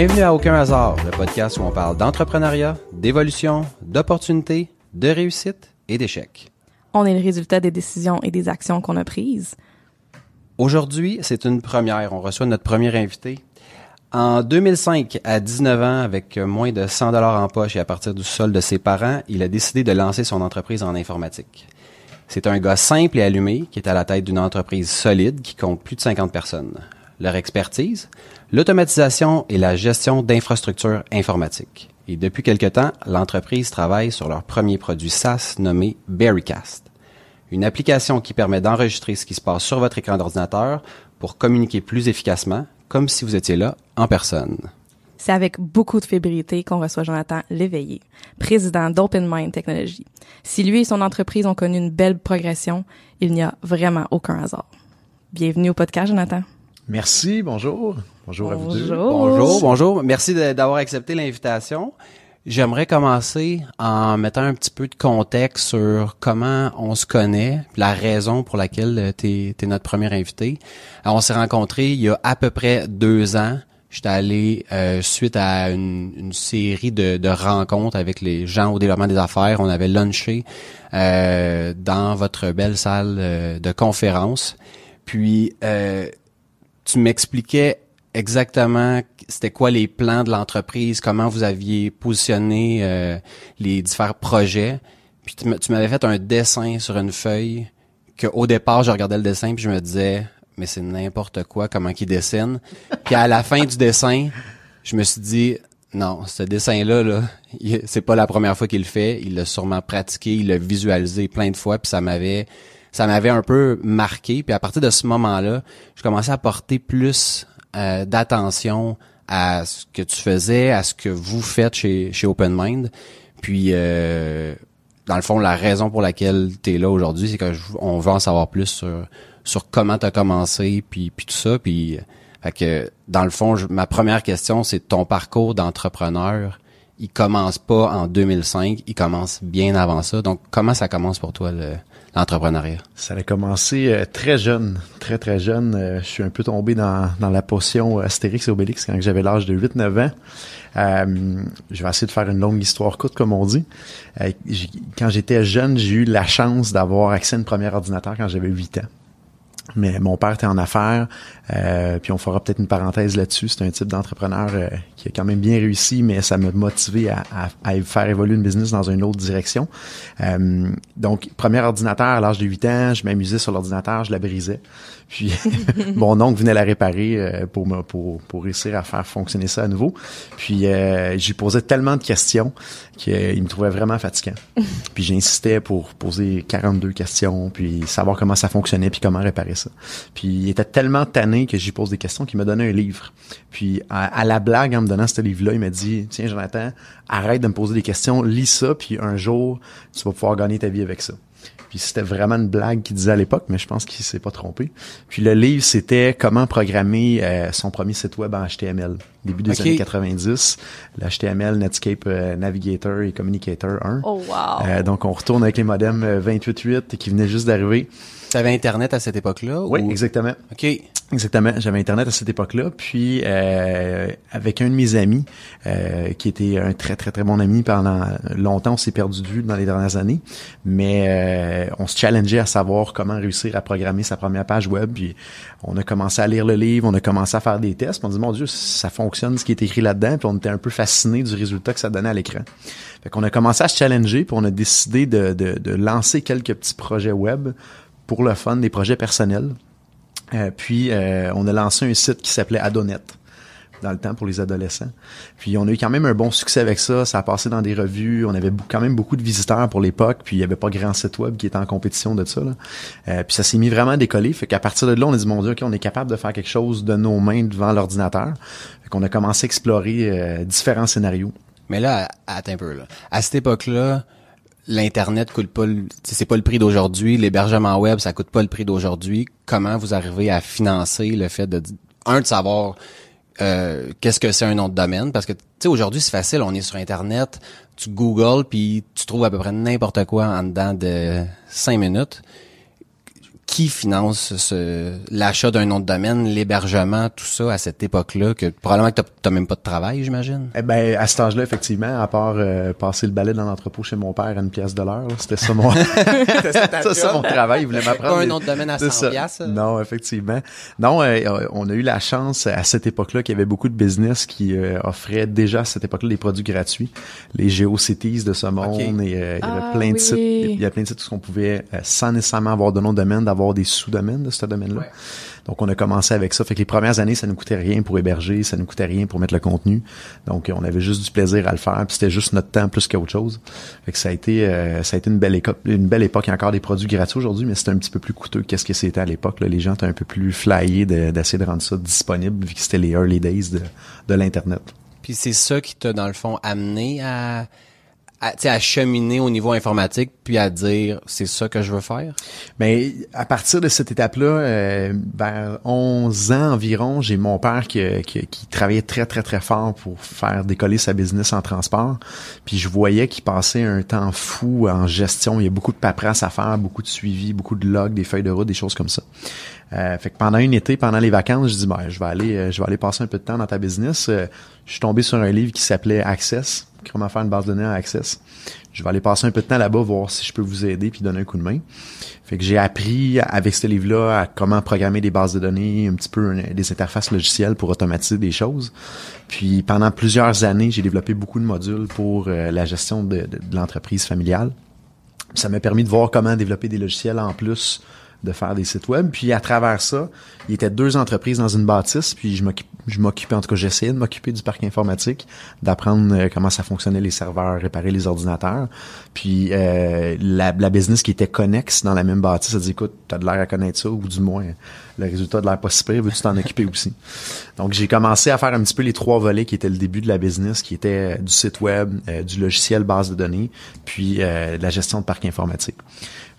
Bienvenue à Aucun hasard, le podcast où on parle d'entrepreneuriat, d'évolution, d'opportunités, de réussite et d'échecs. On est le résultat des décisions et des actions qu'on a prises. Aujourd'hui, c'est une première. On reçoit notre premier invité. En 2005, à 19 ans, avec moins de 100 dollars en poche et à partir du sol de ses parents, il a décidé de lancer son entreprise en informatique. C'est un gars simple et allumé qui est à la tête d'une entreprise solide qui compte plus de 50 personnes. Leur expertise, l'automatisation et la gestion d'infrastructures informatiques. Et depuis quelque temps, l'entreprise travaille sur leur premier produit SaaS nommé Berrycast. Une application qui permet d'enregistrer ce qui se passe sur votre écran d'ordinateur pour communiquer plus efficacement, comme si vous étiez là en personne. C'est avec beaucoup de fébrilité qu'on reçoit Jonathan Léveillé, président d'Open Mind Technology. Si lui et son entreprise ont connu une belle progression, il n'y a vraiment aucun hasard. Bienvenue au podcast, Jonathan. Merci, bonjour. Bonjour, à vous deux. Bonjour, bonjour. Merci d'avoir accepté l'invitation. J'aimerais commencer en mettant un petit peu de contexte sur comment on se connaît, la raison pour laquelle tu es, notre premier invité. Alors, on s'est rencontrés il y a à peu près deux ans. J'étais allé euh, suite à une, série de, rencontres avec les gens au développement des affaires. On avait lunché euh, dans votre belle salle euh, de conférence. Puis tu m'expliquais exactement c'était quoi les plans de l'entreprise, comment vous aviez positionné euh, les différents projets. Puis tu m'avais fait un dessin sur une feuille que au départ je regardais le dessin puis je me disais mais c'est n'importe quoi comment qu'il dessine. Puis à la fin du dessin, je me suis dit non, ce dessin là là, c'est pas la première fois qu'il le fait, il l'a sûrement pratiqué, il l'a visualisé plein de fois puis ça m'avait ça m'avait un peu marqué. Puis à partir de ce moment-là, je commençais à porter plus euh, d'attention à ce que tu faisais, à ce que vous faites chez, chez Open Mind. Puis, euh, dans le fond, la raison pour laquelle tu es là aujourd'hui, c'est qu'on veut en savoir plus sur, sur comment tu as commencé, puis, tout ça. Puis, fait que, dans le fond, ma première question, c'est ton parcours d'entrepreneur. Il commence pas en 2005, il commence bien avant ça. Donc, comment ça commence pour toi, le, l'entrepreneuriat? Ça a commencé euh, très jeune, très très jeune. Euh, je suis un peu tombé dans, dans la potion Astérix et Obélix quand j'avais l'âge de 8-9 ans. Euh, je vais essayer de faire une longue histoire courte, comme on dit. quand j'étais jeune, j'ai eu la chance d'avoir accès à un premier ordinateur quand j'avais 8 ans. Mais mon père était en affaires, euh, puis on fera peut-être une parenthèse là-dessus. C'est un type d'entrepreneur euh, qui a quand même bien réussi, mais ça m'a motivé à, à, faire évoluer une business dans une autre direction. Euh, donc, premier ordinateur à l'âge de 8 ans, je m'amusais sur l'ordinateur, je la brisais. Puis mon oncle venait la réparer euh, pour, me, pour, pour réussir à faire fonctionner ça à nouveau. Puis euh, j'y posais tellement de questions qu'il me trouvait vraiment fatigant. puis j'insistais pour poser 42 questions, puis savoir comment ça fonctionnait, puis comment réparer ça. Puis il était tellement tanné que j'y pose des questions qu'il m'a donné un livre. Puis à, la blague, en me donnant ce livre-là, il m'a dit, tiens Jonathan, arrête de me poser des questions, lis ça, puis un jour, tu vas pouvoir gagner ta vie avec ça. Puis c'était vraiment une blague qu'il disait à l'époque, mais je pense qu'il s'est pas trompé. Puis le livre, c'était comment programmer euh, son premier site web en HTML. Début des années 90, l'HTML, Netscape euh, Navigator et Communicator 1. Oh wow! Euh, donc on retourne avec les modems 28.8 qui venaient juste d'arriver. T'avais Internet à cette époque-là? Oui, exactement. OK. Exactement. J'avais Internet à cette époque-là. Puis, euh, avec un de mes amis, euh, qui était un très, très, très bon ami pendant longtemps, on s'est perdu de vue dans les dernières années. Mais euh, on se challengeait à savoir comment réussir à programmer sa première page web. Puis, on a commencé à lire le livre, on a commencé à faire des tests. on dit, mon Dieu, ça fonctionne ce qui est écrit là-dedans. Puis, on était un peu fasciné du résultat que ça donnait à l'écran. Fait qu'on a commencé à se challenger, puis on a décidé de, de, lancer quelques petits projets web pour le fun, des projets personnels. Euh, puis, euh, on a lancé un site qui s'appelait Adonet dans le temps pour les adolescents. Puis on a eu quand même un bon succès avec ça. Ça a passé dans des revues. On avait quand même beaucoup de visiteurs pour l'époque. Puis il y avait pas grand site web qui était en compétition de ça. Là. Euh, puis ça s'est mis vraiment à décoller. Fait qu'à partir de là, on a dit mon Dieu, on est capable de faire quelque chose de nos mains devant l'ordinateur. Fait qu'on a commencé à explorer différents scénarios. Mais là, attends un peu là. À cette époque-là, l'internet coûte pas c'est pas le prix d'aujourd'hui, l'hébergement web ça coûte pas le prix d'aujourd'hui. Comment vous arrivez à financer le fait de un de savoir euh, qu'est-ce que c'est un nom de domaine? Parce que tu sais aujourd'hui c'est facile, on est sur internet, tu googles puis tu trouves à peu près n'importe quoi en dedans de cinq minutes. Qui finance ce, l'achat d'un nom de domaine, l'hébergement, tout ça à cette époque-là, que probablement que t'as, même pas de travail, j'imagine? Eh ben, à cet âge-là, effectivement, à part euh, passer le balai dans l'entrepôt chez mon père à une pièce de l'heure, c'était ça mon, c'était ça mon travail. Il voulait m'apprendre. Pas un nom de domaine à 100 piastres, Non, effectivement. Non, euh, on a eu la chance à cette époque-là qu'il y avait beaucoup de business qui euh, offraient déjà à cette époque-là des produits gratuits. Les GeoCities de ce monde et il y avait Ah, plein de oui. sites. Il y a plein de sites où on pouvait, euh, sans nécessairement avoir de nom de domaine, d'avoir des sous-domaines de ce domaine-là. Donc, on a commencé avec ça. Fait que les premières années, ça nous coûtait rien pour héberger, ça nous coûtait rien pour mettre le contenu. Donc, on avait juste du plaisir à le faire. Puis c'était juste notre temps plus qu'autre chose. Fait que ça a été, euh, ça a été une belle époque. Une belle époque. Il y a encore des produits gratuits aujourd'hui, mais c'était un petit peu plus coûteux qu'est-ce que c'était à l'époque. Les gens étaient un peu plus flyés de- d'essayer de, rendre ça disponible vu que c'était les early days de, de l'internet. Puis c'est ça qui t'a, dans le fond, amené à, à, à cheminer au niveau informatique, puis à dire, c'est ça que je veux faire? Mais à partir de cette étape-là, euh, vers 11 ans environ, j'ai mon père qui, qui, qui travaillait très, très, très fort pour faire décoller sa business en transport. Puis je voyais qu'il passait un temps fou en gestion. Il y a beaucoup de paperasse à faire, beaucoup de suivi, beaucoup de logs, des feuilles de route, des choses comme ça. Euh, fait que pendant une été, pendant les vacances, je dis ben, je vais aller, euh, je vais aller passer un peu de temps dans ta business. Euh, je suis tombé sur un livre qui s'appelait Access, comment faire une base de données à Access. Je vais aller passer un peu de temps là-bas, voir si je peux vous aider puis donner un coup de main. Fait que j'ai appris avec ce livre-là à comment programmer des bases de données, un petit peu des interfaces logicielles pour automatiser des choses. Puis pendant plusieurs années, j'ai développé beaucoup de modules pour euh, la gestion de l'entreprise familiale. Ça m'a permis de voir comment développer des logiciels en plus de faire des sites web. Puis à travers ça, il y était deux entreprises dans une bâtisse, puis je m'occupais, en tout cas j'essayais de m'occuper du parc informatique, d'apprendre euh, comment ça fonctionnait les serveurs, réparer les ordinateurs. Puis euh, la, business qui était connexe dans la même bâtisse, elle dit écoute, t'as de l'air à connaître ça, ou du moins le résultat de l'air pas si pire, veux-tu t'en occuper aussi? Donc j'ai commencé à faire un petit peu les trois volets qui étaient le début de la business, qui était euh, du site web, euh, du logiciel base de données, puis la gestion de parc informatique.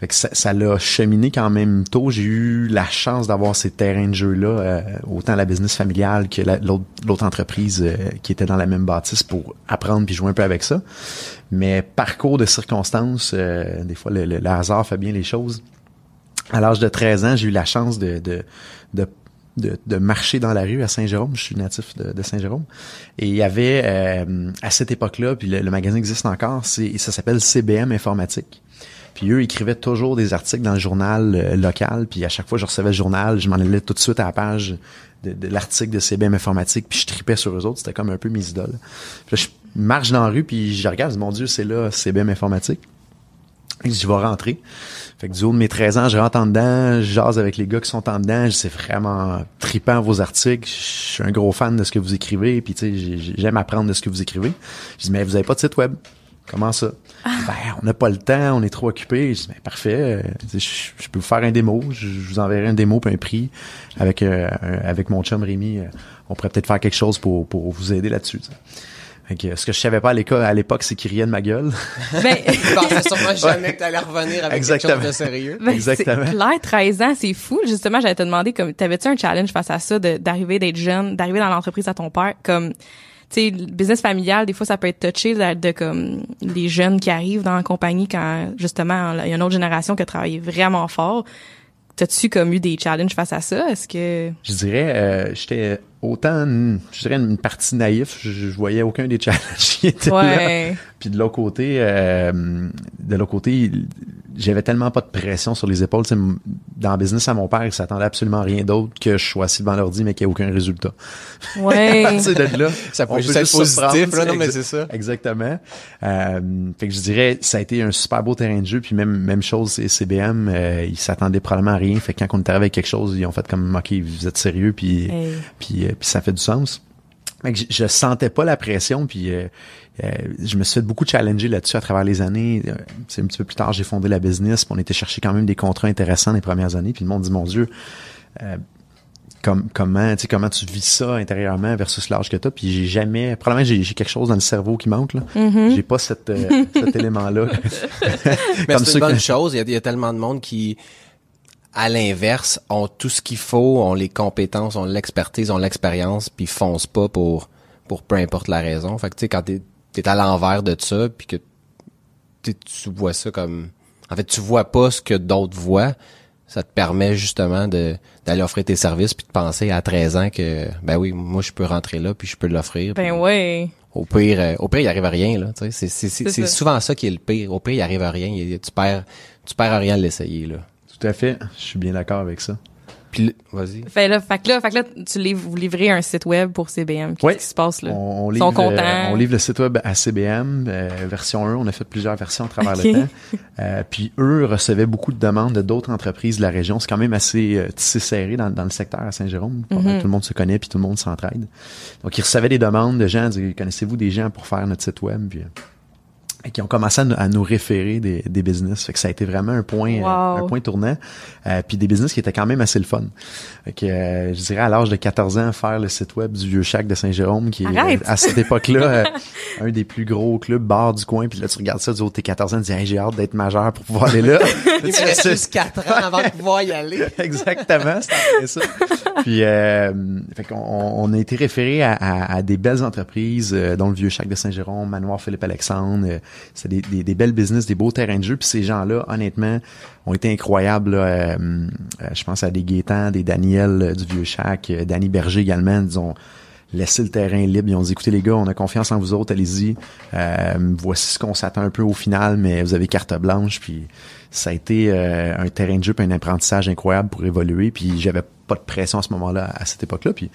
Fait que ça, l'a cheminé quand même tôt. J'ai eu la chance d'avoir ces terrains de jeu-là, euh, autant la business familiale que la- l'autre entreprise euh, qui était dans la même bâtisse pour apprendre puis jouer un peu avec ça. Mais parcours de circonstances, euh, des fois le, le- hasard fait bien les choses. À l'âge de 13 ans, j'ai eu la chance de, de, de de, marcher dans la rue à Saint-Jérôme. Je suis natif de, de Saint-Jérôme. Et il y avait, euh, à cette époque-là, puis le, le magasin existe encore, ça s'appelle CBM Informatique. Puis eux écrivaient toujours des articles dans le journal euh, local. Puis à chaque fois que je recevais le journal, je m'en allais tout de suite à la page de, l'article de CBM Informatique. Puis je tripais sur eux autres. C'était comme un peu mes idoles. Puis je marche dans la rue, puis je regarde, mon Dieu, c'est là CBM Informatique. Et je vais rentrer. Fait que du haut de mes 13 ans, je rentre en dedans, je jase avec les gars qui sont en dedans, c'est vraiment tripant vos articles, je suis un gros fan de ce que vous écrivez, puis tu sais, j'ai- j'aime apprendre de ce que vous écrivez. Je dis, mais vous avez pas de site web. Comment ça? Ben, on n'a pas le temps, on est trop occupé. Je dis, ben, parfait, euh, je, je peux vous faire un démo, je, je vous enverrai un démo puis un prix avec, euh, un- avec mon chum Rémi. euh, on pourrait peut-être faire quelque chose pour, pour vous aider là-dessus. que, ce que je savais pas à l'école, à l'époque, c'est qu'il riait de ma gueule. Ben, Je pensais sûrement jamais que t'allais revenir avec Exactement. quelque chose de sérieux. ben, Exactement. c'est clair, 13 ans, c'est fou. Justement, j'allais te demander, comme, t'avais-tu un challenge face à ça, d'arriver d'être jeune, d'arriver dans l'entreprise à ton père, comme, sais, le business familial, des fois, ça peut être touché de, de, comme, les jeunes qui arrivent dans la compagnie quand, justement, il y a une autre génération qui a travaillé vraiment fort. T'as-tu, comme, eu des challenges face à ça? Est-ce que... Je dirais, euh, j'étais autant, je dirais une partie naïf. Je, je voyais aucun des challenges qui étaient là. Ouais. Puis de l'autre côté, euh, de l'autre côté, j'avais tellement pas de pression sur les épaules. Tu sais, m- Dans le business à mon père, il s'attendait absolument à rien d'autre que je sois assis devant l'ordi, mais qu'il n'y ait aucun résultat. Ouais. De là, Ça peut on juste être positif, là, non, mais c'est ça. Exactement. Euh, fait que je dirais, ça a été un super beau terrain de jeu. Puis même même chose, c'est CBM, euh, ils s'attendaient probablement à rien. Fait que quand on est arrivé avec quelque chose, ils ont fait comme, ok, vous êtes sérieux, puis Hey. puis, euh, puis ça fait du sens. Fait que je, je sentais pas la pression, puis euh, je me suis fait beaucoup challenger là-dessus à travers les années. Euh, c'est un petit peu plus tard, j'ai fondé la business, puis on était chercher quand même des contrats intéressants les premières années, puis le monde dit mon Dieu, euh, comme, comment, tu sais, comment tu vis ça intérieurement versus l'âge que t'as, puis j'ai jamais, probablement j'ai, j'ai quelque chose dans le cerveau qui manque là. Mm-hmm. J'ai pas cette, euh, cet élément-là. Mais Comme c'est une bonne que- chose. Il y, a, il y a tellement de monde qui, à l'inverse, ont tout ce qu'il faut, ont les compétences, ont l'expertise, ont l'expérience, puis foncent pas pour pour peu importe la raison. Fait que tu sais, quand t'es es à l'envers de ça, puis que tu vois ça comme, en fait, tu vois pas ce que d'autres voient. ça te permet justement de d'aller offrir tes services puis de penser à 13 ans que ben oui, moi je peux rentrer là puis je peux l'offrir. Ben ouais. Au pire, euh, au pire, il arrive à rien là. C'est souvent ça qui est le pire. Au pire, il arrive à rien. Il- Tu perds tu perds à rien de l'essayer là. Tout à fait. Je suis bien d'accord avec ça. Puis vas-y. Fait là, fait que là, fait que là, tu livres, vous livrez un site web pour CBM. Qu'est-ce Oui. qui se passe là? On, on Ils sont livre, euh, contents. on livre le site web à CBM, euh, version 1. On a fait plusieurs versions à travers le temps. Euh, puis eux recevaient beaucoup de demandes de d'autres entreprises de la région. C'est quand même assez euh, tissé serré dans, dans le secteur à Saint-Jérôme. Mhm. Tout le monde se connaît puis tout le monde s'entraide. Donc ils recevaient des demandes de gens, connaissez-vous des gens pour faire notre site web? Puis, qui ont commencé à, nous- à nous référer des, des business. Fait que ça a été vraiment un point, euh, Wow. un point tournant. Euh, puis des business qui étaient quand même assez le fun. Fait que, euh, je dirais à l'âge de 14 ans, faire le site web du Vieux Chac de Saint-Jérôme, qui est Arrête! euh, à cette époque-là un des plus gros clubs bars du coin. Puis là, tu regardes ça du haut de tes 14 ans, tu dis hey, j'ai hâte d'être majeur pour pouvoir aller là. Il reste juste 4 ans avant de pouvoir y aller. Exactement, c'est après ça. Puis, euh, fait qu'on on a été référé à, à- à des belles entreprises, dont le Vieux Chac de Saint-Jérôme, Manoir Philippe-Alexandre. C'est des, des, belles business, des beaux terrains de jeu. Puis ces gens-là, honnêtement, ont été incroyables. Euh, euh, je pense à des Gaétan, des Daniel euh, du Vieux Chac, Danny Berger également. Ils ont laissé le terrain libre. Ils ont dit, écoutez les gars, on a confiance en vous autres, allez-y. Voici ce qu'on s'attend un peu au final, mais vous avez carte blanche. Puis ça a été un terrain de jeu, puis un apprentissage incroyable pour évoluer. Puis j'avais pas de pression à ce moment-là, à cette époque-là. Puis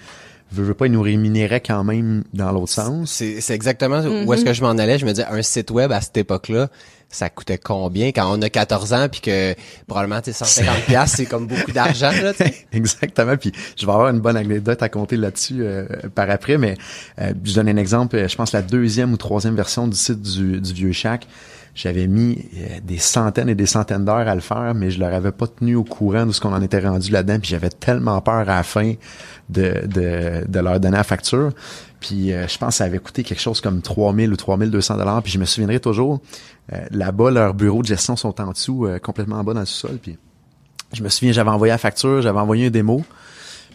veux, veux pas, ils nous rémunéraient quand même dans l'autre sens. C'est c'est exactement où est-ce que je m'en allais. Je me disais, un site web à cette époque-là, ça coûtait combien? Quand on a 14 ans puis que probablement tu sais, 150 pièces c'est comme beaucoup d'argent là, tu sais. Exactement. Puis je vais avoir une bonne anecdote à compter là-dessus euh, par après, mais euh, je donne un exemple. euh, Je pense la deuxième ou troisième version du site du, du Vieux Chac. J'avais mis euh, des centaines et des centaines d'heures à le faire, mais je leur avais pas tenu au courant de ce qu'on en était rendu là-dedans. Puis j'avais tellement peur à la fin de, de, de leur donner la facture. Puis euh, je pense que ça avait coûté quelque chose comme 3000 ou 3200 dollars. Puis je me souviendrai toujours, euh, là-bas, leurs bureaux de gestion sont en dessous, euh, complètement en bas dans le sol. Puis je me souviens, j'avais envoyé la facture, j'avais envoyé un démo.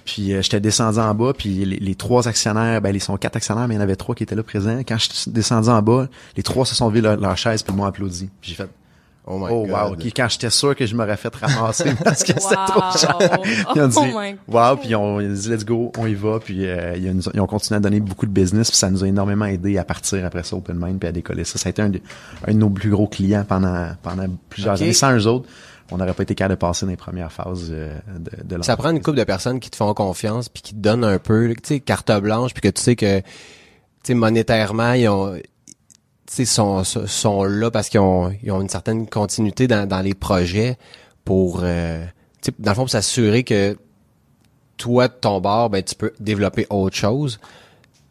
Puis euh, j'étais descendu en bas, puis les, les trois actionnaires, ben ils sont quatre actionnaires, mais il y en avait trois qui étaient là présents. Quand je suis descendu en bas, les trois se sont vus leur, leur chaise puis ils m'ont applaudi. Puis j'ai fait Oh my Oh god. wow, quand j'étais sûr que je m'aurais fait ramasser parce que c'était trop cher. Ils ont dit Oh my wow, puis ils ont, ils ont dit let's go, on y va, puis euh, ils, ont, ils ont continué à donner beaucoup de business, puis ça nous a énormément aidé à partir après ça Open Mind puis à décoller ça. Ça a été un de, un de nos plus gros clients pendant pendant plusieurs années. Sans eux autres, on n'aurait pas été capable de passer dans les premières phases euh, de, de Ça prend une couple de personnes qui te font confiance puis qui te donnent un peu, tu sais, carte blanche puis que tu sais que, tu sais, monétairement, ils ont, tu sais, sont, sont là parce qu'ils ont, ils ont une certaine continuité dans, dans les projets pour, euh, tu sais, dans le fond, pour s'assurer que toi, de ton bord, ben, tu peux développer autre chose.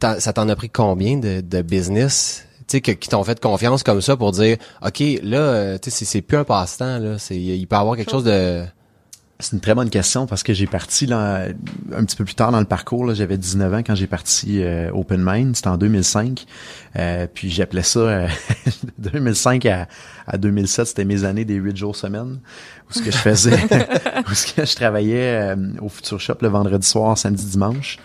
Ça t'en a pris combien de, de business, sais, qui t'ont fait confiance comme ça pour dire, OK, là, euh, tu sais, c'est- plus un passe-temps, là, il peut y avoir quelque chose de... C'est une très bonne question parce que j'ai parti là, un petit peu plus tard dans le parcours. J'avais 19 ans quand j'ai parti euh, Open Mind. C'était en 2005. Euh, puis j'appelais ça euh, 2005 à, à 2007. C'était mes années des 8 jours semaine. Où ce que je faisais, où ce que je travaillais euh, au Future Shop le vendredi soir, samedi, dimanche.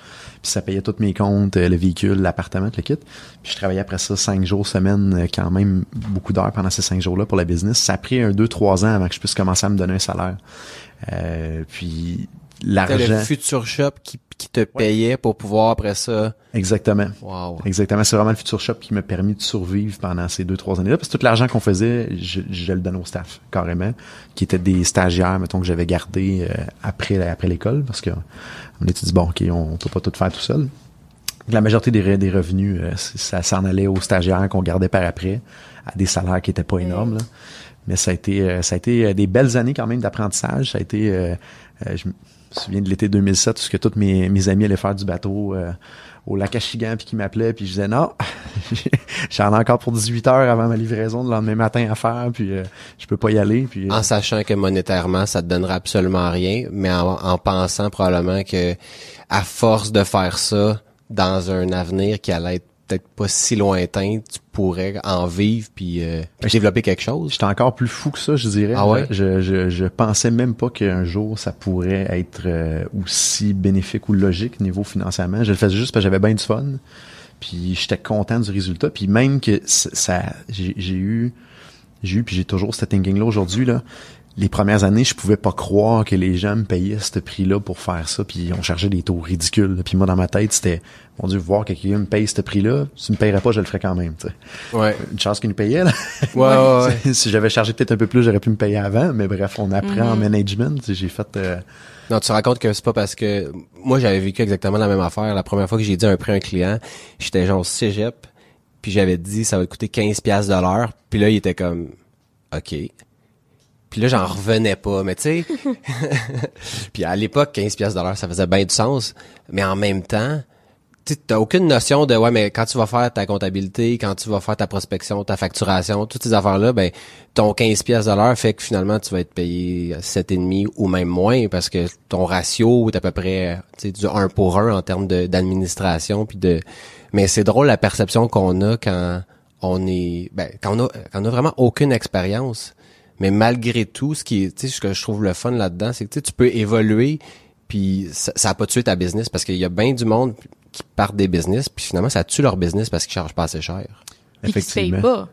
Puis ça payait tous mes comptes, euh, le véhicule, l'appartement, le kit. Puis je travaillais après ça cinq jours semaine, euh, quand même beaucoup d'heures pendant ces cinq jours-là pour la business. Ça a pris un, deux, trois ans avant que je puisse commencer à me donner un salaire. Euh, puis l'argent, le Future Shop qui, qui te payait pour pouvoir après ça. exactement. Wow. Exactement, c'est vraiment le Future Shop qui m'a permis de survivre pendant ces deux, trois années-là. Parce que tout l'argent qu'on faisait, je, je le donne au staff, carrément, qui étaient des stagiaires, mettons, que j'avais gardés euh, après, après l'école, parce que on était dit, bon, OK, on peut pas tout faire tout seul. La majorité des, des revenus, euh, ça s'en allait aux stagiaires qu'on gardait par après, à des salaires qui étaient pas énormes. là. Mais ça a été, euh, ça a été euh, des belles années quand même d'apprentissage. Ça a été, euh, euh, je me souviens de l'été 2007, où ce que tous mes, mes amis allaient faire du bateau euh, au lac Achigan, puis qui m'appelaient, puis je disais non, j'en ai encore pour 18 heures avant ma livraison le lendemain matin à faire, puis euh, je peux pas y aller. Puis, euh, En sachant que monétairement, ça te donnera absolument rien, mais en, en pensant probablement que à force de faire ça dans un avenir qui allait être peut-être pas si lointain, tu pourrais en vivre puis, euh, puis développer quelque chose. J'étais encore plus fou que ça, je dirais. Ah ouais? Je, je, je pensais même pas qu'un jour ça pourrait être euh, aussi bénéfique ou logique niveau financièrement. Je le faisais juste parce que j'avais bien du fun. Puis j'étais content du résultat. Puis même que ça, j'ai j'ai eu, j'ai eu, puis j'ai toujours ce thinking-là aujourd'hui là. Les premières années, je pouvais pas croire que les gens me payaient ce prix-là pour faire ça, puis on chargeait des taux ridicules. Puis moi, dans ma tête, c'était, mon Dieu, voir que quelqu'un me paye ce prix-là, si tu me payerais pas, je le ferais quand même. tu sais. Ouais. Une chance qu'il nous payait. Là. Ouais, ouais, ouais. si j'avais chargé peut-être un peu plus, j'aurais pu me payer avant. Mais bref, on apprend en management. Tu sais, J'ai fait... euh, Non, tu te rends compte que c'est pas parce que moi j'avais vécu exactement la même affaire. La première fois que j'ai dit un prix à un client, j'étais genre au cégep, puis j'avais dit ça va te coûter 15 pièces de l'heure, puis là il était comme OK. Puis là j'en revenais pas, mais tu sais. puis à l'époque 15 pièces de l'heure, ça faisait bien du sens, mais en même temps, tu t'as aucune notion de ouais mais quand tu vas faire ta comptabilité, quand tu vas faire ta prospection, ta facturation, toutes ces affaires là, ben ton 15 pièces l'heure fait que finalement tu vas être payé sept et demi ou même moins parce que ton ratio est à peu près tu sais du 1 pour 1 en termes d'administration puis de mais c'est drôle la perception qu'on a quand on est ben quand on a quand on a vraiment aucune expérience mais malgré tout ce qui est tu sais ce que je trouve le fun là-dedans c'est que tu sais, tu peux évoluer puis ça, ça a pas tué ta business parce qu'il y a bien du monde qui partent des business puis finalement ça tue leur business parce qu'ils chargent pas assez cher. Puis effectivement. pas.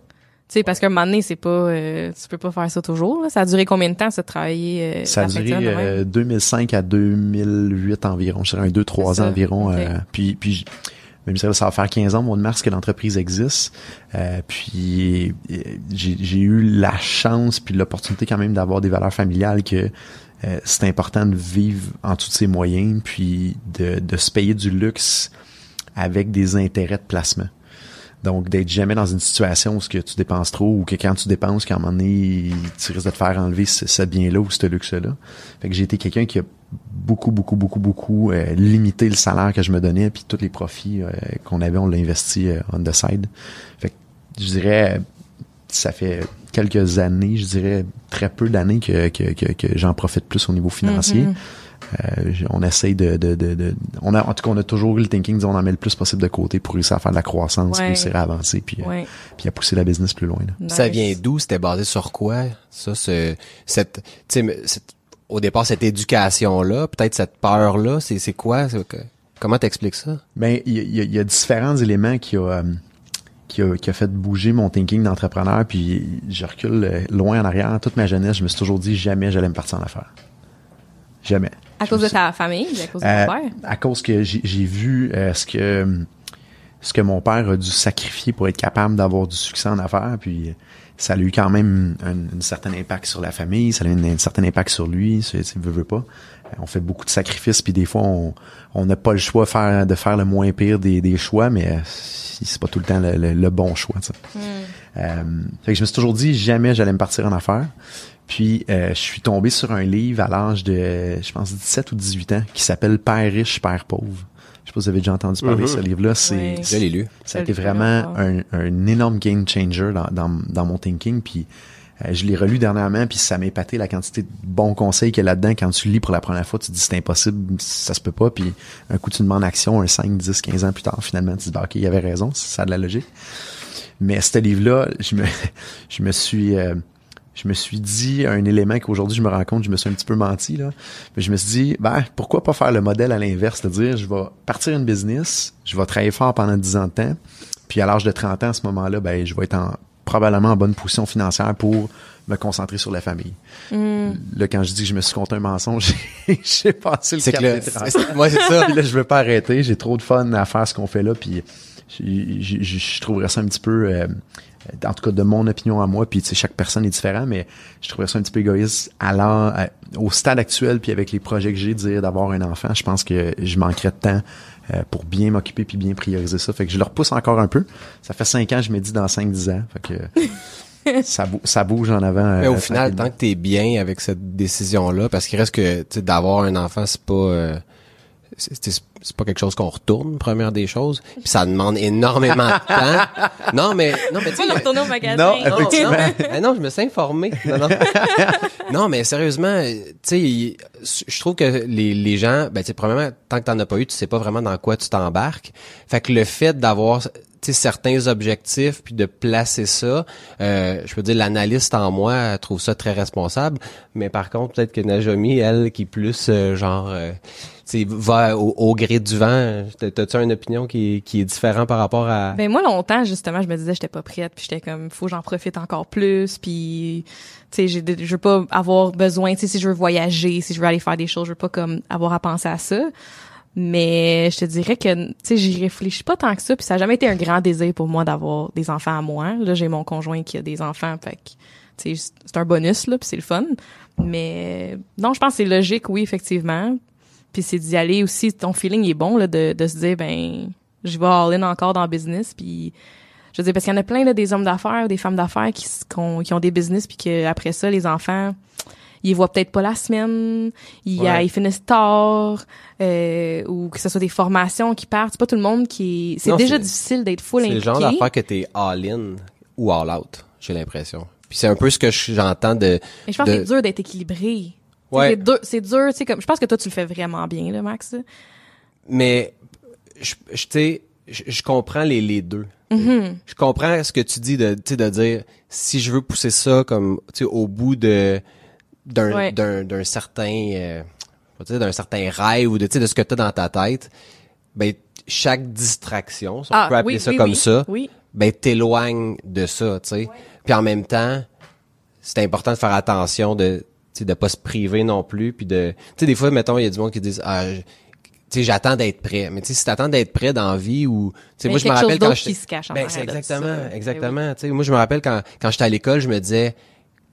Tu sais, parce qu'à un moment donné, c'est pas, euh, tu peux pas faire ça toujours. là. Ça a duré combien de temps, ça, de travailler euh, Ça a duré euh, 2005 à 2008 environ. Je dirais un 2-3 C'est ans environ. Euh, puis, puis même ça, ça va faire 15 ans mois de mars que l'entreprise existe. Euh, puis euh, j'ai j'ai eu la chance puis l'opportunité quand même d'avoir des valeurs familiales que euh, c'est important de vivre en tous ses moyens puis de, de se payer du luxe avec des intérêts de placement. Donc, d'être jamais dans une situation où ce que tu dépenses trop ou que quand tu dépenses, qu'à un moment donné, tu risques de te faire enlever ce, ce bien-là ou ce luxe-là. Fait que j'ai été quelqu'un qui a beaucoup, beaucoup, beaucoup, beaucoup euh, limité le salaire que je me donnais, puis tous les profits euh, qu'on avait, on l'a investi euh, on the side. Fait que je dirais, ça fait quelques années, je dirais très peu d'années que, que, que, que j'en profite plus au niveau financier. Mhm. Euh, on essaye de, de, de, de- on a en tout cas on a toujours eu le thinking disons on en met le plus possible de côté pour réussir à faire de la croissance, Ouais. réussir à avancer puis, euh, Ouais. puis à pousser la business plus loin. là. Nice. Ça vient d'où C'était basé sur quoi? Ça ce cette tu sais mais cette- au départ cette éducation là, peut-être cette peur là, c'est c'est quoi Comment t'expliques ça? Ben il y a, y y différents éléments qui a, euh, qui a qui a fait bouger mon thinking d'entrepreneur puis je recule euh, loin en arrière toute ma jeunesse, je me suis toujours dit jamais j'allais me partir en affaires. Jamais. À cause de ta famille, à cause de Euh, ton père? à cause que j'ai j'ai vu euh, ce que ce que mon père a dû sacrifier pour être capable d'avoir du succès en affaires, puis euh, ça a eu quand même un, un certain impact sur la famille, ça a eu un, un certain impact sur lui, c'est c'est- veut, veut pas. Euh, On fait beaucoup de sacrifices, puis des fois on on n'a pas le choix de faire, de faire le moins pire des, des choix, mais euh, c'est pas tout le temps le, le- le bon choix. tu sais. Euh, fait que je me suis toujours dit jamais j'allais me partir en affaires. Puis euh, je suis tombé sur un livre à l'âge de, je pense, 17 ou 18 ans, qui s'appelle Père riche, Père pauvre. Je sais pas si vous avez déjà entendu parler de ce livre-là. C'est. Je l'ai lu. ça a été vraiment un, un énorme game changer dans, dans, dans mon thinking. Puis euh, je l'ai relu dernièrement, puis ça m'a épaté la quantité de bons conseils qu'il y a là-dedans. Quand tu le lis pour la première fois, tu te dis c'est impossible, ça se peut pas. Puis un coup, tu demandes action, un 5, 10, 15 ans plus tard, finalement, tu te dis bah, ok, il y avait raison, ça a de la logique. Mais ce livre-là, je me, je me suis, euh, je me suis dit un élément qu'aujourd'hui je me rends compte, je me suis un petit peu menti là. Mais je me suis dit, ben pourquoi pas faire le modèle à l'inverse, c'est-à-dire je vais partir une business, je vais travailler fort pendant 10 ans de temps, puis à l'âge de 30 ans à ce moment-là, ben je vais être en probablement en bonne position financière pour me concentrer sur la famille. Là, quand je dis que je me suis compté un mensonge, j'ai passé le C'est cap que le, des 30 c'est- ça. puis là, je veux pas arrêter. J'ai trop de fun à faire ce qu'on fait là. Puis je, je- je- je trouverais ça un petit peu, euh, en tout cas de mon opinion à moi. Puis tu sais, chaque personne est différente, mais je trouverais ça un petit peu égoïste à l'heure- à- au stade actuel, puis avec les projets que j'ai, de dire d'avoir un enfant. Je pense que je manquerais de temps euh, pour bien m'occuper puis bien prioriser ça. Fait que je le repousse encore un peu. Ça fait cinq ans, je me dis dans 5-10 ans. Fait que ça, bou- ça bouge en avant. Mais euh, au final, tant que t'es bien avec cette décision-là, parce qu'il reste que tu sais, d'avoir un enfant, c'est pas euh, c'est c'est- pas quelque chose qu'on retourne, première des choses. Puis ça demande énormément de temps. Non, mais non, mais tu sais, retourner au magasin. Non, non, effectivement. non, non, je me suis informé. Non, non. non, mais sérieusement, tu sais, je trouve que les, les gens, ben, tu sais, premièrement, tant que t'en as pas eu, tu sais pas vraiment dans quoi tu t'embarques. Fait que le fait d'avoir, tu certains objectifs puis de placer ça. Euh, je peux dire l'analyste en moi trouve ça très responsable, mais par contre peut-être que Najomi elle qui est plus euh, genre euh, va au, gré du vent. T'as-tu une opinion qui est, différente par rapport à... Ben moi, longtemps, justement, je me disais j'étais pas prête, puis j'étais comme, faut que j'en profite encore plus, puis, tu sais, je veux pas avoir besoin, tu sais, si je veux voyager, si je veux aller faire des choses, je veux pas comme avoir à penser à ça. Mais je te dirais que, tu sais, j'y réfléchis pas tant que ça, puis ça a jamais été un grand désir pour moi d'avoir des enfants à moi. Là, j'ai mon conjoint qui a des enfants, fait que, c'est un bonus, là, puis c'est le fun. Mais non, je pense que c'est logique, oui, effectivement. Puis c'est d'y aller aussi, ton feeling est bon là, de, de se dire ben je vais all in encore dans le business. Puis je veux dire parce qu'il y en a plein là, des hommes d'affaires, des femmes d'affaires qui, qui ont des business puis qu'après ça les enfants ils voient peut-être pas la semaine, ils, ils finissent tard, euh, ou que ce soit des formations qui partent. C'est pas tout le monde qui. C'est déjà difficile d'être full impliqué. C'est le genre d'affaires que t'es all in ou all out. J'ai l'impression. Puis c'est un peu ce que j'entends de. Mais je pense que c'est dur d'être équilibré. C'est dur, c'est dur, tu sais comme je pense que toi tu le fais vraiment bien là Max. Mais je je je, comprends les les deux. Mm-hmm. Je comprends ce que tu dis de tu de dire si je veux pousser ça comme tu sais au bout de d'un d'un d'un certain euh, d'un certain rêve ou de tu sais de ce que tu as dans ta tête, ben chaque distraction, si on ah, peut appeler ça comme ça, ben t'éloigne de ça, tu sais. Puis en même temps, c'est important de faire attention de sais, de pas se priver non plus, puis de, tu sais, des fois, mettons, il y a du monde qui disent, ah, tu sais, j'attends d'être prêt. Mais tu sais, si t'attends d'être prêt dans la vie ou, tu sais, moi je me rappelle quand je, se ben, c'est exactement, exactement. Tu sais, moi je me rappelle quand quand j'étais à l'école, je me disais,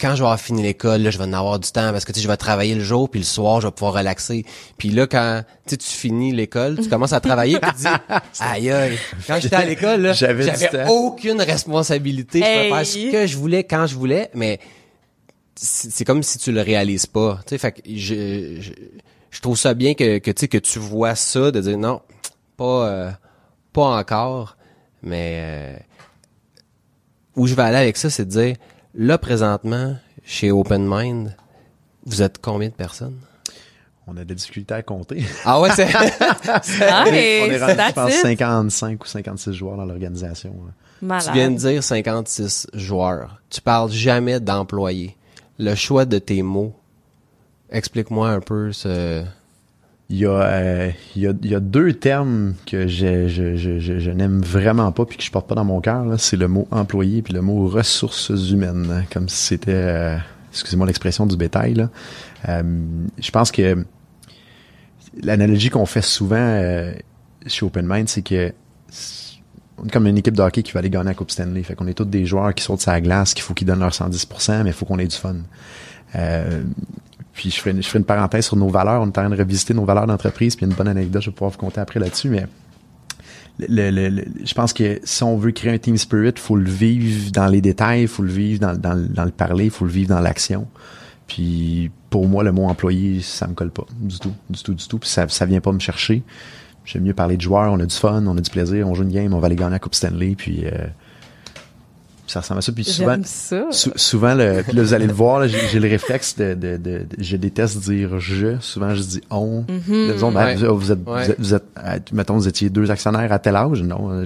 quand je vais avoir fini l'école, là, je vais en avoir du temps parce que tu sais, je vais travailler le jour puis le soir, je vais pouvoir relaxer. Puis là, quand tu tu finis l'école, tu commences à travailler puis tu dis aïe aïe. Quand j'étais à l'école, là, j'avais aucune responsabilité. Je pouvais faire ce que je voulais quand je voulais, mais c'est comme si tu le réalises pas. Tu sais, fait que je, je, trouve ça bien que, que tu que tu vois ça, de dire non, pas euh, pas encore, mais euh, où je vais aller avec ça, c'est de dire là présentement chez Open Mind, vous êtes combien de personnes? On a des difficultés à compter. Ah ouais, c'est. ah, on est rendu, je pense, 55 ou 56 joueurs dans l'organisation. Tu viens de dire 56 joueurs. Tu parles jamais d'employés le choix de tes mots. Explique-moi un peu ce. Il y, a, euh, deux termes que je, n'aime vraiment pas puis que je porte pas dans mon cœur. C'est le mot employé puis le mot ressources humaines, hein, comme si c'était, euh, excusez-moi l'expression du bétail. Là. Euh, je pense que l'analogie qu'on fait souvent chez Open Mind, c'est que on est comme une équipe de hockey qui va aller gagner la Coupe Stanley. Fait qu'on est tous des joueurs qui sautent sa glace, qu'il faut qu'ils donnent leur 110%, mais il faut qu'on ait du fun. Euh, puis je ferai, une parenthèse sur nos valeurs. On est en train de revisiter nos valeurs d'entreprise. Puis une bonne anecdote, je vais pouvoir vous compter après là-dessus. Mais je pense que si on veut créer un team spirit, faut le vivre dans les détails, faut le vivre dans, dans, dans le parler, faut le vivre dans l'action. Puis pour moi, le mot employé, ça me colle pas du tout, du tout, du tout. Puis ça, ça vient pas me chercher. J'aime mieux parler de joueurs, on a du fun, on a du plaisir, on joue une game, on va aller gagner la Coupe Stanley, puis euh, ça ressemble à ça. Puis souvent, souvent le, puis là, vous allez le voir, j'ai le réflexe de, de, de, je déteste dire je. Souvent, je dis on. Mm-hmm. Ben, vous, êtes, vous, êtes, euh, mettons, vous étiez deux actionnaires à tel âge. Non, euh,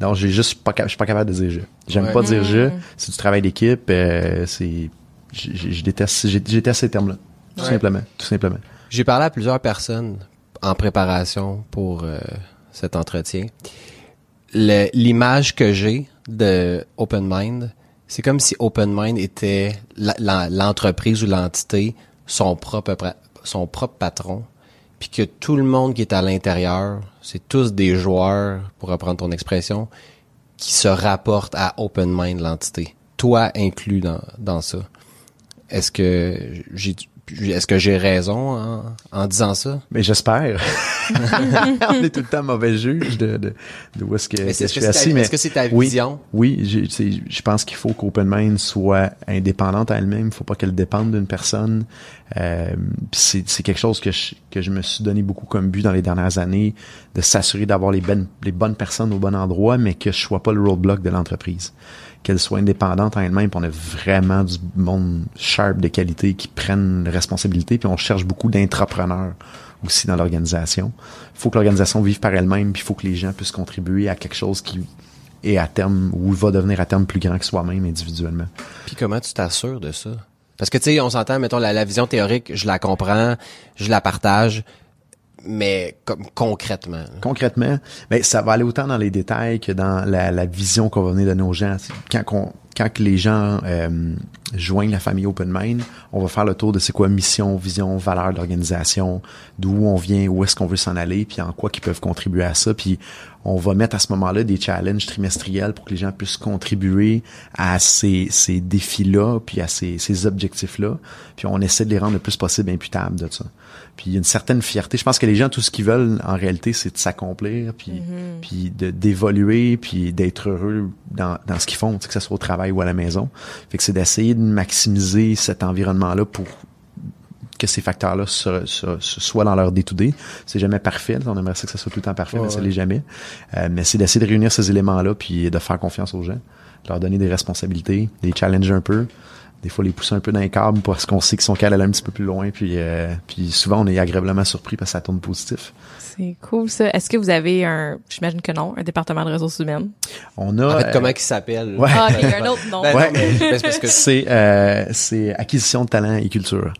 non, j'ai juste pas, je suis pas capable de dire je. J'aime pas dire je. Mm-hmm. C'est du travail d'équipe. Euh, c'est, je, je, déteste, je déteste ces termes-là. Tout simplement, tout simplement. J'ai parlé à plusieurs personnes en préparation pour euh, cet entretien. L'image que j'ai de Open Mind, c'est comme si Open Mind était l'entreprise ou l'entité, son propre son propre patron, puis que tout le monde qui est à l'intérieur, c'est tous des joueurs, pour reprendre ton expression, qui se rapportent à Open Mind, l'entité. Toi inclus dans, dans ça. Est-ce que j'ai est-ce que j'ai raison en, disant ça? Mais j'espère. on est tout le temps mauvais juge de, de, de où est-ce que, est -ce que, je suis assis. Mais est-ce que c'est ta vision? Oui, oui je pense qu'il faut qu'OpenMind soit indépendante à elle-même. Il faut pas qu'elle dépende d'une personne. Euh, c'est quelque chose que je, que je me suis donné beaucoup comme but dans les dernières années, de s'assurer d'avoir les, bonnes les bonnes personnes au bon endroit, mais que je sois pas le roadblock de l'entreprise qu'elle soit indépendante en elle-même, puis on a vraiment du monde sharp de qualité qui prennent responsabilité, puis on cherche beaucoup d'entrepreneurs aussi dans l'organisation. Il faut que l'organisation vive par elle-même, puis il faut que les gens puissent contribuer à quelque chose qui est à terme ou va devenir à terme plus grand que soi-même individuellement. Puis comment tu t'assures de ça? Parce que tu sais, on s'entend, mettons, la vision théorique, je la comprends, je la partage, mais comme concrètement. Concrètement, ben, ça va aller autant dans les détails que dans la, la vision qu'on va venir donner aux gens. Quand, qu'on- quand les gens euh, joignent la famille Open Mind, on va faire le tour de c'est quoi mission, vision, valeur de l'organisation, d'où on vient, où est-ce qu'on veut s'en aller, puis en quoi qu'ils peuvent contribuer à ça. Puis on va mettre à ce moment-là des challenges trimestriels pour que les gens puissent contribuer à ces, ces défis-là, puis à ces, ces objectifs-là. Puis on essaie de les rendre le plus possible imputables de ça. Puis il y a une certaine fierté. Je pense que les gens, tout ce qu'ils veulent en réalité, c'est de s'accomplir, puis, puis de d'évoluer, puis d'être heureux dans, dans ce qu'ils font, que ce soit au travail ou à la maison. Fait que c'est d'essayer de maximiser cet environnement-là pour que ces facteurs-là se- se- se- soient dans leur day-to-day. C'est jamais parfait. On aimerait ça que ça soit tout le temps parfait, mais ça ouais. l'est jamais. Euh, mais c'est d'essayer de réunir ces éléments-là, puis de faire confiance aux gens, de leur donner des responsabilités, des challenges un peu, des fois les pousser un peu dans les câbles parce qu'on sait qu'ils sont qu'à aller un petit peu plus loin, puis, euh, puis souvent on est agréablement surpris parce que ça tourne positif. C'est cool, ça. Est-ce que vous avez un, j'imagine que non, un département de ressources humaines? On a... En fait, euh, comment il s'appelle? ouais. Ah, mais il y a un autre nom. Ben Ouais. non, mais- mais c'est parce que c'est euh, c'est acquisition de talent et culture.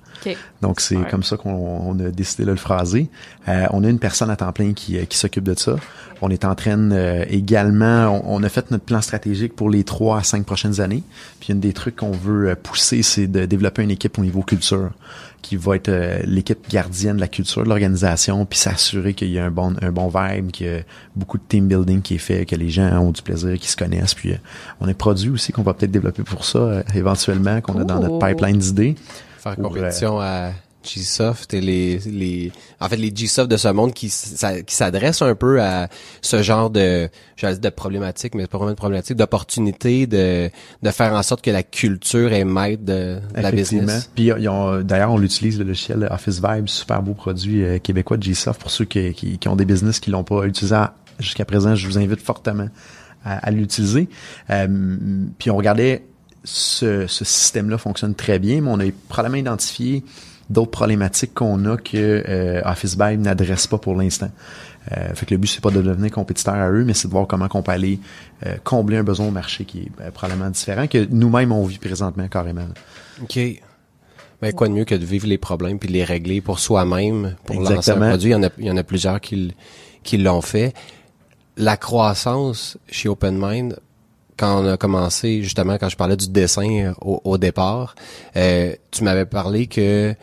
Donc c'est Ouais. comme ça qu'on on a décidé de le phraser. Euh, on a une personne à temps plein qui, euh, qui s'occupe de ça. On est en train euh, également, on, on a fait notre plan stratégique pour les trois à cinq prochaines années. Puis une des trucs qu'on veut pousser, c'est de développer une équipe au niveau culture qui va être euh, l'équipe gardienne de la culture de l'organisation, puis s'assurer qu'il y a un bon un bon vibe, qu'il y a beaucoup de team building qui est fait, que les gens ont du plaisir, qu'ils se connaissent. Puis euh, on a produit aussi qu'on va peut-être développer pour ça euh, éventuellement, qu'on a dans notre pipeline d'idées. Faire compétition à Gsoft et les les en fait les Gsoft de ce monde qui qui s'adressent un peu à ce genre de j'allais dire de problématiques mais c'est pas vraiment de problématique d'opportunités de de faire en sorte que la culture est maître de, de la business. Puis ils ont- d'ailleurs, on l'utilise le logiciel Office Vibe, super beau produit euh, québécois de GSoft pour ceux qui, qui, qui ont des business qui l'ont pas utilisé jusqu'à présent. Je vous invite fortement à, à l'utiliser. Euh, puis on regardait ce, ce système-là fonctionne très bien, mais on a probablement identifié d'autres problématiques qu'on a que euh, Office Vibe n'adresse pas pour l'instant. Euh, fait que le but c'est pas de devenir compétiteur à eux, mais c'est de voir comment on peut aller euh, combler un besoin au marché qui est euh, probablement différent que nous-mêmes on vit présentement carrément. OK. Mais quoi de mieux que de vivre les problèmes puis de les régler pour soi-même pour lancer un Exactement. produit, il y en a il y en a plusieurs qui qui l'ont fait. La croissance chez OpenMind quand on a commencé, justement, quand je parlais du dessin euh, au, au départ, euh, tu m'avais parlé que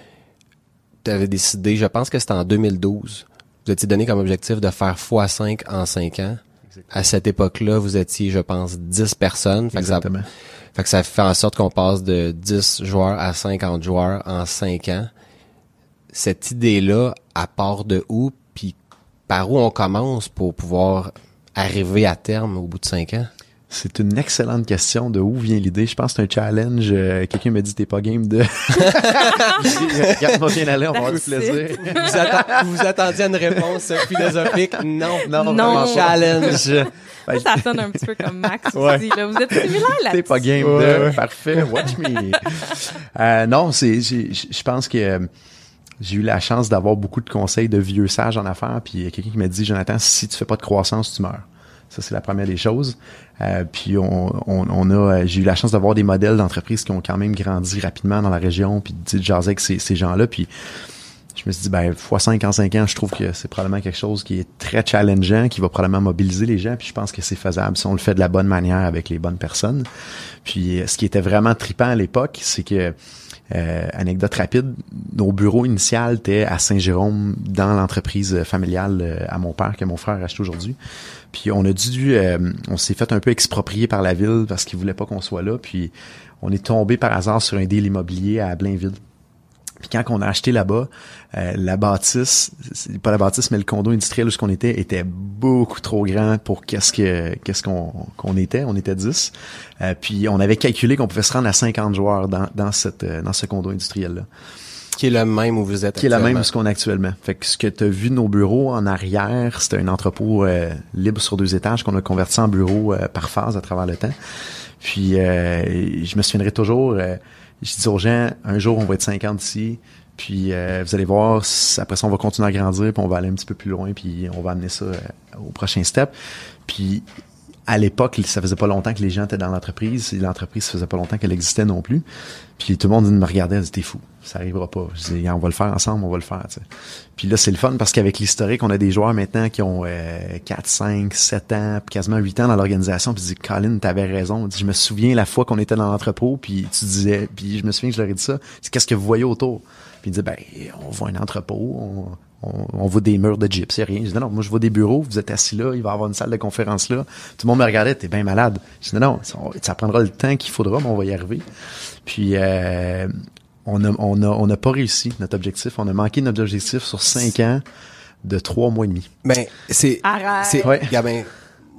tu avais décidé, je pense que c'était en 2012, vous étiez donné comme objectif de faire x5 en 5 ans. À cette époque-là, vous étiez, je pense, 10 personnes. Fait que, ça, Exactement. fait que ça fait en sorte qu'on passe de 10 joueurs à 50 joueurs en 5 ans. Cette idée-là, à part de où, puis par où on commence pour pouvoir arriver à terme au bout de 5 ans? C'est une excellente question de où vient l'idée. Je pense que c'est un challenge. Euh, Quelqu'un m'a dit t'es pas game de. Regarde-moi bien aller, on va avoir du plaisir. vous, atten- vous attendiez à une réponse philosophique? Non. Non, Non. Challenge. Ben, Ça sonne un petit peu comme Max Ouais. aussi. Là. Vous êtes similaires là T'es pas game Ouais. de. Parfait. Watch me. Euh, non, c'est. Je pense que euh, j'ai eu la chance d'avoir beaucoup de conseils de vieux sages en affaires. Puis il y a quelqu'un qui m'a dit, Jonathan, si tu fais pas de croissance, tu meurs. Ça, c'est la première des choses. Euh, puis on, on, on a, euh, j'ai eu la chance d'avoir des modèles d'entreprises qui ont quand même grandi rapidement dans la région, puis de jaser avec ces, ces gens-là. Puis je me suis dit, ben, fois 5 en 5 ans, je trouve que c'est probablement quelque chose qui est très challengeant, qui va probablement mobiliser les gens, puis je pense que c'est faisable si on le fait de la bonne manière avec les bonnes personnes. Puis euh, ce qui était vraiment trippant à l'époque, c'est que euh, anecdote rapide, nos bureaux initial étaient à Saint-Jérôme, dans l'entreprise familiale euh, à mon père que mon frère a acheté aujourd'hui. Puis on a dû, euh, on s'est fait un peu exproprier par la ville parce qu'ils voulaient pas qu'on soit là. Puis on est tombé par hasard sur un deal immobilier à Blainville. Puis quand on a acheté là-bas, euh, la bâtisse, pas la bâtisse, mais le condo industriel où ce qu'on était était beaucoup trop grand pour qu'est-ce que qu'est-ce qu'on qu'on était. On était 10. Euh, puis on avait calculé qu'on pouvait se rendre à 50 joueurs dans, dans cette euh, dans ce condo industriel là Qui est le même où vous êtes qui est la même que ce qu'on a actuellement. Fait que ce que tu as vu de nos bureaux en arrière, c'était un entrepôt euh, libre sur deux étages qu'on a converti en bureau euh, par phase à travers le temps. Puis euh, je me souviendrai toujours, euh, je dis aux gens, un jour on va être 50 ici, Puis euh, vous allez voir, après ça, on va continuer à grandir, puis on va aller un petit peu plus loin, puis on va amener ça euh, au prochain step. Puis à l'époque, ça faisait pas longtemps que les gens étaient dans l'entreprise, l'entreprise, ça faisait pas longtemps qu'elle existait non plus. Puis tout le monde me regardait, disait, t'es fou, ça arrivera pas. Je disais, on va le faire ensemble, on va le faire. Puis là, c'est le fun parce qu'avec l'historique, on a des joueurs maintenant qui ont 4, 5, 7 ans, quasiment 8 ans dans l'organisation. Puis je dis, Colin, t'avais raison. Je me souviens la fois qu'on était dans l'entrepôt, puis tu disais, puis je me souviens que je leur ai dit ça, qu'est-ce que vous voyez autour? Puis il dit, ben, on voit un entrepôt, on, on, voit des murs de gyps, rien. Je dis, non, moi, je vois des bureaux, vous êtes assis là, il va y avoir une salle de conférence là. Tout le monde me regardait, t'es bien malade. Je dis, non, ça prendra le temps qu'il faudra, mais on va y arriver. Puis, euh, on n'a on a, on a pas réussi notre objectif. On a manqué notre objectif sur cinq ans de trois mois et demi. Ben, c'est... C'est... Ouais. Gabin,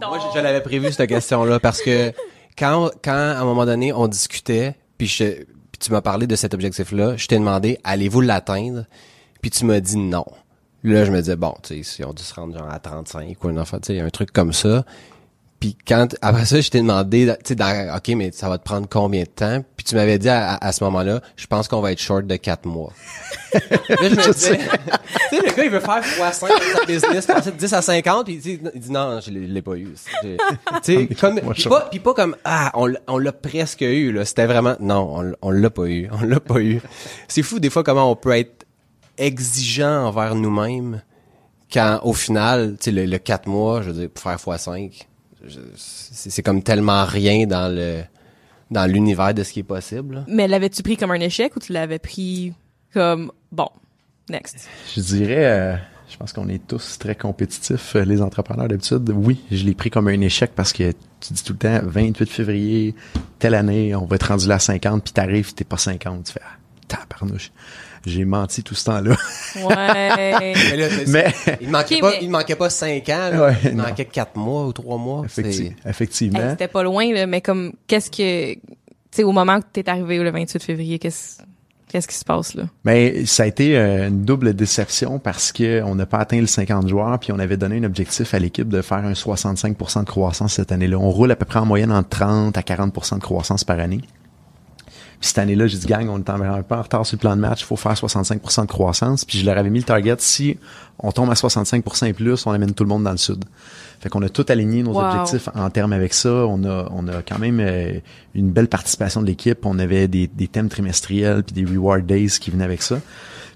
moi, je, l'avais prévu, cette question-là, parce que quand, quand, à un moment donné, on discutait, puis je puis tu m'as parlé de cet objectif-là, je t'ai demandé, allez-vous l'atteindre? Puis tu m'as dit non. Là, je me disais, bon, tu sais, si on dit se rendre genre à 35 ou un enfant, tu sais, un truc comme ça. Puis quand, après ça, je t'ai demandé, tu sais, OK, mais ça va te prendre combien de temps? Puis tu m'avais dit à, ce moment-là, je pense qu'on va être short de 4 mois. là, je me disais, tu sais, le gars, il veut faire x5 dans sa business, passer de 10 à 50, puis il dit, non, je l'ai pas eu. Tu sais, comme, puis pas, pas comme, ah, on, l'a presque eu, là. C'était vraiment, non, on, on l'a pas eu. On l'a pas eu. C'est fou, des fois, comment on peut être exigeant envers nous-mêmes quand, au final, tu sais, le, 4 mois, je veux dire, pour faire x5, c'est comme tellement rien dans le dans l'univers de ce qui est possible. Mais l'avais-tu pris comme un échec ou tu l'avais pris comme bon, next? Je dirais, euh, je pense qu'on est tous très compétitifs, euh, les entrepreneurs d'habitude. Oui, je l'ai pris comme un échec parce que tu dis tout le temps 28 février, telle année, on va être rendu là à 50, puis t'arrives, t'es pas 50, tu fais ah, tabarnouche j'ai menti tout ce temps-là. Ouais. mais, il manquait pas, il manquait pas cinq ans, Ouais, il manquait quatre mois ou trois mois. effectivement. C'était pas loin, là, mais comme, qu'est-ce que, tu sais, au moment où t'es arrivé le 28 février, qu'est-ce, Qu'est-ce qui se passe là? Mais ça a été euh, une double déception parce que on n'a pas atteint le 50 joueurs puis on avait donné un objectif à l'équipe de faire un 65% de croissance cette année-là. On roule à peu près en moyenne entre 30 à 40% de croissance par année. Puis cette année-là, j'ai dit, gang, on est un peu en retard sur le plan de match, il faut faire 65% de croissance. Puis je leur avais mis le target, si on tombe à 65% et plus, on amène tout le monde dans le sud. Fait qu'on a tout aligné nos objectifs en termes avec ça. On a, on a quand même euh, une belle participation de l'équipe. On avait des, des thèmes trimestriels puis des reward days qui venaient avec ça.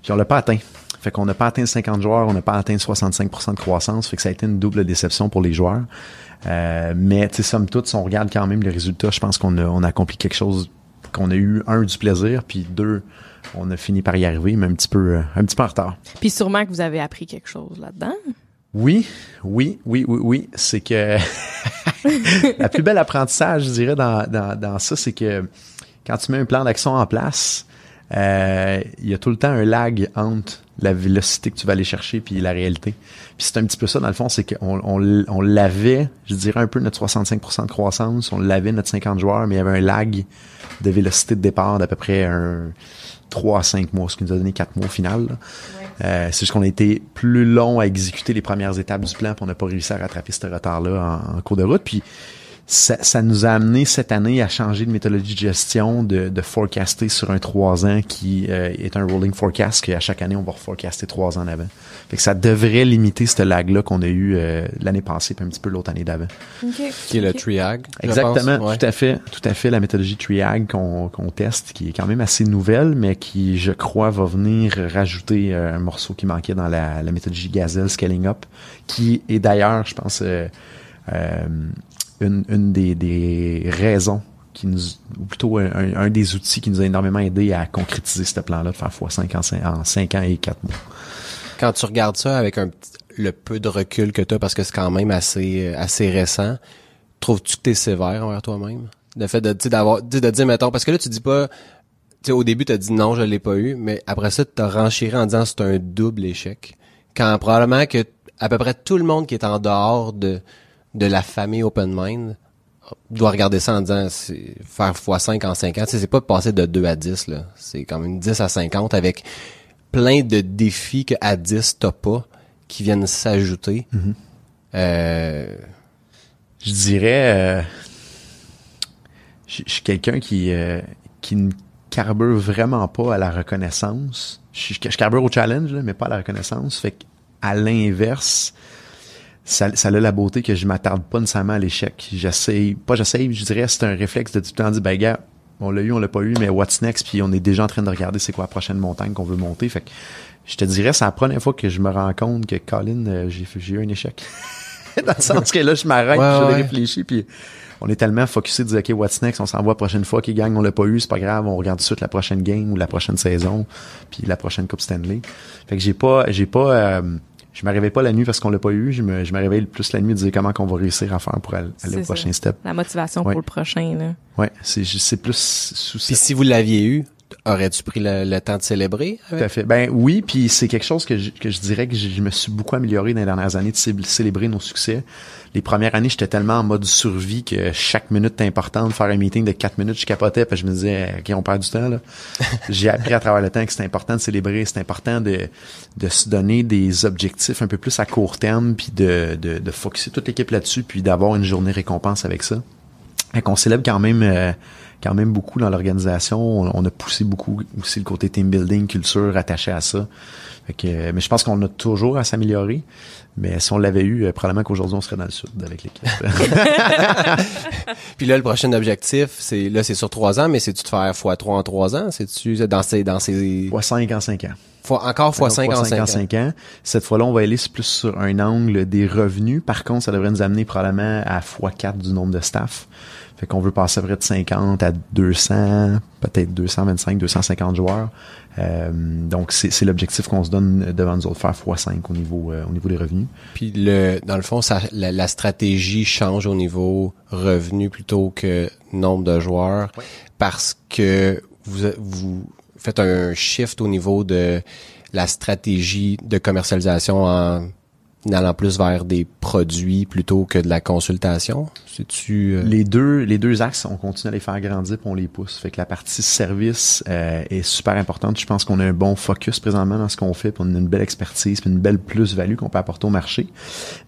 Puis on l'a pas atteint. Fait qu'on n'a pas atteint 50 joueurs, on n'a pas atteint 65% de croissance. Fait que ça a été une double déception pour les joueurs. Euh, mais, tu sais, somme toute, si on regarde quand même les résultats, je pense qu'on a, on a accompli quelque chose qu'on a eu un du plaisir, puis deux, on a fini par y arriver, mais un petit peu, euh, un petit peu en retard. Puis sûrement que vous avez appris quelque chose là-dedans. Oui, oui, oui, oui, oui. C'est que la plus belle apprentissage, je dirais, dans, dans, dans ça, c'est que quand tu mets un plan d'action en place, euh, il y a tout le temps un lag entre la vélocité que tu vas aller chercher puis la réalité. Puis c'est un petit peu ça dans le fond, c'est qu'on on, on l'avait, je dirais un peu notre 65% de croissance, on l'avait notre 50 joueurs, mais il y avait un lag de vélocité de départ d'à peu près un 3 à 5 mois, ce qui nous a donné 4 mois au final. Euh, c'est juste qu'on a été plus long à exécuter les premières étapes du plan, puis on n'a pas réussi à rattraper ce retard-là en, en, cours de route. Puis ça, ça, nous a amené cette année à changer de méthodologie de gestion, de, de forecaster sur un trois ans qui euh, est un rolling forecast, qu'à chaque année, on va forecaster trois ans en avant. Fait que ça devrait limiter ce lag-là qu'on a eu euh, l'année passée, puis un petit peu l'autre année d'avant. Qui est le triag. Exactement, tout à fait. Tout à fait, la méthodologie triag qu'on qu'on teste, qui est quand même assez nouvelle, mais qui, je crois, va venir rajouter euh, un morceau qui manquait dans la, la méthodologie Gazelle Scaling Up, qui est d'ailleurs, je pense... Euh, une, une des, des raisons qui nous, ou plutôt un, un, des outils qui nous a énormément aidé à concrétiser ce plan-là, de faire x5 en, en 5 ans et 4 mois. Quand tu regardes ça avec un, le peu de recul que tu as, parce que c'est quand même assez, assez récent, trouves-tu que tu es sévère envers toi-même? Le fait de, d'avoir, de dire, mettons, parce que là, tu dis pas, tu au début, tu as dit non, je l'ai pas eu, mais après ça, tu as renchéré en disant c'est un double échec. Quand probablement que à peu près tout le monde qui est en dehors de, de la famille Open Mind doit regarder ça en disant faire x5 en 5 ans. c'est pas passer de 2 à 10, là. C'est quand même 10 à 50 avec plein de défis que à 10 t'as pas qui viennent s'ajouter. Mm-hmm. euh... Je dirais euh... je suis quelqu'un qui euh, qui ne carbure vraiment pas à la reconnaissance. Je, je carbure au challenge, mais pas à la reconnaissance. Fait à l'inverse, ça, ça a la beauté que je m'attarde pas nécessairement à l'échec. J'essaye, pas j'essaye, je dirais c'est un réflexe de tout le temps dire, ben gars, on l'a eu, on l'a pas eu, mais what's next? Puis on est déjà en train de regarder c'est quoi la prochaine montagne qu'on veut monter. Fait que je te dirais, c'est la première fois que je me rends compte que Colin, euh, j'ai, j'ai eu un échec. Dans le sens que là, je m'arrête, je réfléchis, puis on est tellement focusé de dire, OK, what's next? On s'en va la prochaine fois qu'il gagne, on l'a pas eu, c'est pas grave, on regarde tout de suite la prochaine game ou la prochaine saison, puis la prochaine Coupe Stanley. Fait que j'ai pas, j'ai pas, euh, je m'arrivais pas la nuit parce qu'on l'a pas eu. Je me, je m'arrivais plus la nuit de dire comment qu'on va réussir à faire pour aller, au prochain step. La motivation pour le prochain, là. Ouais, c'est, c'est plus sous Puis si vous l'aviez eu, aurais-tu pris le, temps de célébrer? Tout à fait. Ben oui, puis c'est quelque chose que je, que je dirais que je, me suis beaucoup amélioré dans les dernières années de célébrer nos succès les premières années, j'étais tellement en mode survie que chaque minute était importante. Faire un meeting de quatre minutes, je capotais, puis je me disais, OK, on perd du temps, là. J'ai appris à travers le temps que c'est important de célébrer, c'est important de, de se donner des objectifs un peu plus à court terme, puis de, de, de focuser toute l'équipe là-dessus, puis d'avoir une journée récompense avec ça. Et qu'on célèbre quand même, euh, quand même beaucoup dans l'organisation. On, a poussé beaucoup aussi le côté team building, culture attaché à ça. Fait que, mais je pense qu'on a toujours à s'améliorer. Mais si on l'avait eu, euh, probablement qu'aujourd'hui, on serait dans le sud avec l'équipe. Puis là, le prochain objectif, c'est là, c'est sur trois ans, mais c'est-tu de faire x3 en trois ans? C'est-tu dans ces... Dans ces... Fois 5 en cinq ans. Fois, encore fois 5 en 5 ans. 5 ans. Cette fois-là, on va aller plus sur un angle des revenus. Par contre, ça devrait nous amener probablement à x4 du nombre de staff. Fait qu'on veut passer à près de 50 à 200, peut-être 225, 250 joueurs. Euh, donc, c'est l'objectif qu'on se donne devant nous autres, faire x5 au niveau, euh, au niveau des revenus. Puis, le, dans le fond, ça, la, stratégie change au niveau revenu plutôt que nombre de joueurs parce que vous, vous faites un shift au niveau de la stratégie de commercialisation en allant plus vers des produits plutôt que de la consultation? C'est-tu euh, les deux les deux axes, on continue à les faire grandir puis on les pousse. Fait que la partie service euh, est super importante. Je pense qu'on a un bon focus présentement dans ce qu'on fait, puis on a une belle expertise, puis une belle plus-value qu'on peut apporter au marché.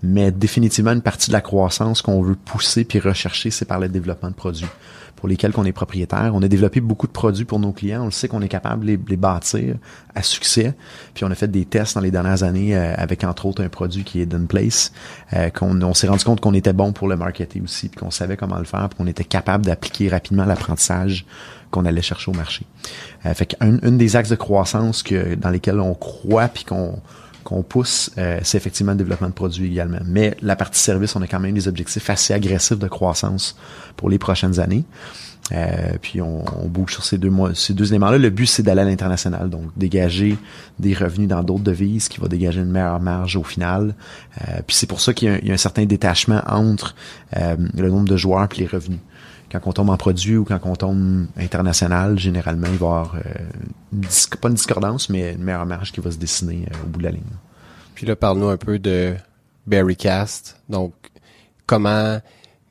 Mais définitivement une partie de la croissance qu'on veut pousser puis rechercher, c'est par le développement de produits pour lesquels on est propriétaire. On a développé beaucoup de produits pour nos clients. On le sait qu'on est capable de les, bâtir à succès. Puis on a fait des tests dans les dernières années euh, avec entre autres un produit qui est Done Place, euh, qu'on on, s'est rendu compte qu'on était bon pour le marketer aussi, puis qu'on savait comment le faire, puis qu'on était capable d'appliquer rapidement l'apprentissage qu'on allait chercher au marché. Euh, fait qu'un des axes de croissance que dans lesquels on croit puis qu'on qu'on pousse, euh, c'est effectivement le développement de produits également. Mais la partie service, on a quand même des objectifs assez agressifs de croissance pour les prochaines années. Euh, puis on, bouge sur ces deux mois, ces deux éléments-là. Le but, c'est d'aller à l'international, donc dégager des revenus dans d'autres devises, qui va dégager une meilleure marge au final. Euh, puis c'est pour ça qu'il y, a un certain détachement entre le nombre de joueurs et les revenus quand on tombe en produit ou quand on tombe international, généralement, il va y avoir euh, pas une discordance, mais une meilleure marge qui va se dessiner euh, au bout de la ligne. Puis là, parle-nous un peu de Berrycast. Donc, comment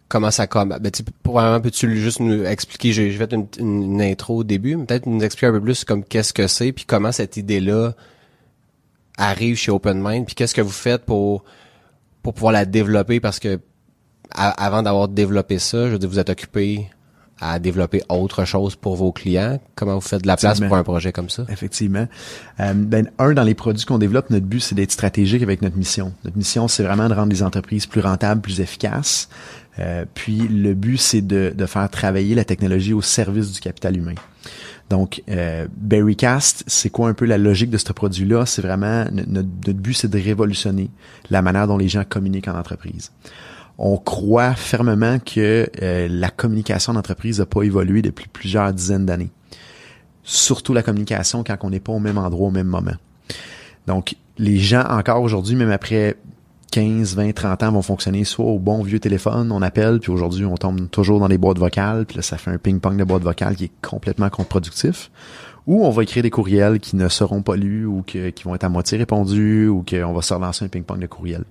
comment ça comme ben, probablement peux-tu juste nous expliquer j'ai fait une, une, intro au début peut-être nous expliquer un peu plus comme qu'est-ce que c'est puis comment cette idée là arrive chez OpenMind puis qu'est-ce que vous faites pour pour pouvoir la développer parce que avant d'avoir développé ça, je veux dire, vous êtes occupé à développer autre chose pour vos clients? Comment vous faites de la place pour un projet comme ça? Effectivement. Euh, ben, un, dans les produits qu'on développe, notre but, c'est d'être stratégique avec notre mission. Notre mission, c'est vraiment de rendre les entreprises plus rentables, plus efficaces. Euh, puis le but, c'est de, de faire travailler la technologie au service du capital humain. Donc, euh, Berrycast, c'est quoi un peu la logique de ce produit-là? C'est vraiment, notre, notre but, c'est de révolutionner la manière dont les gens communiquent en entreprise on croit fermement que euh, la communication d'entreprise n'a pas évolué depuis plusieurs dizaines d'années. Surtout la communication quand on n'est pas au même endroit au même moment. Donc, les gens encore aujourd'hui, même après 15, 20, 30 ans, vont fonctionner soit au bon vieux téléphone, on appelle, puis aujourd'hui, on tombe toujours dans les boîtes vocales, puis là, ça fait un ping-pong de boîtes vocales qui est complètement contre-productif. Ou on va écrire des courriels qui ne seront pas lus ou qui vont être à moitié répondus ou qu'on va se relancer un ping-pong de courriels.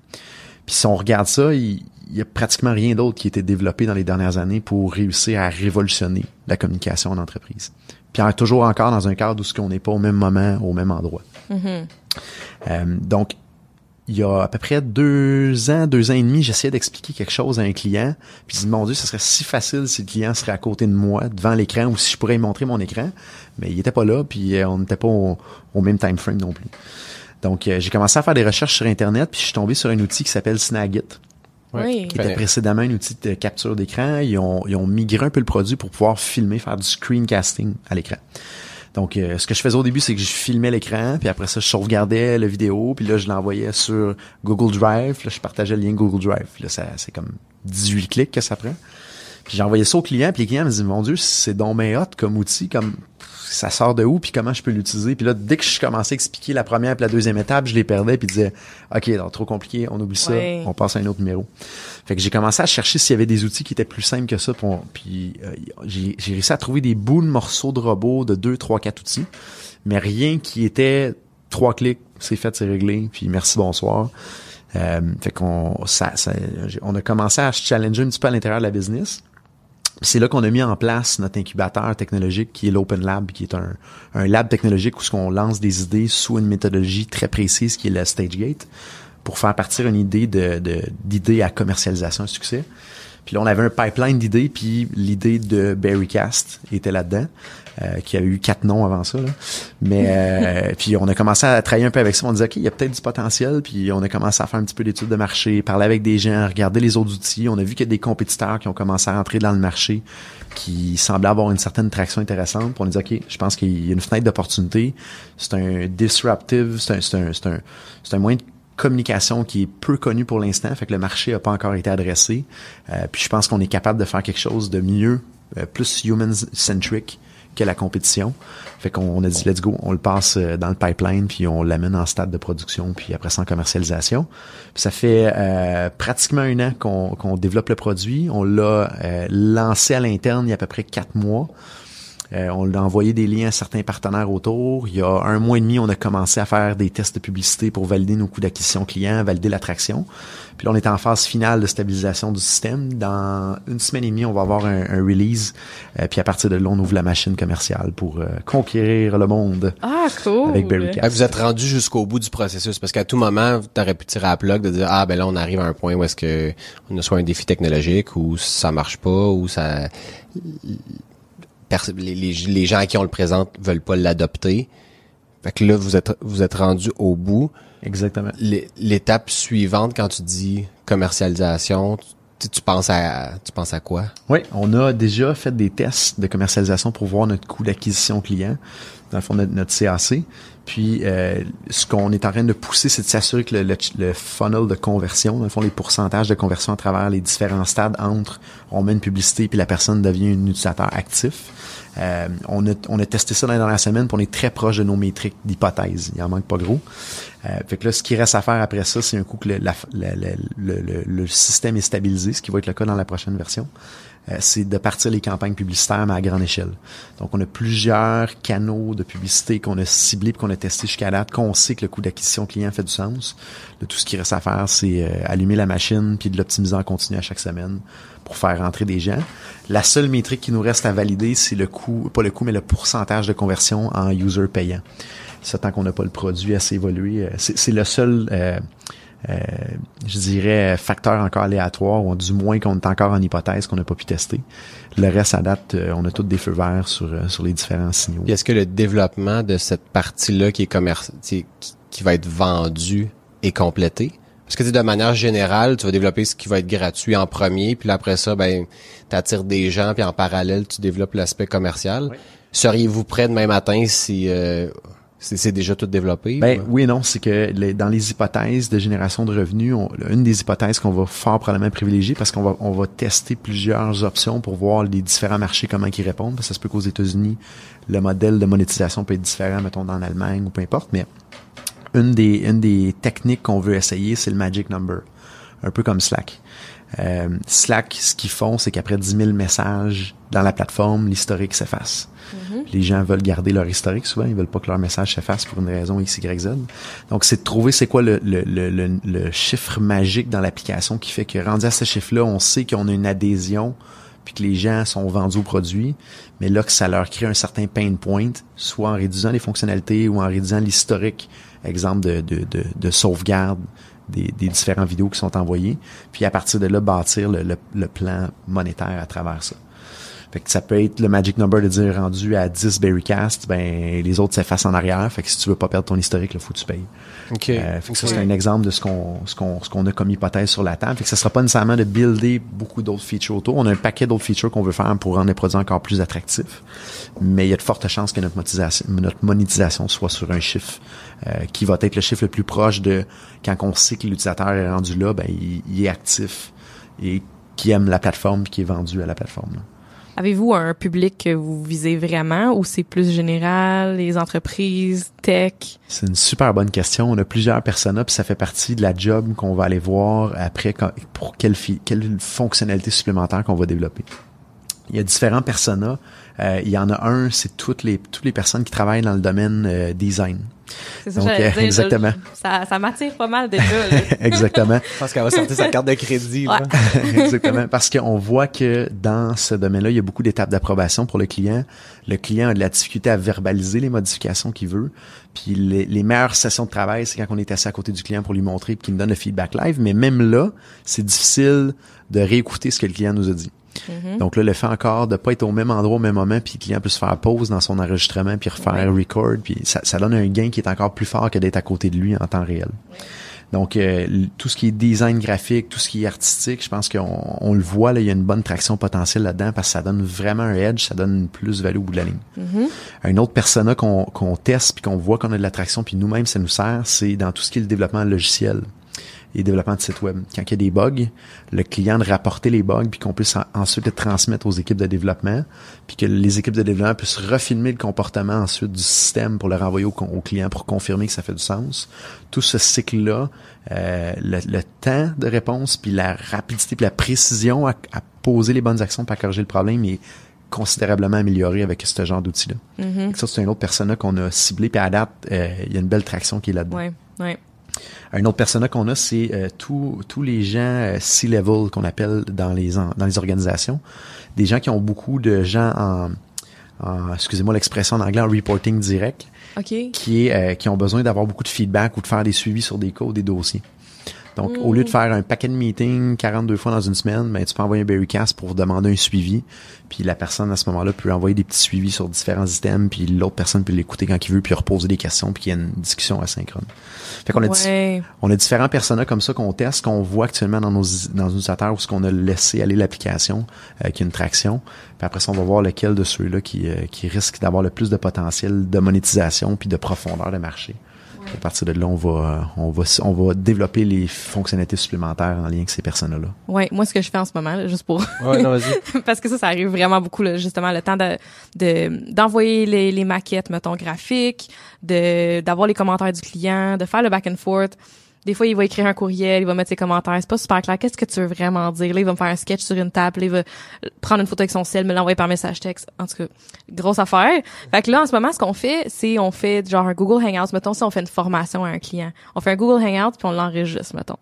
Puis si on regarde ça, il y a pratiquement rien d'autre qui a été développé dans les dernières années pour réussir à révolutionner la communication en entreprise. Puis toujours encore dans un cadre où ce qu'on n'est pas au même moment, au même endroit. Mm-hmm. Euh, donc, il y a à peu près deux ans, deux ans et demi, j'essayais d'expliquer quelque chose à un client. Puis je dis, mon Dieu, ce serait si facile si le client serait à côté de moi, devant l'écran, ou si je pourrais lui montrer mon écran. Mais il était pas là, puis euh, on n'était pas au, même time frame non plus. Donc, euh, j'ai commencé à faire des recherches sur Internet, puis je suis tombé sur un outil qui s'appelle Snagit. Oui. Qui était précédemment un outil de capture d'écran. Ils ont, ils ont migré un peu le produit pour pouvoir filmer, faire du screencasting à l'écran. Donc, euh, ce que je faisais au début, c'est que je filmais l'écran, puis après ça, je sauvegardais la vidéo, puis là, je l'envoyais sur Google Drive. Là, je partageais le lien Google Drive. Là, ça, c'est comme 18 clics que ça prend. Puis j'envoyais ça au client, puis les clients me disaient, mon Dieu, c'est donc hot comme outil, comme ça sort de où puis comment je peux l'utiliser. Puis là, dès que je commençais à expliquer la première et la deuxième étape, je les perdais puis disais OK, alors trop compliqué, on oublie ça, on passe à un autre numéro. Fait que j'ai commencé à chercher s'il y avait des outils qui étaient plus simples que ça. Pour, puis euh, j'ai, réussi à trouver des bouts de morceaux de robots de deux, trois, quatre outils, mais rien qui était trois clics, c'est fait, c'est réglé, puis merci, bonsoir. Euh, fait qu'on ça, ça, on a commencé à se challenger un petit peu à l'intérieur de la business c'est là qu'on a mis en place notre incubateur technologique qui est l'Open Lab, qui est un, un lab technologique où on lance des idées sous une méthodologie très précise qui est le StageGate pour faire partir une idée d'idée à commercialisation à succès. Puis là, on avait un pipeline d'idées, puis l'idée de Berrycast était là-dedans. Euh, qui a eu quatre noms avant ça. Là. Mais euh, puis on a commencé à travailler un peu avec ça. On disait ok, il y a peut-être du potentiel. Puis on a commencé à faire un petit peu d'études de marché, parler avec des gens, regarder les autres outils. On a vu qu'il y a des compétiteurs qui ont commencé à rentrer dans le marché, qui semblaient avoir une certaine traction intéressante. Puis on a dit ok, je pense qu'il y a une fenêtre d'opportunité. C'est un disruptive, c'est un, c'est un, c'est un, c'est un moyen de communication qui est peu connu pour l'instant, fait que le marché n'a pas encore été adressé. Euh, puis je pense qu'on est capable de faire quelque chose de mieux, plus human-centric, que la compétition. Fait qu'on a dit let's go, on le passe euh, dans le pipeline puis on l'amène en stade de production puis après ça en commercialisation. ça fait euh, pratiquement un an qu'on développe le produit. On l'a euh, lancé à l'interne il y a à peu près quatre mois. Euh, on a envoyé des liens à certains partenaires autour. Il y a un mois et demi, on a commencé à faire des tests de publicité pour valider nos coûts d'acquisition client, valider l'attraction. Puis là, on est en phase finale de stabilisation du système. Dans une semaine et demie, on va avoir un, release. Euh, puis à partir de là, on ouvre la machine commerciale pour euh, conquérir le monde. Ah, cool! Avec Berrycast. Vous êtes rendu jusqu'au bout du processus parce qu'à tout moment, tu aurais pu tirer à la plug de dire ah ben là on arrive à un point où est-ce que on a soit un défi technologique ou ça marche pas ou ça les, les, gens à qui on le présente veulent pas l'adopter. Fait que là, vous êtes, vous êtes rendu au bout. Exactement. L'étape suivante, quand tu dis commercialisation, tu, tu, penses à, tu penses à quoi? Oui, on a déjà fait des tests de commercialisation pour voir notre coût d'acquisition client, dans le fond, notre, notre CAC. Puis, euh, ce qu'on est en train de pousser, c'est de s'assurer que le, le, funnel de conversion, dans le fond, les pourcentages de conversion à travers les différents stades entre on met une publicité puis la personne devient un utilisateur actif. Euh, on, a, on a testé ça dans les dernières semaines, puis on est très proche de nos métriques d'hypothèse. Il en manque pas gros. Euh, fait que là, ce qui reste à faire après ça, c'est un coup que le, le, le, système est stabilisé, ce qui va être le cas dans la prochaine version. Euh, c'est de partir les campagnes publicitaires, mais à grande échelle. Donc, on a plusieurs canaux de publicité qu'on a ciblés qu'on a testés jusqu'à date, qu'on sait que le coût d'acquisition client fait du sens. tout ce qui reste à faire, c'est euh, allumer la machine puis de l'optimiser en continu à chaque semaine pour faire rentrer des gens. La seule métrique qui nous reste à valider, c'est le coût, pas le coût, mais le pourcentage de conversion en user payant. Ça, tant qu'on n'a pas le produit assez évolué, euh, c'est le seul euh, je dirais, facteur encore aléatoire, ou du moins qu'on est encore en hypothèse qu'on n'a pas pu tester. Le reste, à date, euh, on a tous des feux verts sur, euh, sur les différents signaux. Est-ce que le développement de cette partie-là qui est commerce, qui, qui va être vendue est complété? Parce que de manière générale, tu vas développer ce qui va être gratuit en premier, puis après ça, ben, tu attires des gens, puis en parallèle, tu développes l'aspect commercial. Seriez-vous prêt demain matin si c'est déjà tout développé? Ben, oui et non, c'est que dans les hypothèses de génération de revenus, une des hypothèses qu'on va fort probablement privilégier parce qu'on va, on va tester plusieurs options pour voir les différents marchés, comment ils répondent. Parce que ça se peut qu'aux États-Unis, le modèle de monétisation peut être différent, mettons, dans l'Allemagne ou peu importe. Mais une des, une des techniques qu'on veut essayer, c'est le magic number. Un peu comme Slack. Euh, Slack, ce qu'ils font, c'est qu'après 10 000 messages dans la plateforme, l'historique s'efface. Mm-hmm. Les gens veulent garder leur historique souvent, ils veulent pas que leur message s'efface pour une raison X, Y, Z. Donc, c'est de trouver c'est quoi le, le, le, le, chiffre magique dans l'application qui fait que rendu à ce chiffre-là, on sait qu'on a une adhésion puis que les gens sont vendus au produit, mais là que ça leur crée un certain pain point, soit en réduisant les fonctionnalités ou en réduisant l'historique, exemple de, de, de, de sauvegarde des, des différentes vidéos qui sont envoyées, puis à partir de là, bâtir le, le, le plan monétaire à travers ça. Fait que ça peut être le magic number de dire rendu à 10 Berrycast, ben les autres s'effacent en arrière. Fait que si tu veux pas perdre ton historique, il faut que tu payes. OK. Euh, fait que ça, c'est un exemple de ce qu'on ce qu'on ce qu'on a comme hypothèse sur la table. Fait que ça sera pas nécessairement de builder beaucoup d'autres features autour. On a un paquet d'autres features qu'on veut faire pour rendre les produits encore plus attractifs. Mais il y a de fortes chances que notre monétisation, notre monétisation soit sur un chiffre euh, qui va être le chiffre le plus proche de quand on sait que l'utilisateur est rendu là, ben il, il est actif et qui aime la plateforme puis qui est vendu à la plateforme. là. Avez-vous un public que vous visez vraiment ou c'est plus général, les entreprises, tech? C'est une super bonne question. On a plusieurs personas, puis ça fait partie de la job qu'on va aller voir après pour quelle, quelle fonctionnalité supplémentaire qu'on va développer. Il y a différents personas. Euh, il y en a un, c'est toutes les toutes les personnes qui travaillent dans le domaine euh, design. C'est ça, Donc, euh, dire, exactement. je- ça, ça m'attire pas mal déjà. là. Exactement. Je pense qu'elle va sortir sa carte de crédit. Là. Exactement. Parce qu'on voit que dans ce domaine-là, il y a beaucoup d'étapes d'approbation pour le client. Le client a de la difficulté à verbaliser les modifications qu'il veut. Puis les, les meilleures sessions de travail, c'est quand on est assis à côté du client pour lui montrer puis qu'il nous donne le feedback live. Mais même là, c'est difficile de réécouter ce que le client nous a dit. Donc là, le fait encore de pas être au même endroit au même moment, puis le client peut se faire pause dans son enregistrement, puis refaire record, puis ça, ça donne un gain qui est encore plus fort que d'être à côté de lui en temps réel. Donc, euh, tout ce qui est design graphique, tout ce qui est artistique, je pense qu'on on le voit, là, il y a une bonne traction potentielle là-dedans parce que ça donne vraiment un edge, ça donne une plus-value au bout de la ligne. Un autre persona qu'on qu'on teste puis qu'on voit qu'on a de l'attraction puis nous-mêmes ça nous sert, c'est dans tout ce qui est le développement logiciel et développement de site web. Quand il y a des bugs, le client de rapporter les bugs puis qu'on puisse en- ensuite les transmettre aux équipes de développement puis que les équipes de développement puissent refilmer le comportement ensuite du système pour le renvoyer au, client pour confirmer que ça fait du sens. Tout ce cycle-là, euh, le, le temps de réponse puis la rapidité puis la précision à, à poser les bonnes actions pour corriger le problème est considérablement amélioré avec ce genre d'outils-là. Mhm. Ça, c'est un autre persona qu'on a ciblé, puis à date, euh, il y a une belle traction qui est là-dedans. Ouais, ouais. Un autre persona qu'on a, c'est euh, tous tous les gens euh, C-level qu'on appelle dans les en- dans les organisations, des gens qui ont beaucoup de gens en, en excusez-moi l'expression en anglais en reporting direct, qui est euh, qui ont besoin d'avoir beaucoup de feedback ou de faire des suivis sur des cas ou des dossiers. Donc, au lieu de faire un paquet de meetings 42 fois dans une semaine, ben, tu peux envoyer un Berrycast pour demander un suivi. Puis la personne, à ce moment-là, peut envoyer des petits suivis sur différents items. Puis l'autre personne peut l'écouter quand il veut, puis reposer des questions, puis qu'il y a une discussion asynchrone. Fait qu'on a, Ouais. on a différents personas comme ça qu'on teste, qu'on voit actuellement dans nos, dans nos utilisateurs où ce qu'on a laissé aller l'application, euh, qui a une traction. Puis après ça, on va voir lequel de ceux-là qui, euh, qui risque d'avoir le plus de potentiel de monétisation puis de profondeur de marché. À partir de là, on va, on va, on va développer les fonctionnalités supplémentaires en lien avec ces personnes-là. Ouais, moi ce que je fais en ce moment, là, juste pour Ouais, non, vas-y. parce que ça, ça arrive vraiment beaucoup, là, justement, le temps de de- d'envoyer les, les maquettes, mettons, graphiques, de d'avoir les commentaires du client, de faire le back and forth. Des fois, il va écrire un courriel, il va mettre ses commentaires. C'est pas super clair. Qu'est-ce que tu veux vraiment dire? Là, il va me faire un sketch sur une table. Là, il va prendre une photo avec son sel, me l'envoyer par message texte. En tout cas, grosse affaire. Fait que là, en ce moment, ce qu'on fait, c'est on fait genre un Google Hangout. Mettons, si on fait une formation à un client. On fait un Google Hangout puis on l'enregistre, mettons.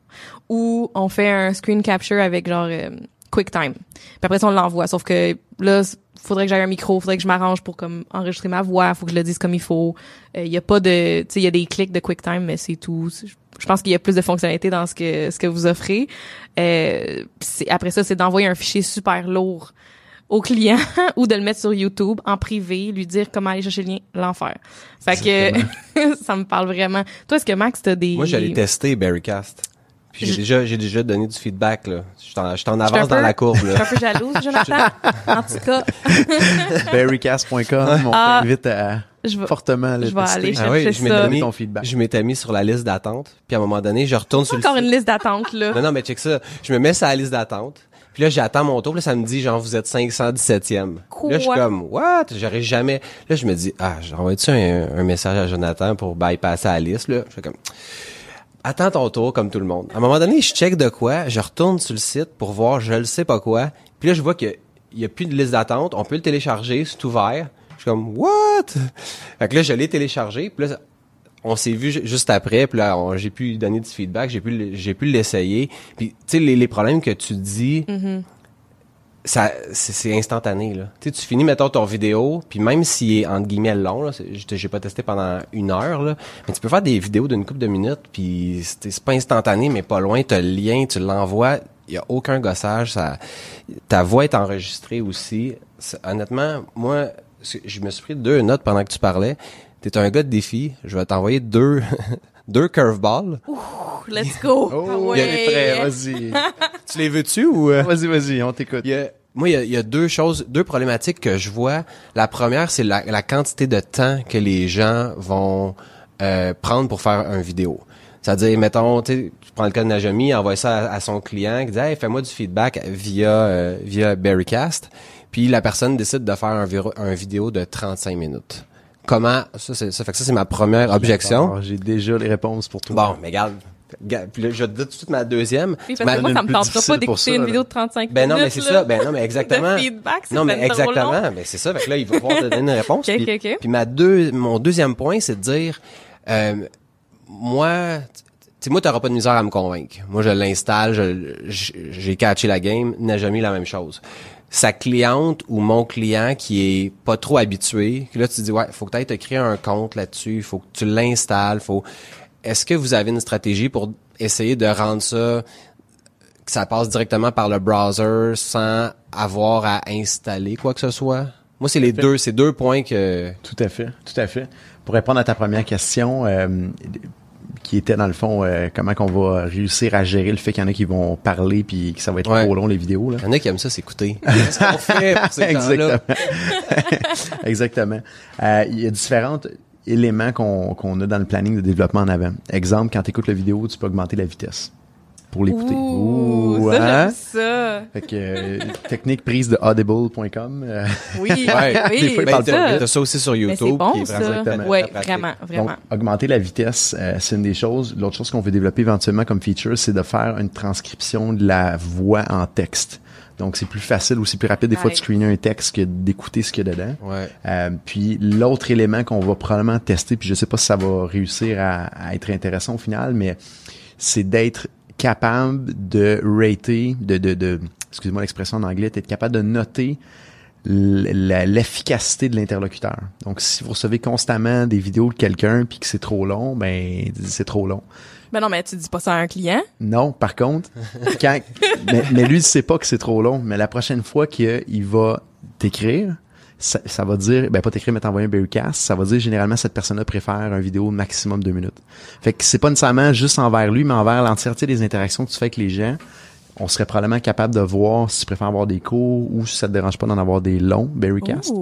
Ou on fait un screen capture avec genre euh, QuickTime. Puis après ça, on l'envoie. Sauf que là, faudrait que j'aille un micro, faudrait que je m'arrange pour comme enregistrer ma voix, faut que je le dise comme il faut. Il y a pas de, tu sais, il y a des clics de QuickTime, mais c'est tout. Je pense qu'il y a plus de fonctionnalités dans ce que ce que vous offrez. Euh, après ça, c'est d'envoyer un fichier super lourd au client ou de le mettre sur YouTube en privé, lui dire comment aller chercher le lien, l'enfer. Fait que ça me parle vraiment. Toi, est-ce que Max t'as des Moi, j'allais tester Berrycast. Puis j'ai déjà, j'ai déjà donné du feedback, là. Je suis en, je suis en Je suis un avance dans la courbe, Je suis là. un peu jalouse, Jonathan. en tout cas, Berrycast.com, on Ah. t'invite à je vais fortement le je vais aller Ah oui, chercher je m'étais ça. Mis, ton feedback. je m'étais mis sur la liste d'attente. Puis à un moment donné, je retourne sur le encore une liste d'attente là. Non, non, mais check ça. Je me mets sur la liste d'attente. Puis là, j'attends mon tour. Puis là, ça me dit, genre, vous êtes 517e. Quoi? Là, je suis comme, what? J'aurais jamais... Là, je me dis, ah, j'envoie-tu un, un message à Jonathan pour bypasser la liste, là? Je fais comme, attends ton tour, comme tout le monde. À un moment donné, je check de quoi. Je retourne sur le site pour voir je le sais pas quoi. Puis là, je vois qu'il y a plus de liste d'attente. On peut le télécharger. C'est ouvert. Je suis comme, what? Fait que là, je l'ai téléchargé. Puis là, on s'est vu ju- juste après, puis là, j'ai pu donner du feedback, j'ai pu, j'ai pu l'essayer. Puis, tu sais, les, les problèmes que tu dis, Mm-hmm. Ça c'est c'est instantané là. Tu sais, tu finis mettons ton vidéo, puis même s'il est entre guillemets long là, j'ai pas testé pendant une heure là, mais tu peux faire des vidéos d'une couple de minutes, puis c'est c'est pas instantané, mais pas loin, t'as le lien, tu l'envoies, il y a aucun gossage, ça, ta voix est enregistrée aussi. Honnêtement, moi, je me suis pris deux notes pendant que tu parlais. T'es un gars de défi, je vais t'envoyer deux deux curveballs. Let's go! Oh, Ah il ouais. est prêt, vas-y. Tu les veux-tu ou euh? vas-y, vas-y, on t'écoute. Il y a- moi, il y, a, il y a deux choses, deux problématiques que je vois. La première, c'est la, la quantité de temps que les gens vont euh, prendre pour faire une vidéo. C'est-à-dire, mettons, tu sais, tu prends le cas de Najami, envoie ça à, à son client, qui dit, hey, fais-moi du feedback via euh, via Berrycast. Puis la personne décide de faire un, un vidéo de 35 minutes. Comment ça, c'est ça fait que ça c'est ma première objection. J'ai déjà les réponses pour toi. Bon, mais regarde, je te tout de suite ma deuxième. Oui, Ma- parce que moi, ça me tentera pas d'écouter une là. vidéo de 35 Ben non, minutes. mais c'est ça. Ben non, mais exactement. De feedback, c'est Non, mais ben exactement. Ben c'est ça. Fait que là, il va pouvoir te donner une réponse. Ok, puis, ok, ok. puis ma deux, mon deuxième point, c'est de dire, euh, moi, tu moi, t'auras pas de misère à me convaincre. Moi, je l'installe, j'ai catché la game, n'a jamais eu la même chose. Sa cliente ou mon client qui est pas trop habitué, que là, tu dis, ouais, faut que tu te créer un compte là-dessus, faut que tu l'installes, faut... Est-ce que vous avez une stratégie pour essayer de rendre ça que ça passe directement par le browser sans avoir à installer quoi que ce soit? Moi, c'est les deux, c'est deux points que... Tout à fait, tout à fait. Pour répondre à ta première question, euh, qui était dans le fond euh, comment qu'on va réussir à gérer le fait qu'il y en a qui vont parler puis que ça va être Ouais. trop long les vidéos là. Il y en a qui aiment ça s'écouter. Qu'est-ce qu'on fait pour ces? Exactement. Exactement. Euh, il y a différents éléments qu'on qu'on a dans le planning de développement en avant. Exemple, quand tu écoutes la vidéo, tu peux augmenter la vitesse pour l'écouter. Ouh, ça, hein? j'aime ça. Fait que euh, technique prise de audible.com. euh, Oui, Ouais. oui, Des fois, Ben, parle t'as ça. aussi sur Mais YouTube. c'est bon, qui est ça. vraiment pratique. vraiment, vraiment. Donc, augmenter la vitesse, euh, c'est une des choses. L'autre chose qu'on veut développer éventuellement comme feature, c'est de faire une transcription de la voix en texte. Donc, c'est plus facile ou c'est plus rapide des fois de screener un texte que d'écouter ce qu'il y a dedans. Ouais. Euh, puis l'autre élément qu'on va probablement tester, puis je sais pas si ça va réussir à, à être intéressant au final, mais c'est d'être capable de rater, de, de, de excusez-moi l'expression en anglais, d'être capable de noter l'efficacité de l'interlocuteur. Donc, si vous recevez constamment des vidéos de quelqu'un puis que c'est trop long, ben c'est trop long. Ben non, mais tu dis pas ça à un client. Non, par contre, quand, mais, mais lui, il sait pas que c'est trop long. Mais la prochaine fois qu'il va t'écrire, ça, ça va dire, ben pas t'écrire, mais t'envoyer un Berrycast, ça va dire généralement cette personne-là préfère un vidéo maximum deux minutes. Fait que c'est pas nécessairement juste envers lui, mais envers l'entièreté des interactions que tu fais avec les gens. On serait probablement capable de voir si tu préfères avoir des courts ou si ça te dérange pas d'en avoir des longs Berrycast.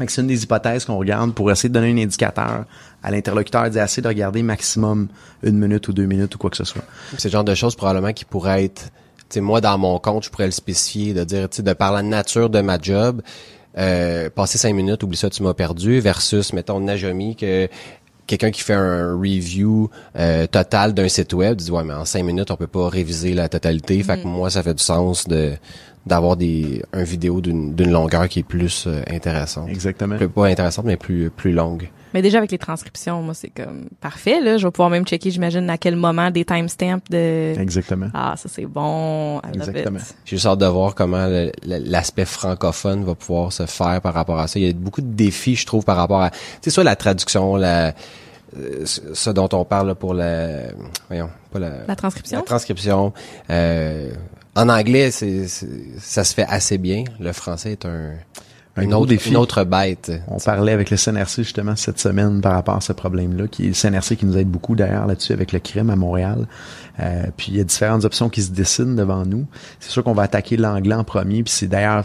Fait que c'est une des hypothèses qu'on regarde pour essayer de donner un indicateur à l'interlocuteur, d'essayer assez de regarder maximum une minute ou deux minutes ou quoi que ce soit. C'est le genre de choses probablement qui pourraient être, tu sais, moi dans mon compte, je pourrais le spécifier, de dire, tu sais, de par la nature de ma job, euh, passer cinq minutes, oublie ça, tu m'as perdu, versus, mettons, Najami, que quelqu'un qui fait un review euh, total d'un site web dit ouais mais en cinq minutes on peut pas réviser la totalité fait que moi ça fait du sens de d'avoir des un vidéo d'une d'une longueur qui est plus euh, intéressante Exactement. Plus- pas intéressante mais plus plus longue Mais déjà avec les transcriptions, moi c'est comme parfait là. Je vais pouvoir même checker, j'imagine, à quel moment des timestamps de. Exactement. Ah, ça c'est bon. Exactement. J'ai juste hâte de voir comment l'aspect francophone va pouvoir se faire par rapport à ça. Il y a beaucoup de défis, je trouve, par rapport à, tu sais, soit la traduction, la, euh, ce ce dont on parle là, pour la, voyons, pas la, La transcription? la transcription. Euh, en anglais, c'est, c'est- ça se fait assez bien. Le français est un, Un une gros autre, défi. une autre bête. On parlait avec le CNRC justement cette semaine par rapport à ce problème-là, qui est le CNRC qui nous aide beaucoup d'ailleurs là-dessus avec le crime à Montréal. Euh, puis il y a différentes options qui se dessinent devant nous. C'est sûr qu'on va attaquer l'anglais en premier, puis c'est d'ailleurs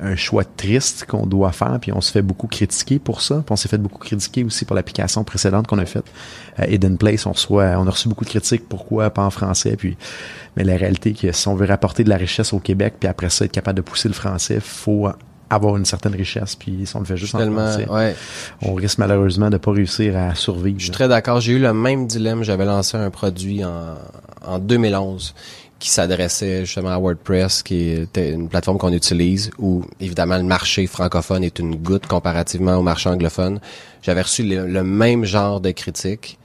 un choix triste qu'on doit faire, puis on se fait beaucoup critiquer pour ça. Puis on s'est fait beaucoup critiquer aussi pour l'application précédente qu'on a faite, euh, Hidden Place. On reçoit, on a reçu beaucoup de critiques. Pourquoi pas en français Puis, mais la réalité, que si on veut rapporter de la richesse au Québec, puis après ça être capable de pousser le français, faut avoir une certaine richesse. Puis si on le fait juste en Tellement, français, ouais. on risque malheureusement de pas réussir à survivre. Je suis très d'accord. J'ai eu le même dilemme. J'avais lancé un produit en, en 2011 qui s'adressait justement à WordPress, qui était une plateforme qu'on utilise où, évidemment, le marché francophone est une goutte comparativement au marché anglophone. J'avais reçu le, le même genre de critiques,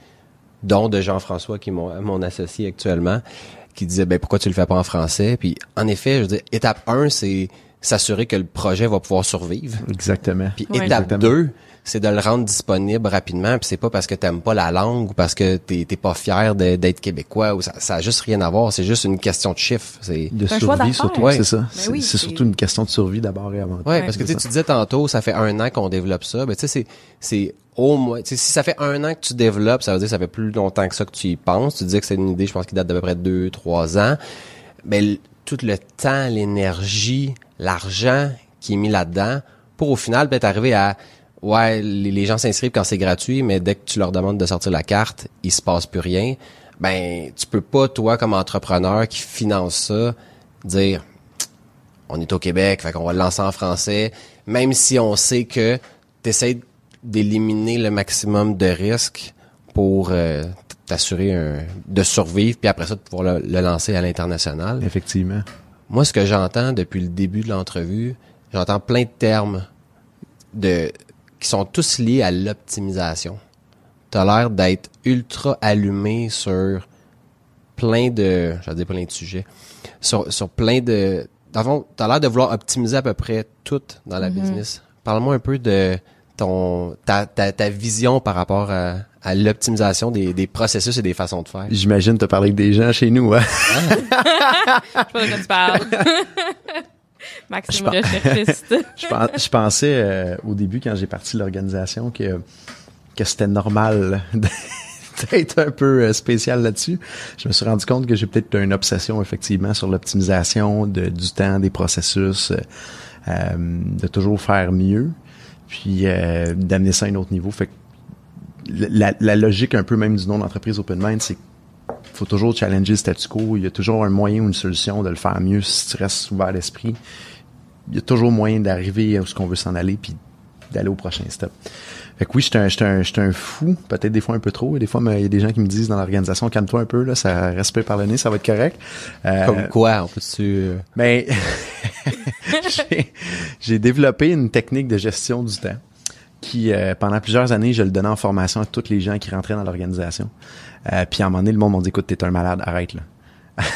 dont de Jean-François, qui est mon, mon associé actuellement, qui disait, ben, pourquoi tu le fais pas en français? Puis, en effet, je veux dire, étape 1, c'est s'assurer que le projet va pouvoir survivre. Exactement. Puis Ouais. étape Exactement. 2, c'est de le rendre disponible rapidement. Puis c'est pas parce que t'aimes pas la langue ou parce que t'es t'es pas fier d'être québécois ou ça, ça a juste rien à voir. C'est juste une question de chiffre. C'est De survie, surtout, Ouais. c'est ça. C'est oui, c'est c'est- surtout une question de survie d'abord et avant tout. Ouais, Ouais. parce que tu C'est sais, tu disais tantôt, ça fait un an qu'on développe ça. Ben tu sais, c'est c'est au moins, tu sais, si ça fait un an que tu développes, ça veut dire que ça fait plus longtemps que ça que tu y penses. Tu dis que c'est une idée, je pense, qui date d'à peu près deux, trois ans. Ben l- tout le temps, l'énergie, l'argent qui est mis là-dedans, pour au final peut-être arriver à ouais, les, gens s'inscrivent quand c'est gratuit, mais dès que tu leur demandes de sortir la carte, il se passe plus rien. Ben, tu peux pas, toi, comme entrepreneur qui finance ça, dire on est au Québec, fait qu'on va le lancer en français, même si on sait que tu essaies d'éliminer le maximum de risques pour euh, t'assurer un- de survivre, puis après ça, de pouvoir le, le lancer à l'international. Effectivement. Moi, ce que j'entends depuis le début de l'entrevue, j'entends plein de termes de qui sont tous liés à l'optimisation. T'as l'air d'être ultra allumé sur plein de, j'allais dire plein de sujets, sur, sur plein de, dans le fond, t'as l'air de vouloir optimiser à peu près tout dans la business. Parle-moi un peu de ton, ta, ta, ta vision par rapport à, à l'optimisation des, des processus et des façons de faire. J'imagine te parler avec des gens chez nous, hein? Je sais pas de quoi tu parles. Maxime Je recherchiste. je, pen- je pensais euh, au début quand j'ai parti l'organisation que que c'était normal d'être un peu euh, spécial là-dessus. Je me suis rendu compte que j'ai peut-être une obsession effectivement sur l'optimisation de, du temps, des processus, euh, euh, de toujours faire mieux, puis euh, d'amener ça à un autre niveau. Fait que la, la logique un peu même du nom d'entreprise Open Mind, c'est faut toujours challenger le statu quo. Il y a toujours un moyen ou une solution de le faire mieux si tu restes ouvert d'esprit. Il y a toujours moyen d'arriver à où ce qu'on veut s'en aller puis d'aller au prochain step. Fait que oui, j'étais un, j'étais un, j'étais un fou, peut-être des fois un peu trop. Et des fois, il y a des gens qui me disent dans l'organisation, calme-toi un peu, là, ça respire par le nez, ça va être correct. Euh, Comme quoi, on peut-tu... euh, mais j'ai- j'ai développé une technique de gestion du temps qui, euh, pendant plusieurs années, je le donnais en formation à tous les gens qui rentraient dans l'organisation. Euh, puis à un moment donné, le monde m'a dit, écoute, t'es un malade, arrête là.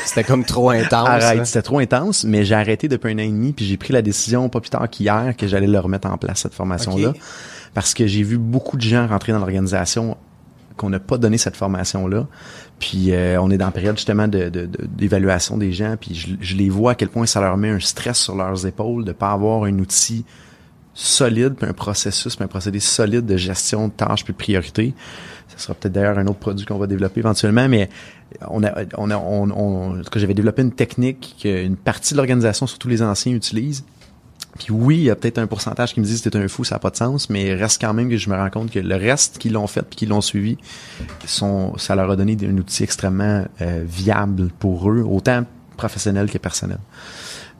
C'était comme trop intense. Arrête, hein. c'était trop intense, mais j'ai arrêté depuis un an et demi, puis j'ai pris la décision, pas plus tard qu'hier, que j'allais le remettre en place, cette formation-là. Parce que j'ai vu beaucoup de gens rentrer dans l'organisation qu'on n'a pas donné cette formation-là. Puis euh, on est dans la période justement de, de- de- d'évaluation des gens, puis je, je les vois à quel point ça leur met un stress sur leurs épaules de pas avoir un outil solide, puis un processus, puis un procédé solide de gestion de tâches puis de priorités. Ce sera peut-être d'ailleurs un autre produit qu'on va développer éventuellement, mais on a, on a, on, on- en j'avais développé une technique qu'une partie de l'organisation, surtout les anciens, utilisent. Puis oui, il y a peut-être un pourcentage qui me disent que t'es un fou, ça n'a pas de sens, mais reste quand même que je me rends compte que le reste qui l'ont fait puis qui l'ont suivi, ça leur a donné un outil extrêmement euh, viable pour eux, autant professionnel que personnel.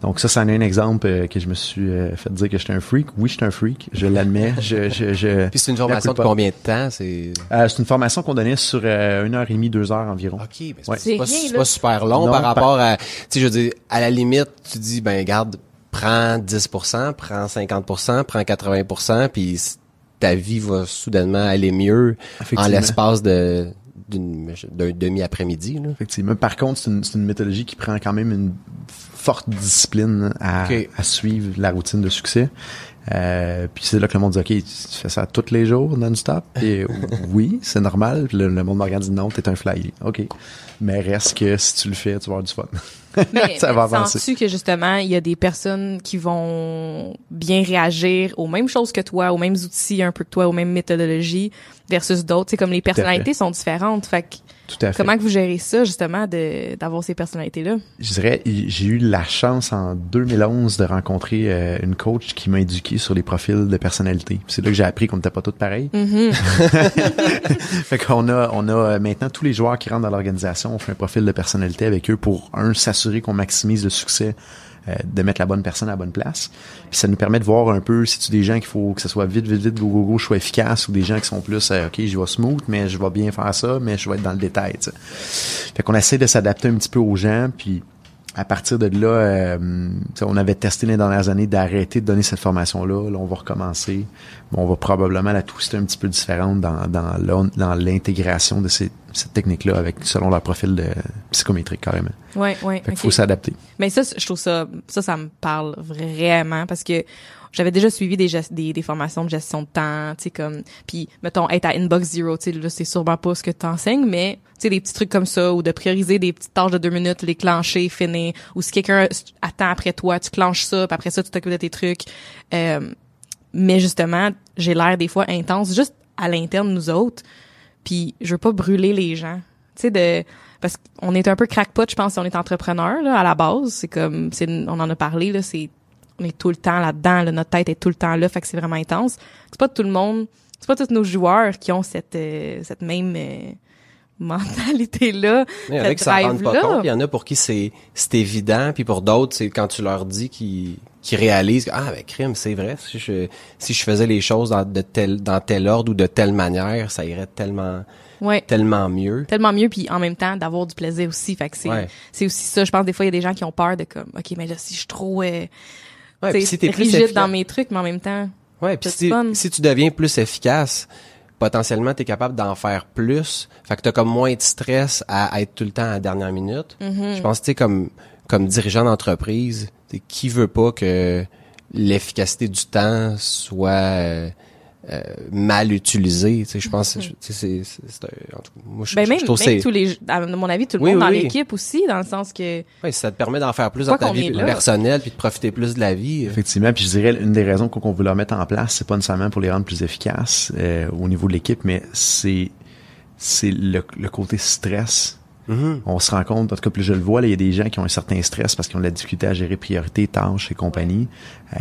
Donc ça, c'en est un exemple euh, que je me suis euh, fait dire que j'étais un freak. Oui, j'étais un freak, je l'admets. je, je, je, Puis c'est une formation de combien de temps? C'est... Euh, c'est une formation qu'on donnait sur euh, une heure et demie, deux heures environ. OK, ben c'est Ouais. c'est pas, rien, pas super long Non, par par- rapport à, tu sais, je veux dire, à la limite, tu dis, ben, garde, prends 10%, prends 50%, prends 80%, puis ta vie va soudainement aller mieux en l'espace de, d'une, d'un demi-après-midi, là. Effectivement. Par contre, c'est une, c'est une méthodologie qui prend quand même une forte discipline à, à suivre la routine de succès. Euh, puis c'est là que le monde dit, OK, tu fais ça tous les jours non-stop? Et oui, c'est normal. Le, le monde me regarde et dit, non, t'es un flyer. OK. Mais reste que si tu le fais, tu vas avoir du fun. Mais, Ça va mais avancer. sens-tu que justement, il y a des personnes qui vont bien réagir aux mêmes choses que toi, aux mêmes outils un peu que toi, aux mêmes méthodologies versus d'autres? C'est comme les personnalités sont différentes. Fait que Tout à fait. comment que vous gérez ça, justement, de, d'avoir ces personnalités-là? Je dirais, j'ai eu la chance en 2011 de rencontrer euh, une coach qui m'a éduqué sur les profils de personnalité. C'est là que j'ai appris qu'on n'était pas tous pareils. Mhm. fait qu'on a, on a euh, maintenant tous les joueurs qui rentrent dans l'organisation, on fait un profil de personnalité avec eux pour un s'assurer qu'on maximise le succès euh, de mettre la bonne personne à la bonne place. Puis ça nous permet de voir un peu si tu des gens qu'il faut que ça soit vite, vite, vite, go, go, go, je sois efficace ou des gens qui sont plus, euh, ok, je vais smooth, mais je vais bien faire ça, mais je vais être dans le détail. tu sais. Fait qu'on essaie de s'adapter un petit peu aux gens, puis à partir de là, euh, on avait testé les dernières années d'arrêter de donner cette formation-là. Là, on va recommencer. Bon, on va probablement la twister un petit peu différente dans, dans l'intégration de ces, cette technique-là avec selon leur profil de psychométrique carrément. Ouais, ouais. Fait qu'il ok. faut s'adapter. Mais ça, je trouve ça, ça, ça me parle vraiment parce que j'avais déjà suivi des, des, des formations de gestion de temps, tu sais, comme, puis, mettons, être à inbox zero, tu sais, là, c'est sûrement pas ce que t'enseignes, mais, tu sais, des petits trucs comme ça, ou de prioriser des petites tâches de deux minutes, les clencher, finir, ou si quelqu'un attend après toi, tu clenches ça, puis après ça, tu t'occupes de tes trucs. Euh, mais justement, j'ai l'air des fois intense, juste à l'interne, nous autres, puis je veux pas brûler les gens, tu sais, de parce qu'on est un peu crackpot, je pense, si on est entrepreneur là, à la base. C'est comme, c'est, on en a parlé là, c'est, on est tout le temps là-dedans, là, notre tête est tout le temps là, fait que c'est vraiment intense. C'est pas tout le monde, c'est pas tous nos joueurs qui ont cette, euh, cette même euh, mentalité là. Il y en a qui s'en rendent pas compte, il y en a pour qui c'est c'est évident, puis pour d'autres, c'est quand tu leur dis qu'ils qu'ils réalisent que, ah ben crime, c'est vrai, si je si je faisais les choses dans de tel dans tel ordre ou de telle manière, ça irait tellement Ouais. tellement mieux. Tellement mieux, puis en même temps d'avoir du plaisir aussi. Fait que c'est, Ouais. c'est aussi ça. Je pense des fois il y a des gens qui ont peur de comme, ok, mais là si je suis trop euh, Ouais, tu si t'es plus rigide efficace- dans mes trucs, mais en même temps, Ouais, puis si, si tu deviens plus efficace, potentiellement t'es capable d'en faire plus. Fait que t'as comme moins de stress à, être tout le temps à la dernière minute. Mm-hmm. Je pense que tu sais comme comme dirigeant d'entreprise, t'sais, qui veut pas que l'efficacité du temps soit euh, euh, mal utilisée? Tu sais, je pense, que c'est, en tout cas, moi, je, ben même, je trouve même tous les, à mon avis, tout le Oui, monde oui, dans oui. l'équipe aussi, dans le sens que, ouais, ça te permet d'en faire plus dans ta vie personnelle puis de profiter plus de la vie. Effectivement, puis je dirais une des raisons qu'on veut leur mettre en place, c'est pas nécessairement pour les rendre plus efficaces euh, au niveau de l'équipe, mais c'est c'est le, le côté stress. Mhm. On se rend compte, en tout cas, plus je le vois, là, il y a des gens qui ont un certain stress parce qu'ils ont de la difficulté à gérer priorité, tâches et compagnie.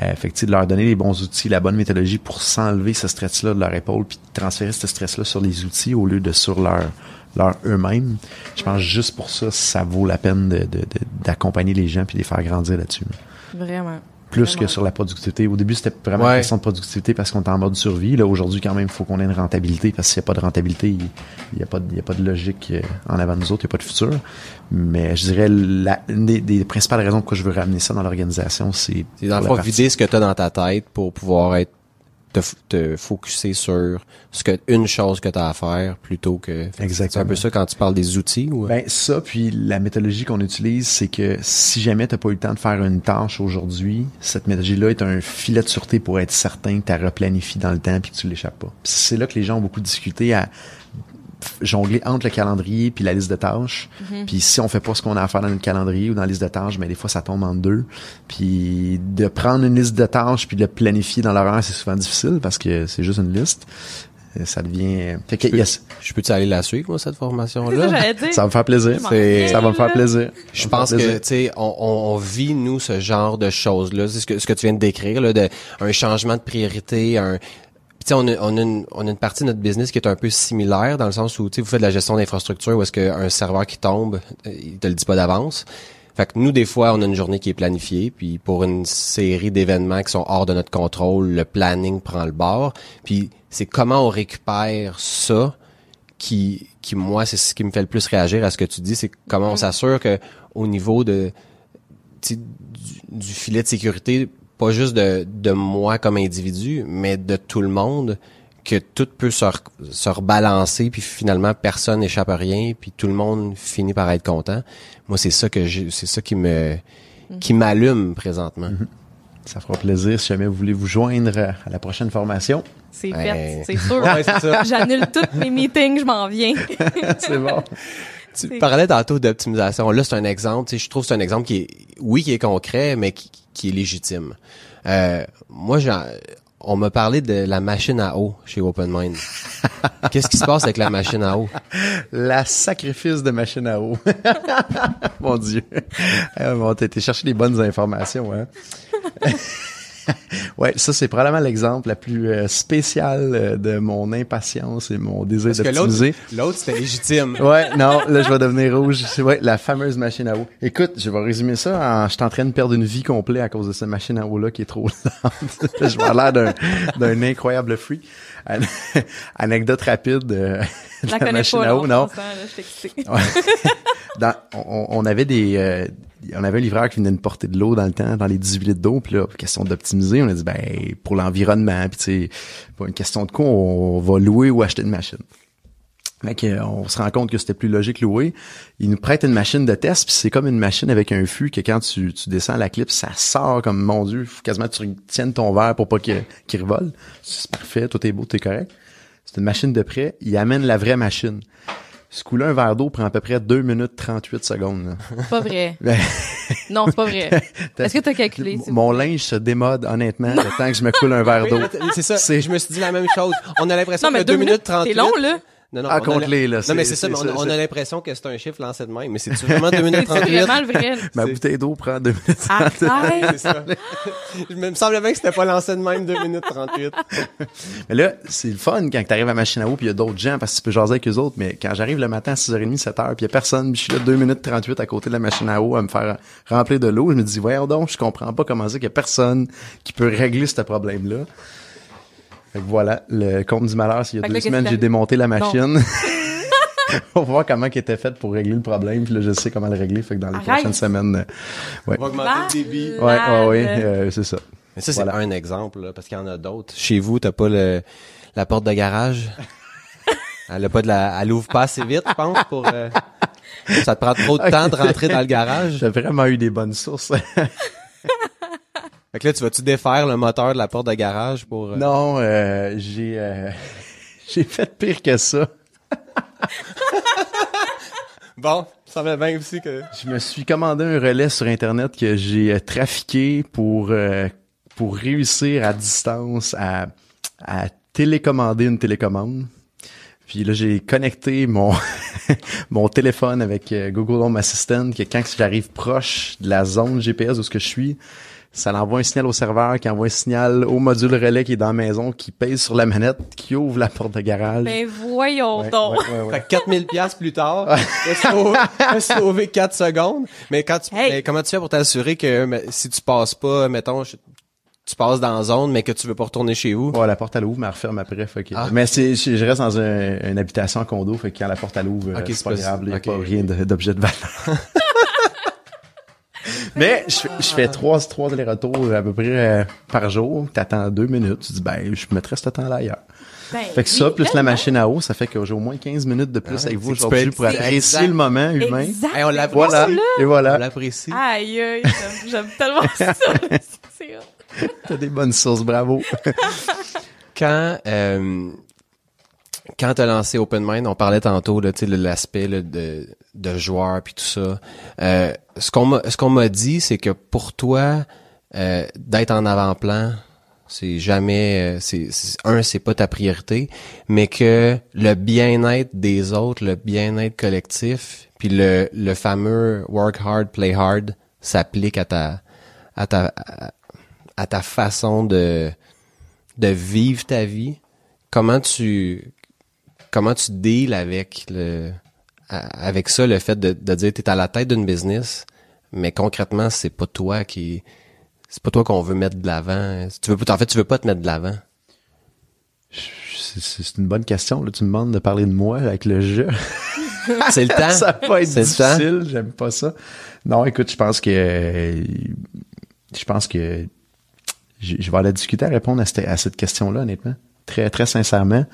Euh, fait que, de leur donner les bons outils, la bonne méthodologie pour s'enlever ce stress-là de leur épaule, puis transférer ce stress-là sur les outils au lieu de sur leur leur eux-mêmes. Je pense juste pour ça, ça vaut la peine de- de- de- d'accompagner les gens puis de les faire grandir là-dessus. vraiment. Plus Vraiment. que sur la productivité. Au début, c'était vraiment Ouais. une question de productivité parce qu'on est en mode survie. Là, aujourd'hui, quand même, il faut qu'on ait une rentabilité parce qu'il n'y a pas de rentabilité, il n'y a, pas de- il y a pas de logique euh, en avant de nous autres, il n'y a pas de futur. Mais je dirais, la, une des, des principales raisons pourquoi je veux ramener ça dans l'organisation, c'est C'est dans le fond vider ce que tu as dans ta tête pour pouvoir être te, te focuser sur ce que une chose que tu as à faire plutôt que C'est un peu ça quand tu parles des outils ou Ben ça, puis la méthodologie qu'on utilise, c'est que si jamais t'as pas eu le temps de faire une tâche aujourd'hui, cette méthodologie-là est un filet de sûreté pour être certain que tu replanifies dans le temps puis que tu l'échappes pas. C'est là que les gens ont beaucoup de difficulté à jongler entre le calendrier puis la liste de tâches. Puis si on fait pas ce qu'on a à faire dans le calendrier ou dans la liste de tâches, mais des fois ça tombe en deux. Puis de prendre une liste de tâches puis de le planifier dans l'horaire, c'est souvent difficile parce que c'est juste une liste. Euh, Ça devient... Fait que, yes, je peux-tu aller la suivre moi cette ça, j'allais dire. ça va me faire plaisir. Ça va me faire plaisir. Je Ça pense fait que plaisir. tu sais on vit nous ce genre de choses là, c'est ce que ce que tu viens de décrire là de un changement de priorité, un puis, tu sais, on a, on, a une, on a une partie de notre business qui est un peu similaire dans le sens où vous faites de la gestion d'infrastructure où est-ce qu'un serveur qui tombe, euh, il te le dit pas d'avance. Fait que nous, des fois, on a une journée qui est planifiée, puis pour une série d'événements qui sont hors de notre contrôle, le planning prend le bord. Puis c'est comment on récupère ça qui, qui moi, c'est ce qui me fait le plus réagir à ce que tu dis, c'est comment on s'assure que au niveau de du filet de sécurité, pas juste de, de moi comme individu, mais de tout le monde, que tout peut se, re- se rebalancer, puis finalement personne n'échappe à rien, puis tout le monde finit par être content. Moi, c'est ça que j'ai, c'est ça qui me qui m'allume présentement. Ça fera plaisir si jamais vous voulez vous joindre à la prochaine formation. C'est fait, c'est sûr. Ouais. J'annule tous mes meetings, je m'en viens. C'est bon. Tu parlais tantôt d'optimisation. Là, c'est un exemple. tu sais, Je trouve que c'est un exemple qui est, oui, qui est concret, mais qui, qui est légitime. Euh, moi, on m'a parlé de la machine à eau chez OpenMind. Qu'est-ce qui se passe avec la machine à eau? La sacrifice de machine à eau. Mon Dieu. Euh, bon, t'as été chercher les bonnes informations, hein. ouais, ça c'est probablement l'exemple la plus euh, spécial euh, de mon impatience et mon désir l'autre, d'optimiser. l'autre, c'était légitime. Ouais, non, là je vais devenir rouge. C'est ouais, la fameuse machine à eau. Écoute, je vais résumer ça en je suis en train de perdre une vie complète à cause de cette machine à eau là qui est trop lente. je vais avoir l'air d'un d'un incroyable. An- Anecdote rapide euh, de la machine pas, à eau, non. là, je. Dans- on, on avait des euh, on avait un livreur qui venait de porter de l'eau dans le temps dans les 18 litres d'eau puis là question d'optimiser on a dit ben pour l'environnement puis tu sais pas une question de quoi on va louer ou acheter une machine Fait euh, on se rend compte que c'était plus logique louer. Ils nous prêtent une machine de test, puis c'est comme une machine avec un fût que quand tu, tu descends la clip, ça sort comme mon Dieu, faut quasiment que tu tiennes ton verre pour pas qu'il qu'il revole. C'est parfait, tout est beau, tout est correct. C'est une machine de prêt. Il amène la vraie machine. Ce coup-là, un verre d'eau prend à peu près 2 minutes 38 secondes. là. C'est pas vrai. Ben, Non, c'est pas vrai. Est-ce que t'as calculé? s'il vous mon linge se démode, honnêtement, le temps que je me coule un verre d'eau. C'est ça. C'est- Je me suis dit la même chose. On a l'impression que deux 2 minutes minutes, 38. c'est long, là. Non, non, Ah, on a compte-les, là. Non, mais C'est- c'est ça, mais c'est- on, on a c'est- l'impression que c'est un chiffre lancé de même. Mais c'est vraiment 2 minutes C'est 38. vraiment le vrai. Ma c'est- bouteille d'eau prend 2 minutes. Arrête! C'est ça. Je me me semblait bien que c'était pas lancé de même 2 minutes 38. Mais là, c'est le fun quand t'arrives à machine à eau puis il y a d'autres gens parce que tu peux jaser avec eux autres. Mais quand j'arrive le matin à 6h30, 7h, puis il y a personne, puis je suis là 2 minutes 38 à côté de la machine à eau à me faire remplir de l'eau, je me dis, voyons donc, je comprends pas comment c'est qu'il y a personne qui peut régler ce problème-là. Fait que voilà, le compte du malheur, c'est il y a Fait deux semaines, j'ai démonté la machine. pour voir comment elle était faite pour régler le problème. Puis là, je sais comment le régler. Fait que dans les Arrête. prochaines semaines, euh, ouais. On va augmenter le débit. Ouais, ouais, ouais, euh, c'est ça. Mais ça, c'est Voilà. un exemple, là, parce qu'il y en a d'autres. Chez vous, t'as pas le, la porte de garage? Elle a pas de la, elle ouvre pas assez vite, je pense, pour, euh, ça te prend trop de temps de rentrer dans le garage? J'ai vraiment eu des bonnes sources. Fait que là, tu vas-tu défaire le moteur de la porte de garage pour, euh, non, euh, j'ai euh, j'ai fait pire que ça. Bon, ça va bien aussi que... Je me suis commandé un relais sur internet que j'ai euh, trafiqué pour euh, pour réussir à distance à à télécommander une télécommande. Puis là, j'ai connecté mon mon téléphone avec Google Home Assistant que quand j'arrive proche de la zone GPS où ce que je suis, ça l'envoie un signal au serveur qui envoie un signal au module relais qui est dans la maison, qui pèse sur la manette, qui ouvre la porte de garage. Ben voyons Ouais, donc. ouais, ouais, ouais. Fait que 4000 pièces plus tard, t'as sauvé, t'as sauvé 4 secondes. Mais quand tu, Hey. mais comment tu fais pour t'assurer que mais, si tu passes pas, mettons, je- tu passes dans la zone, mais que tu veux pas retourner chez vous? Ouais, la porte elle ouvre, mais elle referme après. Fait que- Ah. Mais c'est, je je reste dans un- une habitation en condo, fait que quand la porte elle ouvre, euh, c'est pas grave, il y a pas rien de- d'objet de valeur. mais je, fais- je fais trois, trois allers-retours à peu près euh, par jour. T'attends deux minutes, tu dis ben je mettrais ce temps-là ailleurs. Ben, Fait que ça, plus la machine à eau, ça fait que j'ai au moins 15 minutes de plus Ah, avec vous aujourd'hui peux pour apprécier le moment humain. Exact. Hey, on l'apprécie. Voilà, et On voilà. l'apprécie. Aïe, aïe, j'aime- tellement ça. T'as des bonnes sources, bravo. Quand euh, quand t'as lancé Open Mind, on parlait tantôt là, tu sais, de l'aspect de de joueur puis tout ça. Euh, ce qu'on m'a ce qu'on m'a dit, c'est que pour toi, euh, d'être en avant-plan, c'est jamais, euh, c'est un, c'est pas ta priorité, mais que le bien-être des autres, le bien-être collectif, puis le le fameux work hard, play hard, s'applique à ta à ta à, ta façon de de vivre ta vie. Comment tu comment tu deals avec le avec ça le fait de, de dire t'es à la tête d'une business mais concrètement c'est pas toi qui c'est pas toi qu'on veut mettre de l'avant tu veux pas- en fait tu veux pas te mettre de l'avant C'est une bonne question. Là, tu me demandes de parler de moi avec le jeu. c'est le temps ça va être difficile, j'aime pas ça. Non, écoute, je pense que je pense que je, je vais aller discuter à répondre à cette, à cette question-là, honnêtement. Très, très sincèrement.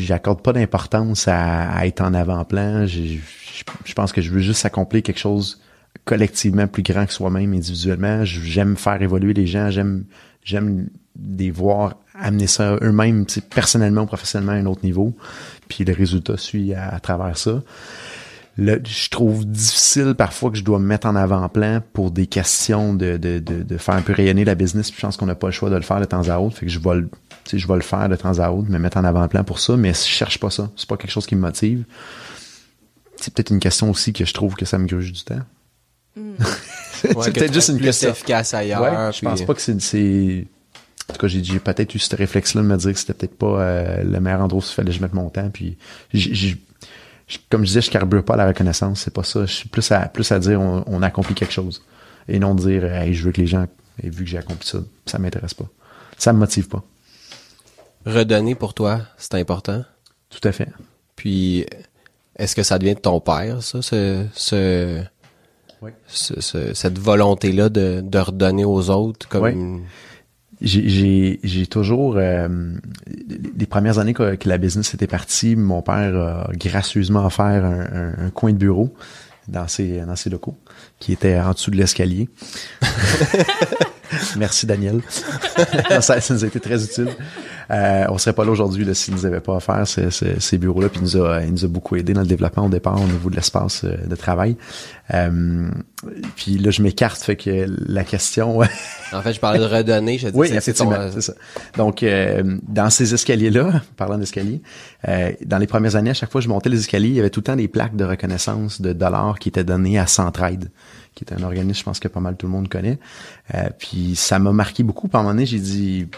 J'accorde pas d'importance à, être en avant-plan. Je, pense que je veux juste accomplir quelque chose collectivement plus grand que soi-même individuellement. J'aime faire évoluer les gens. J'aime, j'aime les voir amener ça eux-mêmes, personnellement ou professionnellement à un autre niveau. Puis le résultat suit à, travers ça. Je trouve difficile parfois que je dois me mettre en avant-plan pour des questions de, de, de, faire un peu rayonner la business. Puis je pense qu'on n'a pas le choix de le faire de temps à autre. Fait que je vais sais, je vais le faire de temps à autre, me mettre en avant-plan pour ça, mais je cherche pas ça. C'est pas quelque chose qui me motive. C'est peut-être une question aussi que je trouve que ça me gruge du temps. c'est Ouais, que peut-être juste une plus question. efficace ailleurs Ouais, je pense pas que c'est, c'est, en tout cas, j'ai, peut-être eu ce réflexe-là de me dire que c'était peut-être pas euh, le meilleur endroit où il fallait que je mette mon temps. Puis, comme je disais, je carbure pas à la reconnaissance. C'est pas ça. Je suis plus à, plus à dire on, on a accompli quelque chose. Et non dire, hey, je veux que les gens aient vu que j'ai accompli ça. Ça m'intéresse pas. Ça me motive pas. Redonner pour toi c'est important Tout à fait. puis est-ce que ça devient de ton père ça ce ce, Oui. ce- ce- cette volonté là de, de redonner aux autres comme Oui. j'ai toujours euh, les premières années que, que, la business était partie, mon père a gracieusement offert un, un, un, coin de bureau dans ses dans ses locaux qui était en dessous de l'escalier. Merci Daniel. ça, ça, nous a été très utile. Euh, on serait pas là aujourd'hui s'il nous avait pas offert ces, ces, ces bureaux-là. Puis il nous a, il nous a beaucoup aidé dans le développement au départ au niveau de l'espace euh, de travail. Euh, puis là, je m'écarte, fait que la question. en fait, je parlais de redonner. Je oui, effectivement, c'est ça. Donc, euh, dans ces escaliers-là, parlant d'escaliers, euh, dans les premières années, à chaque fois que je montais les escaliers, il y avait tout le temps des plaques de reconnaissance de dollars qui étaient données à Centraide qui est un organisme, je pense que pas mal tout le monde connaît. Euh, puis ça m'a marqué beaucoup. Par un moment donné, j'ai dit,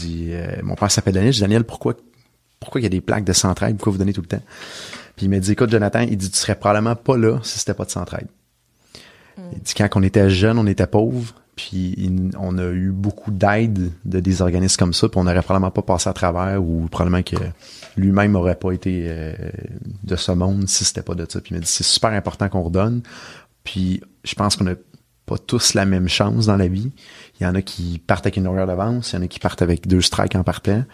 dit euh, mon père s'appelle Daniel, j'ai dit, Daniel, pourquoi, pourquoi il y a des plaques de centraide? Pourquoi vous donnez tout le temps? Puis il m'a dit, écoute, Jonathan, il dit, tu serais probablement pas là si c'était pas de centraide. Mm. Il dit, quand on était jeune, on était pauvre, puis on a eu beaucoup d'aide de des organismes comme ça, puis on n'aurait probablement pas passé à travers, ou probablement que lui-même aurait pas été euh, de ce monde si c'était pas de ça. Puis il m'a dit, c'est super important qu'on redonne. Puis je pense qu'on n'a pas tous la même chance dans la vie. Il y en a qui partent avec une horaire d'avance, il y en a qui partent avec deux strikes en partant.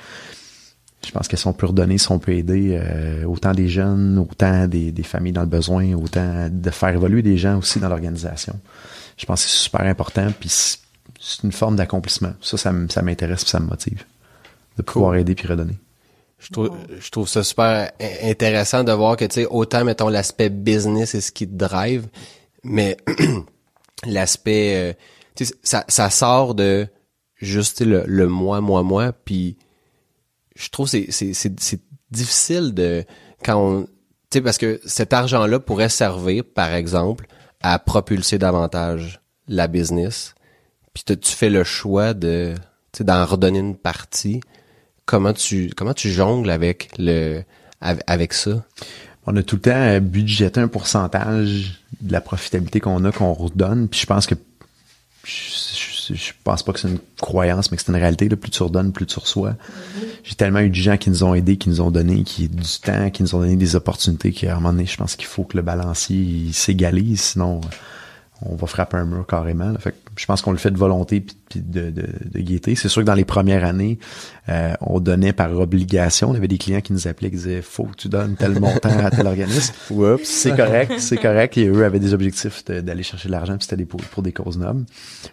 Je pense que si on peut redonner, si on peut aider euh, autant des jeunes, autant des, familles dans le besoin, autant de faire évoluer des gens aussi dans l'organisation. Je pense que c'est super important, puis c'est une forme d'accomplissement. Ça, ça, m'intéresse puis ça me motive de pouvoir aider puis redonner. Je trouve, je trouve ça super intéressant de voir que, tu sais, autant, mettons, l'aspect business et ce qui te drive, mais l'aspect, euh, ça, ça sort de juste le, le moi, moi, moi, puis je trouve c'est c'est c'est difficile de quand on, tu sais, parce que cet argent-là pourrait servir, par exemple, à propulser davantage la business, puis tu fais le choix de, d'en redonner une partie. Comment tu comment tu jongles avec le avec ça? on a tout le temps budgété un pourcentage de la profitabilité qu'on a qu'on redonne. Puis je pense que je, je, pense pas que c'est une croyance, mais que c'est une réalité. Là, plus tu redonnes, plus tu reçois. J'ai tellement eu de gens qui nous ont aidés, qui nous ont donné, qui du temps, qui nous ont donné des opportunités, qu'à un moment donné, je pense qu'il faut que le balancier s'égalise, sinon on va frapper un mur carrément. Je pense qu'on le fait de volonté puis de, de, de gaieté. C'est sûr que dans les premières années, euh, on donnait par obligation. On avait des clients qui nous appelaient qui disaient faut que tu donnes tel montant à tel organisme. Oups, c'est correct, c'est correct. Et eux avaient des objectifs d'aller chercher de l'argent, puis c'était pour, pour, des causes nobles.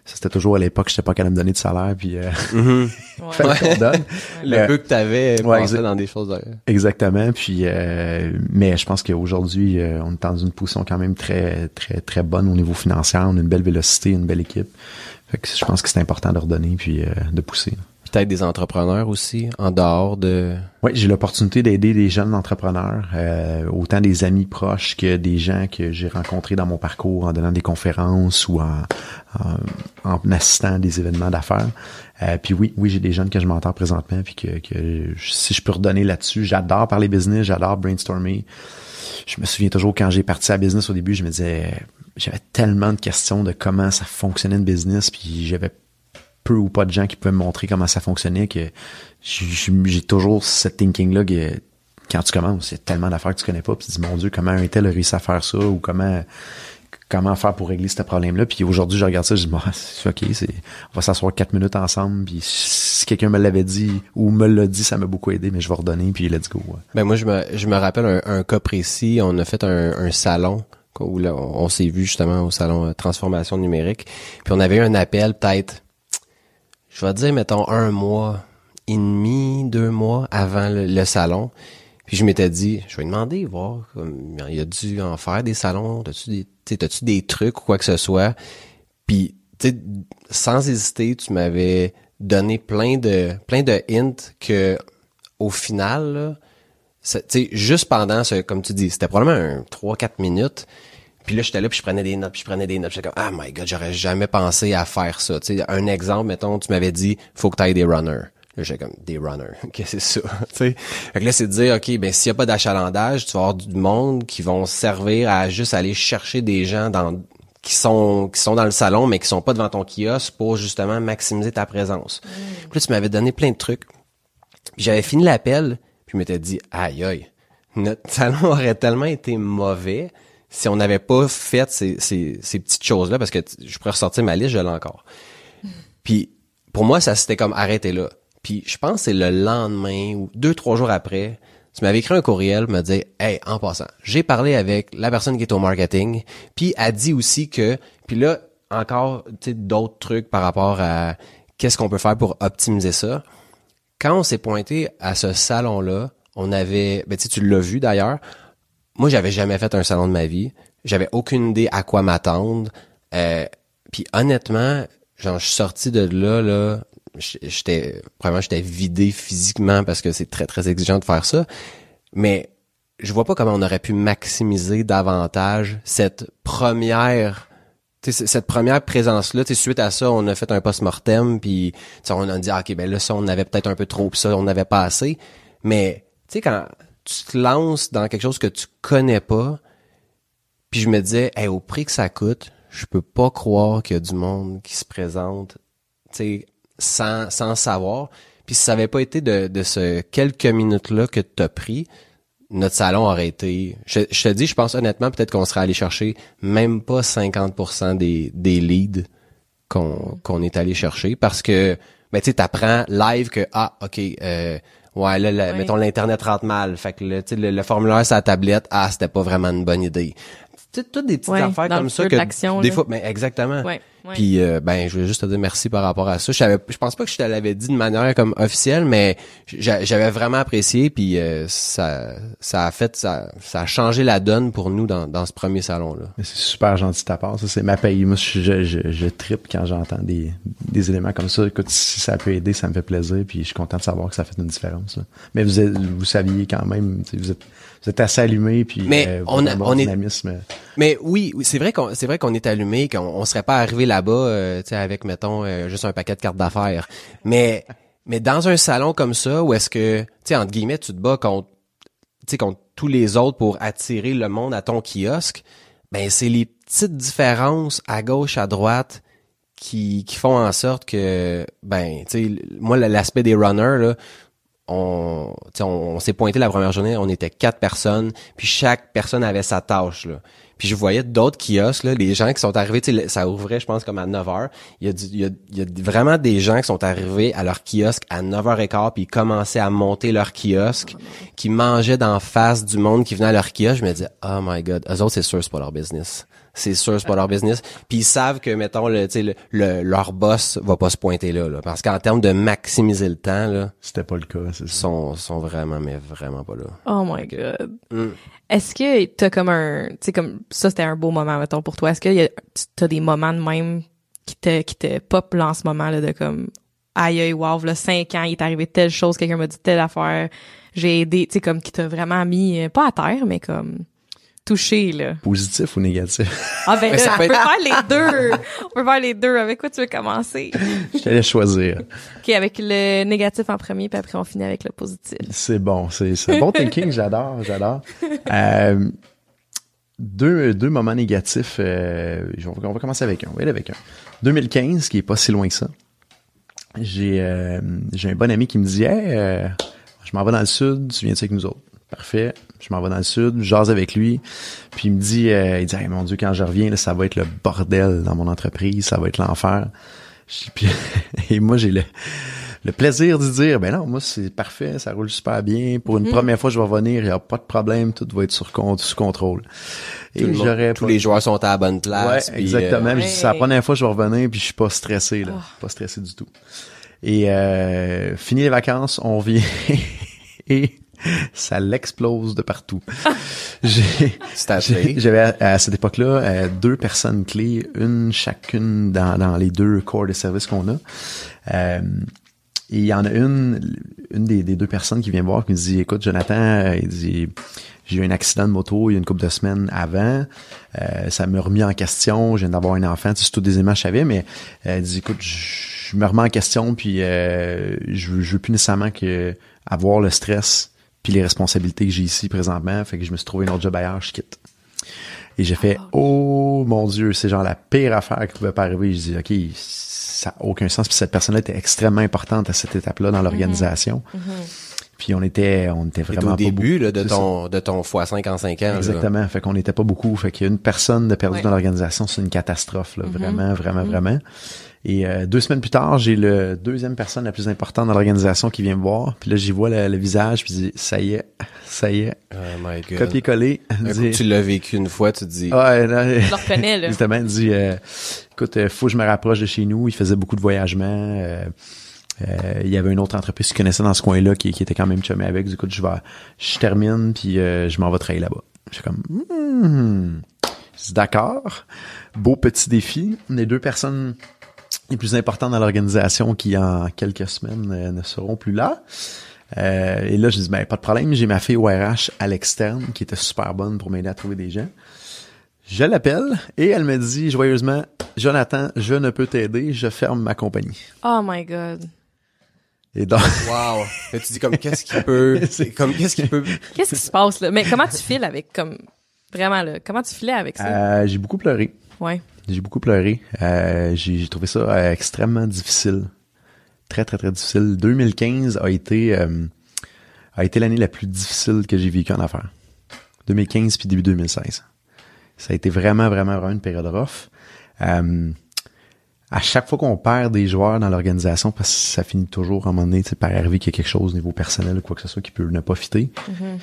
Ça c'était toujours à l'époque, je sais pas qu'elle me donner de salaire, puis euh, mm -hmm. donne. Le peu que t'avais ouais, dans des choses. Exactement. Puis, euh, mais je pense qu'aujourd'hui, euh, on est dans une position quand même très, très, très bonne au niveau financier. On a une belle vélocité, une belle équipe. Fait que je pense que c'est important de redonner puis euh, de pousser. Peut-être des entrepreneurs aussi, en dehors de... Oui, j'ai l'opportunité d'aider des jeunes entrepreneurs, euh, autant des amis proches que des gens que j'ai rencontrés dans mon parcours en donnant des conférences ou en, en, assistant à des événements d'affaires. Euh, puis oui, oui, j'ai des jeunes que je m'entends présentement, puis que, que si je peux redonner là-dessus, j'adore parler business, j'adore brainstormer. Je me souviens toujours quand j'ai parti à business au début, je me disais j'avais tellement de questions de comment ça fonctionnait une business, puis j'avais peu ou pas de gens qui pouvaient me montrer comment ça fonctionnait que j'ai toujours cette thinking là que quand tu commences, il y a tellement d'affaires que tu connais pas, puis tu dis mon dieu, comment un tel a réussi à faire ça ou comment comment faire pour régler ce problème-là. Puis aujourd'hui, je regarde ça, je dis, bon, c'est OK, c'est, on va s'asseoir quatre minutes ensemble. Puis si quelqu'un me l'avait dit ou me l'a dit, ça m'a beaucoup aidé, mais je vais redonner, puis let's go. Ben moi, je me, je me rappelle un, cas précis. On a fait un, un salon où là, on, s'est vu justement au salon euh, Transformation numérique. Puis on avait eu un appel peut-être, je vais dire, mettons, un mois et demi, deux mois avant le, salon. Puis je m'étais dit, je vais demander, voir, comme, il a dû en faire des salons, t'as-tu des, t'as-tu des trucs ou quoi que ce soit? Puis, tu sais, sans hésiter, tu m'avais donné plein de, plein de hints que, au final, là, sais, juste pendant ce, comme tu dis, c'était probablement un 3-4 minutes. Puis là, j'étais là, puis je prenais des notes, puis je prenais des notes. J'étais comme, ah my god, j'aurais jamais pensé à faire ça. Tu sais, un exemple, mettons, tu m'avais dit, faut que tu ailles des runners. Là, j'étais comme, des runners. Qu'est-ce que c'est ça? tu sais. Fait que là, c'est de dire, OK, ben, s'il y a pas d'achalandage, tu vas avoir du monde qui vont servir à juste aller chercher des gens dans, qui sont, qui sont dans le salon, mais qui sont pas devant ton kiosque pour justement maximiser ta présence. Mm. Puis là, tu m'avais donné plein de trucs. J'avais fini l'appel, je m'étais dit, aïe aïe, notre salon aurait tellement été mauvais si on n'avait pas fait ces, ces, ces petites choses-là, parce que je pourrais ressortir ma liste, je l'ai encore. Puis pour moi, ça s'était comme arrêté là. Puis je pense que c'est le lendemain ou deux, trois jours après, tu m'avais écrit un courriel, me dit Hey, en passant, j'ai parlé avec la personne qui est au marketing, puis a dit aussi que, puis là, encore d'autres trucs par rapport à qu'est-ce qu'on peut faire pour optimiser ça. Quand on s'est pointé à ce salon-là, on avait, ben tu l'as vu d'ailleurs, moi j'avais jamais fait un salon de ma vie, j'avais aucune idée à quoi m'attendre, euh, puis honnêtement, genre je suis sorti de là là, j'étais vraiment j'étais vidé physiquement parce que c'est très très exigeant de faire ça. Mais je vois pas comment on aurait pu maximiser davantage cette première cette première présence là suite à ça on a fait un post-mortem puis on a dit ah, ok ben là ça on avait peut-être un peu trop puis ça on n'avait pas assez. Mais tu sais quand tu te lances dans quelque chose que tu connais pas puis je me disais hey, au prix que ça coûte je peux pas croire qu'il y a du monde qui se présente tu sais sans, sans savoir. Puis si ça avait pas été de, de ce quelques minutes-là que tu as pris, notre salon aurait été... Je, te dis, je pense honnêtement, peut-être qu'on serait allé chercher même pas 50% des, des leads qu'on qu'on est allé chercher parce que, ben tu sais, t'apprends live que, ah, OK, euh, ouais, là, mettons, l'Internet rentre mal. Fait que le, le, le formulaire sur la tablette, ah, c'était pas vraiment une bonne idée. Sais, toutes des petites affaires comme ça que des fois, mais exactement. Ouais. Puis euh, ben je veux juste te dire merci par rapport à ça. Je savais je pense pas que je te l'avais dit de manière comme officielle mais j'avais vraiment apprécié puis euh, ça ça a fait ça ça a changé la donne pour nous dans, dans ce premier salon là. C'est super gentil de ta part, ça c'est ma paye. Moi je je, je, tripe quand j'entends des des éléments comme ça. Écoute, si ça peut aider, ça me fait plaisir puis je suis content de savoir que ça fait une différence. Mais vous vous saviez quand même, vous êtes êtes assez allumé puis mais euh, on a, on est mais oui c'est vrai qu'on c'est vrai qu'on est allumé qu'on on serait pas arrivé là-bas euh, tu sais avec mettons euh, juste un paquet de cartes d'affaires. Mais mais dans un salon comme ça où est-ce que tu sais entre guillemets tu te bats contre tu sais contre tous les autres pour attirer le monde à ton kiosque ben c'est les petites différences à gauche à droite qui, qui font en sorte que ben tu sais moi l'aspect des runners là on, on, s'est pointé la première journée, on était quatre personnes, puis chaque personne avait sa tâche. Là. Puis je voyais d'autres kiosques, là, les gens qui sont arrivés, ça ouvrait, je pense, comme à 9 h. Il y, a il, y a, il y a vraiment des gens qui sont arrivés à leur kiosque à 9h15, puis ils commençaient à monter leur kiosque, qui mangeaient d'en face du monde qui venait à leur kiosque. Je me disais, oh my god, eux autres, c'est sûr, c'est pas leur business c'est sûr c'est pas leur business. Puis ils savent que mettons le, le, le leur boss va pas se pointer là, là. Parce qu'en termes de maximiser le temps là c'était pas le cas c'est sont sont vraiment mais vraiment pas là. Oh my god. Mm. est-ce que t'as comme un tu sais comme ça c'était un beau moment mettons pour toi. Est-ce que t'as des moments de même qui te qui te pop là en ce moment là de comme aïe aïe wow là cinq ans il est arrivé telle chose quelqu'un m'a dit telle affaire j'ai aidé tu sais comme qui t'a vraiment mis euh, pas à terre mais comme touché, là. Positif ou négatif? Ah ben là, on peut faire les deux. On peut faire les deux. Avec quoi tu veux commencer? Je te laisse choisir. OK, avec le négatif en premier, puis après on finit avec le positif. C'est bon, c'est un bon thinking, j'adore, j'adore. Euh, deux, deux moments négatifs, euh, on va commencer avec un. On va aller avec un. 2015, qui est pas si loin que ça. J'ai euh, j'ai un bon ami qui me dit Hey, je m'en vais dans le sud, tu viens avec nous autres. Parfait. Je m'en vais dans le sud, je jase avec lui. Puis il me dit, euh, il dit, mon Dieu, quand je reviens, là, ça va être le bordel dans mon entreprise, ça va être l'enfer. Puis, et moi, j'ai le, le plaisir de dire, ben non, moi, c'est parfait, ça roule super bien. Pour une mhm. première fois, je vais revenir, il n'y a pas de problème, tout va être sur sous contrôle. Et j'aurais tous les joueurs sont à la bonne place. Ouais, exactement. Euh, c'est la première fois que je vais revenir, puis je suis pas stressé, là. Oh. Pas stressé du tout. Et euh, fini les vacances, on vient et ça l'explose de partout. J'avais à, cette époque-là euh, deux personnes clés, une chacune dans, dans les deux corps de service qu'on a. Euh, et il y en a une, une des, des, deux personnes qui vient voir qui me dit Écoute, Jonathan, euh, il dit j'ai eu un accident de moto il y a une couple de semaines avant. ça me remis en question. Je viens d'avoir un enfant. c'est tout des images je savais, mais elle dit écoute, je, me remets en question, puis je, je veux plus nécessairement que avoir le stress puis les responsabilités que j'ai ici présentement, fait que je me suis trouvé un autre job ailleurs, je quitte. Et j'ai fait, ah, oh mon Dieu, c'est genre la pire affaire qui pouvait pas arriver. Je dis, OK, ça n'a aucun sens. Puis cette personne-là était extrêmement importante à cette étape-là dans l'organisation. Mm-hmm. Puis on était, on était vraiment au pas début là, de ton de ton x5 en 5 ans. là. Exactement. Fait qu'on n'était pas beaucoup. Fait qu'il y a une personne de perdu Ouais. dans l'organisation, c'est une catastrophe, là. Mhm. Vraiment, vraiment, Mhm. vraiment. Et euh, deux semaines plus tard, j'ai le deuxième personne la plus importante dans l'organisation qui vient me voir. Puis là, j'y vois le, le visage, puis je dis, ça y est, ça y est, Oh my god. copier-coller. Tu l'as vécu une fois, tu te dis Ouais, non, Je le reconnais, là. Justement, il dit, euh, écoute, euh, faut que je me rapproche de chez nous. Il faisait beaucoup de voyagements. euh, euh, il y avait une autre entreprise qui connaissait dans ce coin-là qui, qui était quand même chumé avec. Du coup, je vais, je termine puis euh, je m'en vais travailler là-bas. Je suis comme. Je dis, d'accord. Beau petit défi. Les deux personnes les plus importantes dans l'organisation qui, en quelques semaines, euh, ne seront plus là. Euh, et là, je dis, ben, pas de problème. J'ai ma fille au RH à l'externe qui était super bonne pour m'aider à trouver des gens. Je l'appelle et elle me dit joyeusement, Jonathan, je ne peux t'aider, je ferme ma compagnie. Oh my god. Et donc, wow. Là, tu dis comme qu'est-ce qui peut C'est- comme qu'est-ce qui peut Qu'est-ce qui se passe, là? Mais comment tu files avec, comme, vraiment, là? Comment tu filais avec ça? euh, j'ai beaucoup pleuré. Ouais. J'ai beaucoup pleuré. Euh, j'ai trouvé ça euh, extrêmement difficile. Très, très, très difficile. 2015 a été euh, a été l'année la plus difficile que j'ai vécue en affaires. 2015 puis début 2016. Ça a été vraiment, vraiment, vraiment une période rough. Euh, à chaque fois qu'on perd des joueurs dans l'organisation, parce que ça finit toujours à un moment donné par arriver qu'il y a quelque chose au niveau personnel ou quoi que ce soit qui peut ne pas fitter. Mhm.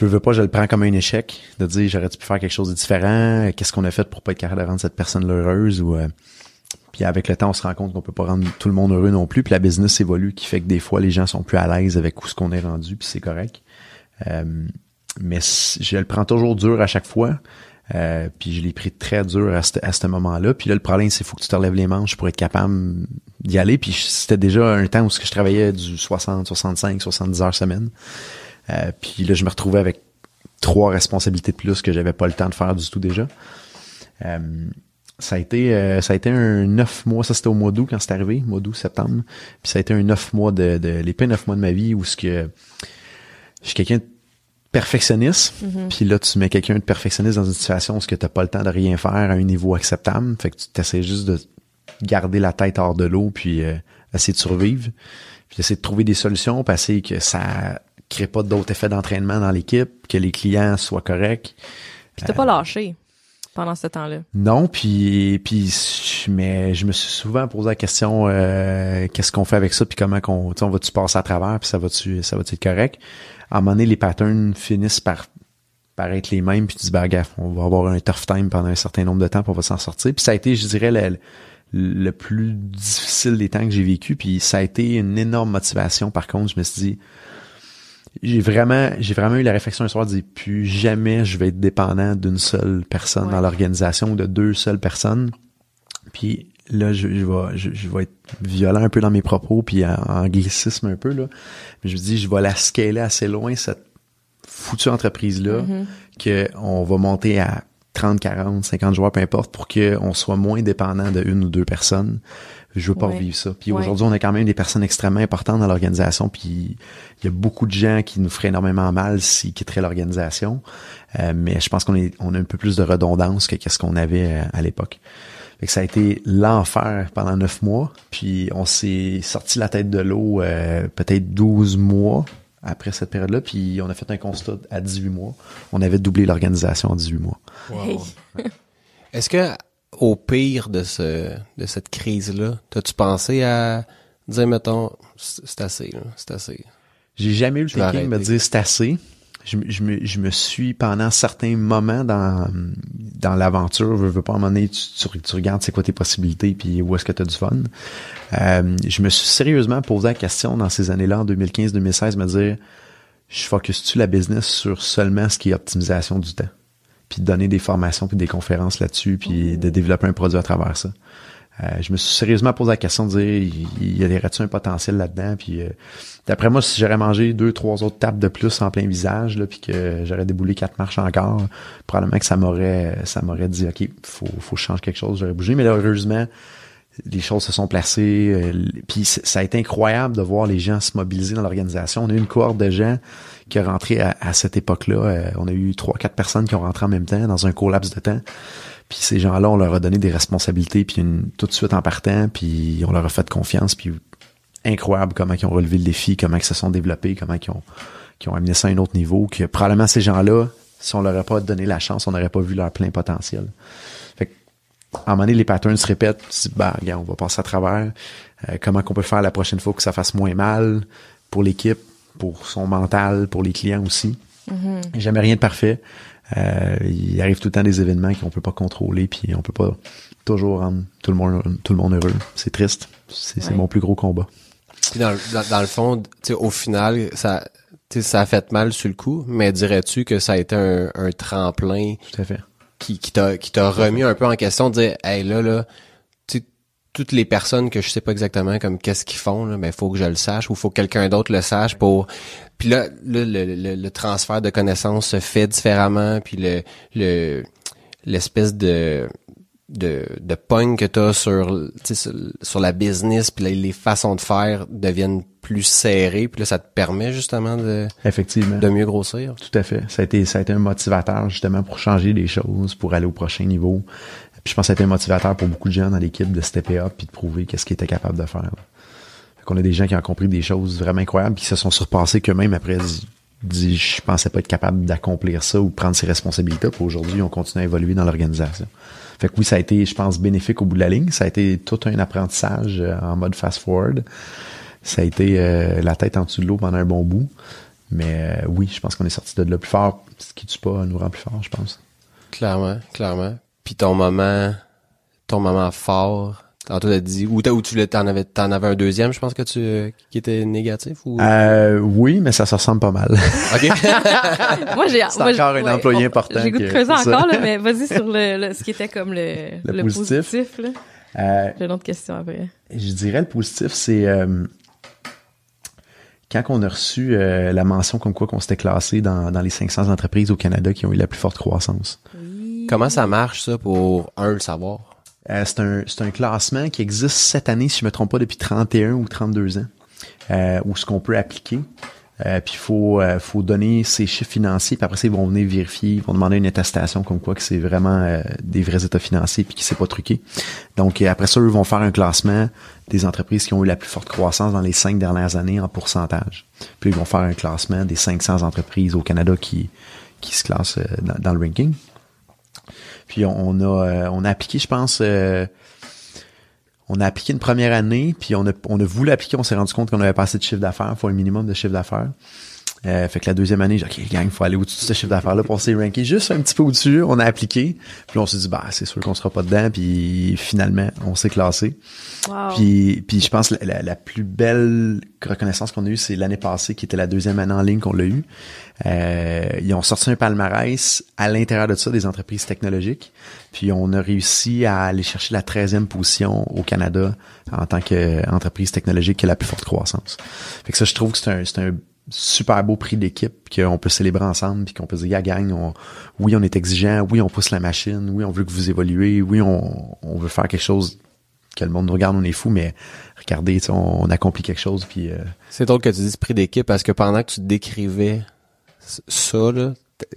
Je veux pas, je le prends comme un échec de dire j'aurais dû faire quelque chose de différent? Qu'est-ce qu'on a fait pour pas être capable de rendre cette personne heureuse? Ou euh, puis avec le temps on se rend compte qu'on peut pas rendre tout le monde heureux non plus. Puis la business évolue qui fait que des fois les gens sont plus à l'aise avec où ce qu'on est rendu puis c'est correct. Euh, mais je le prends toujours dur à chaque fois. Euh, puis je l'ai pris très dur à ce, à ce moment-là. Puis là, le problème, c'est faut que tu te relèves les manches pour être capable d'y aller. Puis c'était déjà un temps où je travaillais du 60, 65, 70 heures semaine. Euh, puis là, je me retrouvais avec trois responsabilités de plus que j'avais pas le temps de faire du tout déjà. Euh, ça a été euh, ça a été un neuf mois, ça c'était au mois d'août quand c'est arrivé, mois d'août, septembre. Puis ça a été un neuf mois de, de neuf mois de ma vie où ce que je suis quelqu'un de perfectionniste. Mhm. Puis là, tu mets quelqu'un de perfectionniste dans une situation où tu n'as pas le temps de rien faire à un niveau acceptable. Fait que tu t'essaies juste de garder la tête hors de l'eau puis euh, essayer de survivre. Puis essayer de trouver des solutions, puis essayer que ça crée pas d'autres effets d'entraînement dans l'équipe, que les clients soient corrects. Puis t'as pas lâché pendant ce temps-là. Non, puis puis mais je me suis souvent posé la question euh, qu'est-ce qu'on fait avec ça puis comment qu'on on va tu passer à travers puis ça va tu ça va être correct? À un moment donné les patterns finissent par par être les mêmes puis tu dis bah gaffe, on va avoir un tough time pendant un certain nombre de temps puis on va s'en sortir. Puis ça a été je dirais le, le plus difficile des temps que j'ai vécu puis ça a été une énorme motivation par contre, je me suis dit j'ai vraiment j'ai vraiment eu la réflexion un soir de dire plus jamais je vais être dépendant d'une seule personne Ouais. dans l'organisation ou de deux seules personnes puis là je, je vais je, je vais être violent un peu dans mes propos puis en, en glissisme un peu là mais je me dis je vais la scaler assez loin cette foutue entreprise là Mhm. que on va monter à 30, 40, 50 joueurs, peu importe, pour qu'on soit moins dépendant de une ou deux personnes. Je veux pas Ouais. revivre ça. Puis Ouais. aujourd'hui, on a quand même des personnes extrêmement importantes dans l'organisation, puis il y a beaucoup de gens qui nous feraient énormément mal s'ils quitteraient l'organisation. Euh, mais je pense qu'on est, on a un peu plus de redondance que qu'est-ce qu'on avait euh, à l'époque. Fait que ça a été l'enfer pendant neuf mois, puis on s'est sorti la tête de l'eau euh, peut-être 12 mois après cette période-là, puis on a fait un constat à 18 mois. On avait doublé l'organisation en 18 mois. Hey. Est-ce que au pire de ce de cette crise-là, t'as-tu pensé à dire mettons c'est assez là, c'est assez. J'ai jamais eu le thinking de me dire c'est assez. Je, me- je, me, je me suis pendant certains moments dans dans l'aventure, veux, veux pas à un moment donné, tu, tu, tu regardes c'est quoi tes possibilités puis où est-ce que tu as du fun. Euh, je me suis sérieusement posé la question dans ces années-là, en 2015-2016, me dire je focus-tu la business sur seulement ce qui est optimisation du temps? Puis de donner des formations puis des conférences là-dessus, puis de développer un produit à travers ça. Euh, je me suis sérieusement posé la question de dire, il y aurait-tu un potentiel là-dedans? Puis euh, d'après moi, si j'aurais mangé deux, trois autres tables de plus en plein visage, là, puis que j'aurais déboulé quatre marches encore, probablement que ça m'aurait ça m'aurait dit OK, faut, faut que je change quelque chose, j'aurais bougé. Mais là, heureusement, les choses se sont placées. euh, puis ça a été incroyable de voir les gens se mobiliser dans l'organisation. On a eu une cohorte de gens qui a rentré à, cette époque-là. On a eu trois, quatre personnes qui ont rentré en même temps dans un court laps de temps. Puis ces gens-là, on leur a donné des responsabilités, puis une- tout de suite en partant, puis on leur a fait confiance, puis incroyable comment ils ont relevé le défi, comment ils se sont développés, comment ils ont, qui ont amené ça à un autre niveau, que probablement ces gens-là, si on leur a pas donné la chance, on n'aurait pas vu leur plein potentiel. Fait que, à un moment donné, les patterns se répètent, tu dis, bah, regarde, on va passer à travers. Euh, comment qu'on peut faire la prochaine fois que ça fasse moins mal pour l'équipe, pour son mental, pour les clients aussi. Jamais rien de parfait. Euh, il arrive tout le temps des événements qu'on peut pas contrôler, puis on peut pas toujours rendre tout le monde tout le monde heureux. C'est triste. C'est Ouais. mon plus gros combat. Puis dans, le- dans, dans le fond, au final, ça, ça a fait mal sur le coup, mais dirais-tu que ça a été un, un tremplin Tout à fait. qui, qui t'a qui t'a remis un peu en question de dire hey là là toutes les personnes que je sais pas exactement comme qu'est-ce qu'ils font là ben faut que je le sache ou faut que quelqu'un d'autre le sache pour puis là, là, le, le, le transfert de connaissances se fait différemment puis le le l'espèce de de, de pogne que t'as sur, sur sur la business puis les, les façons de faire deviennent plus serrées puis là ça te permet justement de, Effectivement. de mieux grossir Tout à fait. Ça a été, ça a été un motivateur justement pour changer les choses, pour aller au prochain niveau. Je pense que ça a été un motivateur pour beaucoup de gens dans l'équipe de stepper up puis de prouver qu'est-ce qu'ils étaient capables de faire. Qu'on a des gens qui ont compris des choses vraiment incroyables puis qui se sont surpassés qu'eux-mêmes après dit, je pensais pas être capable d'accomplir ça ou prendre ses responsabilités. Puis aujourd'hui, on continue à évoluer dans l'organisation. Fait que oui, ça a été, je pense, bénéfique au bout de la ligne. Ça a été tout un apprentissage euh, en mode fast-forward. Ça a été euh, la tête en dessous de l'eau pendant un bon bout. Mais euh, oui, je pense qu'on est sorti de là plus fort. Ce qui tue pas nous rend plus fort, je pense. Clairement, clairement. Puis ton moment, ton moment fort, tantôt t'as dit, ou, tu l'as- t'en avais, t'en avais un deuxième, je pense que tu, euh, qui était négatif ou? Euh, oui, mais ça se ressemble pas mal. Ok. Moi, j'ai C'est encore un employé on- important J'ai goût de creuser encore, là, mais vas-y sur le, le- ce qui était comme le, Le le, positif. positif. là. Euh, J'ai une autre question après. je dirais le positif, c'est euh, quand on a reçu euh, la mention comme quoi qu'on s'était classé dans, dans les 500 entreprises au Canada qui ont eu la plus forte croissance. Comment ça marche ça pour un le savoir? Euh, c'est un un classement qui existe cette année, si je me trompe pas, depuis 31 ou 32 ans, euh, où ce qu'on peut appliquer. Euh, puis il faut, euh, faut donner ses chiffres financiers, puis après ça, ils vont venir vérifier, ils vont demander une attestation comme quoi que c'est vraiment euh, des vrais états financiers puis qui s'est pas truqué. Donc après ça, eux vont faire un classement des entreprises qui ont eu la plus forte croissance dans les cinq dernières années en pourcentage. Puis ils vont faire un classement des 500 entreprises au Canada qui, qui se classent euh, dans le ranking. Puis on, a, euh, on a appliqué, je pense, euh, on a appliqué une première année, puis on a, on a voulu appliquer, on s'est rendu compte qu'on avait pas assez de chiffre d'affaires, il faut un minimum de chiffre d'affaires. Euh, fait que la deuxième année, j'ai dit, OK, gang, il faut aller au-dessus de ce chiffre d'affaires-là pour s'est ranké juste un petit peu au-dessus. On a appliqué. Puis on s'est dit, bah, c'est sûr qu'on sera pas dedans. Puis finalement, on s'est classé. Wow. Puis, puis je pense que la, la, la plus belle reconnaissance qu'on a eue, c'est l'année passée, qui était la deuxième année en ligne qu'on l'a eu. Euh, ils ont sorti un palmarès à l'intérieur de ça des entreprises technologiques. Puis on a réussi à aller chercher la 13e position au Canada en tant qu'entreprise technologique qui a la plus forte croissance. Fait que ça, je trouve que c'est un, c'est un super beau prix d'équipe qu'on peut célébrer ensemble puis qu'on peut dire, yeah, gang, on, oui, on est exigeant, oui, on pousse la machine, oui, on veut que vous évoluez, oui, on, on veut faire quelque chose que le monde nous regarde, on est fou, mais regardez, on, on accomplit quelque chose puis euh, C'est drôle que tu dises prix d'équipe parce que pendant que tu décrivais ça,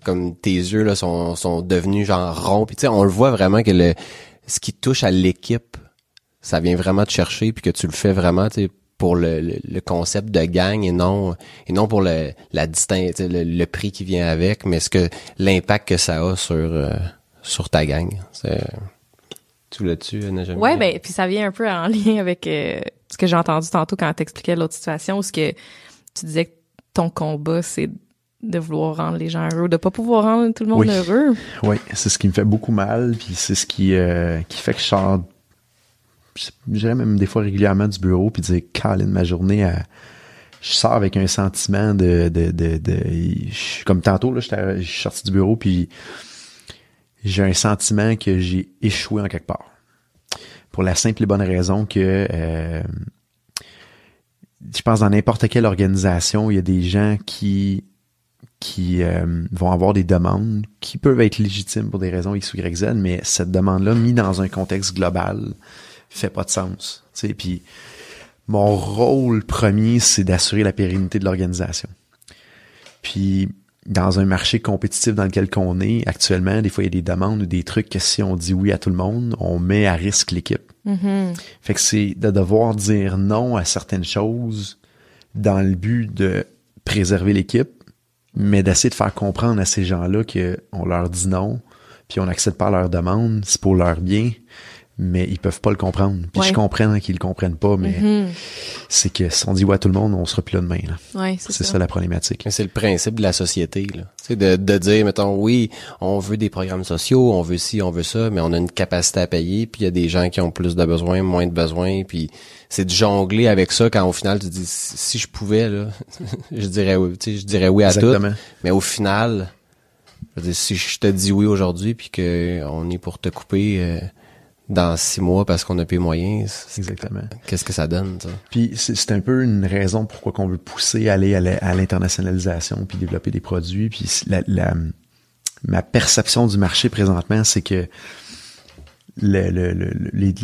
comme tes yeux là, sont, sont devenus genre ronds. Puis tu sais, on le voit vraiment que le ce qui touche à l'équipe, ça vient vraiment te chercher puis que tu le fais vraiment, tu pour le, le, le concept de gang et non et non pour le la distinct, tu sais, le, le prix qui vient avec, mais ce que l'impact que ça a sur euh, sur ta gang. C'est tu l'as-tu, Najami? Ouais, ben, puis ça vient un peu en lien avec euh, ce que j'ai entendu tantôt quand t'expliquais l'autre situation, où ce que tu disais que ton combat, c'est de vouloir rendre les gens heureux, de pas pouvoir rendre tout le monde Oui. heureux. Oui, c'est ce qui me fait beaucoup mal, puis c'est ce qui euh, qui fait que je sors, je dirais même des fois régulièrement du bureau, puis dire, Colin, ma journée, je sors avec un sentiment de, de, de, comme tantôt là, je suis sorti du bureau, puis j'ai un sentiment que j'ai échoué en quelque part, pour la simple et bonne raison que euh, je pense dans n'importe quelle organisation, il y a des gens qui qui euh, vont avoir des demandes qui peuvent être légitimes pour des raisons X ou Y, Z, mais cette demande-là, mise dans un contexte global, fait pas de sens. Tu sais, puis mon rôle premier, c'est d'assurer la pérennité de l'organisation. Puis dans un marché compétitif dans lequel on est actuellement, des fois il y a des demandes ou des trucs que si on dit oui à tout le monde, on met à risque l'équipe. Mhm. Fait que c'est de devoir dire non à certaines choses dans le but de préserver l'équipe, mais d'essayer de faire comprendre à ces gens-là qu'on leur dit non, puis on n'accepte pas leur demande, c'est pour leur bien, mais ils peuvent pas le comprendre. Puis Ouais. je comprends qu'ils le comprennent pas, mais Mhm. c'est que si on dit ouais à tout le monde, on sera plus là demain. Là. Ouais, c'est C'est ça. ça. la problématique. Mais C'est le principe de la société, là. Tu sais, de, de dire, mettons, oui, on veut des programmes sociaux, on veut ci, on veut ça, mais on a une capacité à payer, puis il y a des gens qui ont plus de besoins, moins de besoins, puis c'est de jongler avec ça quand au final tu dis, si je pouvais, là, je dirais oui, tu sais, je dirais oui à tout, Exactement. mais au final, je veux dire, si je te dis oui aujourd'hui, puis que on est pour te couper euh, dans six mois parce qu'on a plus les moyens, Exactement. qu'est-ce que ça donne, ça? Puis c'est un peu une raison pourquoi qu'on veut pousser à aller à l'internationalisation puis développer des produits. Puis la, la- ma perception du marché présentement, c'est que le, le- le- le- les-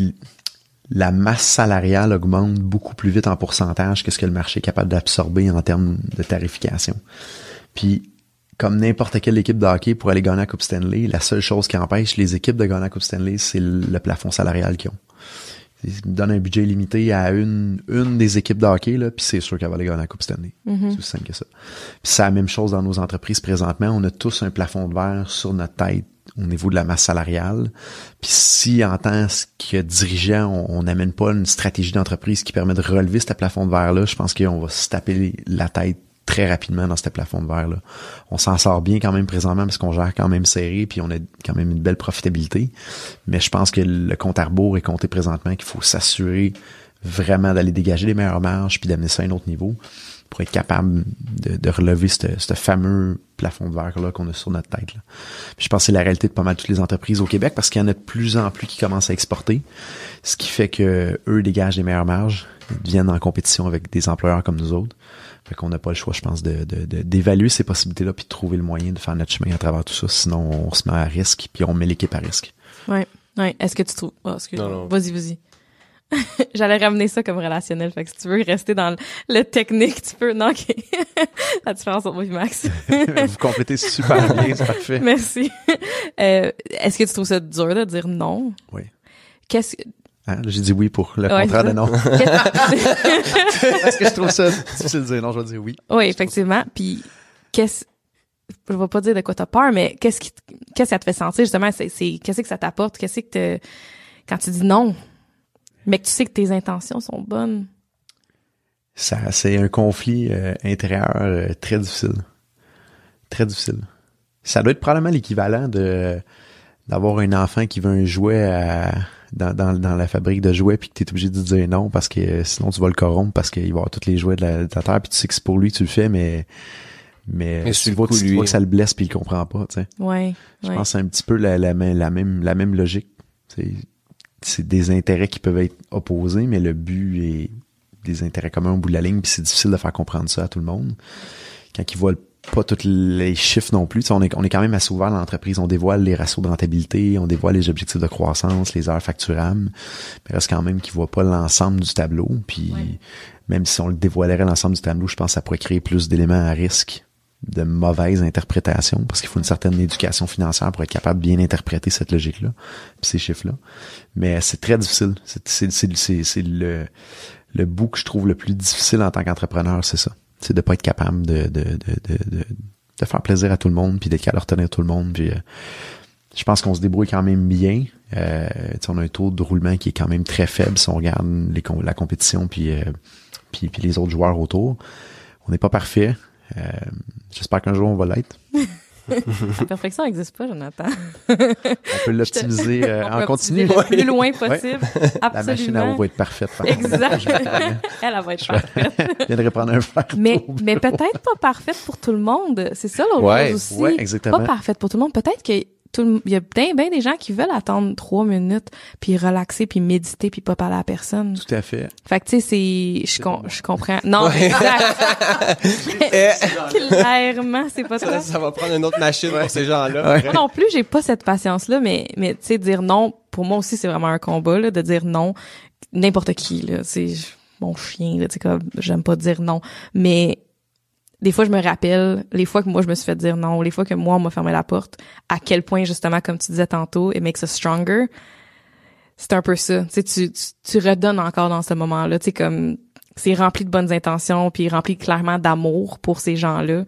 la masse salariale augmente beaucoup plus vite en pourcentage que ce que le marché est capable d'absorber en termes de tarification. Puis comme n'importe quelle équipe de hockey pour aller gagner la Coupe Stanley, la seule chose qui empêche les équipes de gagner la Coupe Stanley, c'est le plafond salarial qu'ils ont. Ils me donnent un budget limité à une, une des équipes de hockey, là, puis c'est sûr qu'elle va aller gagner la Coupe Stanley. C'est aussi simple que ça. Puis c'est la même chose dans nos entreprises présentement. On a tous un plafond de verre sur notre tête au niveau de la masse salariale. Puis si en tant que dirigeant, on n'amène pas une stratégie d'entreprise qui permet de relever ce plafond de verre-là, je pense qu'on va se taper la tête très rapidement dans ce plafond de verre là. On s'en sort bien quand même présentement parce qu'on gère quand même serré puis on a quand même une belle profitabilité. Mais je pense que le compte à rebours est compté présentement qu'il faut s'assurer vraiment d'aller dégager les meilleures marges puis d'amener ça à un autre niveau pour être capable de, de relever ce fameux plafond de verre là qu'on a sur notre tête. Là. Je pense que c'est la réalité de pas mal toutes les entreprises au Québec parce qu'il y en a de plus en plus qui commencent à exporter, ce qui fait que eux dégagent les meilleures marges, viennent en compétition avec des employeurs comme nous autres. Fait qu'on n'a pas le choix, je pense, de, de- de- d'évaluer ces possibilités-là puis de trouver le moyen de faire notre chemin à travers tout ça. Sinon, on se met à risque puis on met l'équipe à risque. Ouais. Ouais. Est-ce que tu trouves. Oh, excuse Non, non. Vas-y, vas-y. J'allais ramener ça comme relationnel. Fait que si tu veux rester dans le, le technique, tu peux. Non, ok. La différence entre moi et Max. Vous complétez super bien, c'est parfait. Merci. Euh, Est-ce que tu trouves ça dur de dire non? Oui. Qu'est-ce que. Hein, J'ai dit oui pour le Ouais, contraire de non. Est-ce que je trouve ça difficile de dire non? Je vais dire oui. Oui, effectivement. Puis, qu'est-ce, je vais pas dire de quoi t'as peur, mais qu'est-ce qui, qu'est-ce que ça te fait sentir, justement? C'est, c'est, qu'est-ce que ça t'apporte? Qu'est-ce que te, quand tu dis non, mais que tu sais que tes intentions sont bonnes? Ça, c'est un conflit euh, intérieur euh, très difficile. Très difficile. Ça doit être probablement l'équivalent de d'avoir un enfant qui veut un jouet à- dans, dans, dans la fabrique de jouets puis que tu es obligé de dire non parce que euh, sinon tu vas le corrompre parce qu'il va avoir tous les jouets de la, de la terre puis tu sais que c'est pour lui que tu le fais mais mais, Mais tu le vois, coup, que, tu lui- vois que ça le blesse puis il comprend pas tu sais Ouais. je ouais. pense que c'est un petit peu la, la, même- la même la même logique c'est c'est des intérêts qui peuvent être opposés mais le but est des intérêts communs au bout de la ligne puis c'est difficile de faire comprendre ça à tout le monde quand ils voient pas tous les chiffres non plus. Tu sais, on est, on est quand même assez ouvert dans l'entreprise. On dévoile les ratios de rentabilité, on dévoile les objectifs de croissance, les heures facturables. Mais reste quand même qu'ils voient pas l'ensemble du tableau. Puis Ouais. même si on le dévoilerait l'ensemble du tableau, je pense que ça pourrait créer plus d'éléments à risque de mauvaise interprétation parce qu'il faut une certaine éducation financière pour être capable de bien interpréter cette logique-là puis ces chiffres-là. Mais c'est très difficile. C'est le, le bout que je trouve le plus difficile en tant qu'entrepreneur, c'est ça. De pas être capable de, de, de, de, de, faire plaisir à tout le monde puis d'être capable de retenir tout le monde. Puis, euh, je pense qu'on se débrouille quand même bien. Euh, on a un taux de roulement qui est quand même très faible si on regarde la compétition puis, euh, puis, puis les autres joueurs autour. On n'est pas parfait. Euh, J'espère qu'un jour on va l'être. La perfection n'existe pas, Jonathan. On peut l'optimiser euh, en continu. Le plus loin possible. La machine à eau Absolument. va être parfaite. par. Exact. Elle, elle va être parfaite. Je viendrai prendre un verre. Mais peut-être pas parfaite pour tout le monde. C'est ça l'autre Ouais, chose aussi. ouais, exactement. Pas parfaite pour tout le monde. Peut-être que tout le- il y a bien, bien des gens qui veulent attendre trois minutes puis relaxer puis méditer puis pas parler à personne. Tout à fait. Fait que tu sais c'est je com- je comprends. Non. Clairement, c'est pas Ça, ça. ça va prendre une autre machine pour ces gens-là. Moi non plus, j'ai pas cette patience-là, mais, mais tu sais, dire non, pour moi aussi, c'est vraiment un combat, là, de dire non, n'importe qui, là, c'est mon chien, là, tu sais, comme, j'aime pas dire non, mais des fois, je me rappelle, les fois que moi, je me suis fait dire non, les fois que moi, on m'a fermé la porte, à quel point, justement, comme tu disais tantôt, it makes us stronger. c'est un peu ça. Tu, tu, tu, redonnes encore dans ce moment-là. Tu sais, comme c'est rempli de bonnes intentions, puis rempli clairement d'amour pour ces gens-là.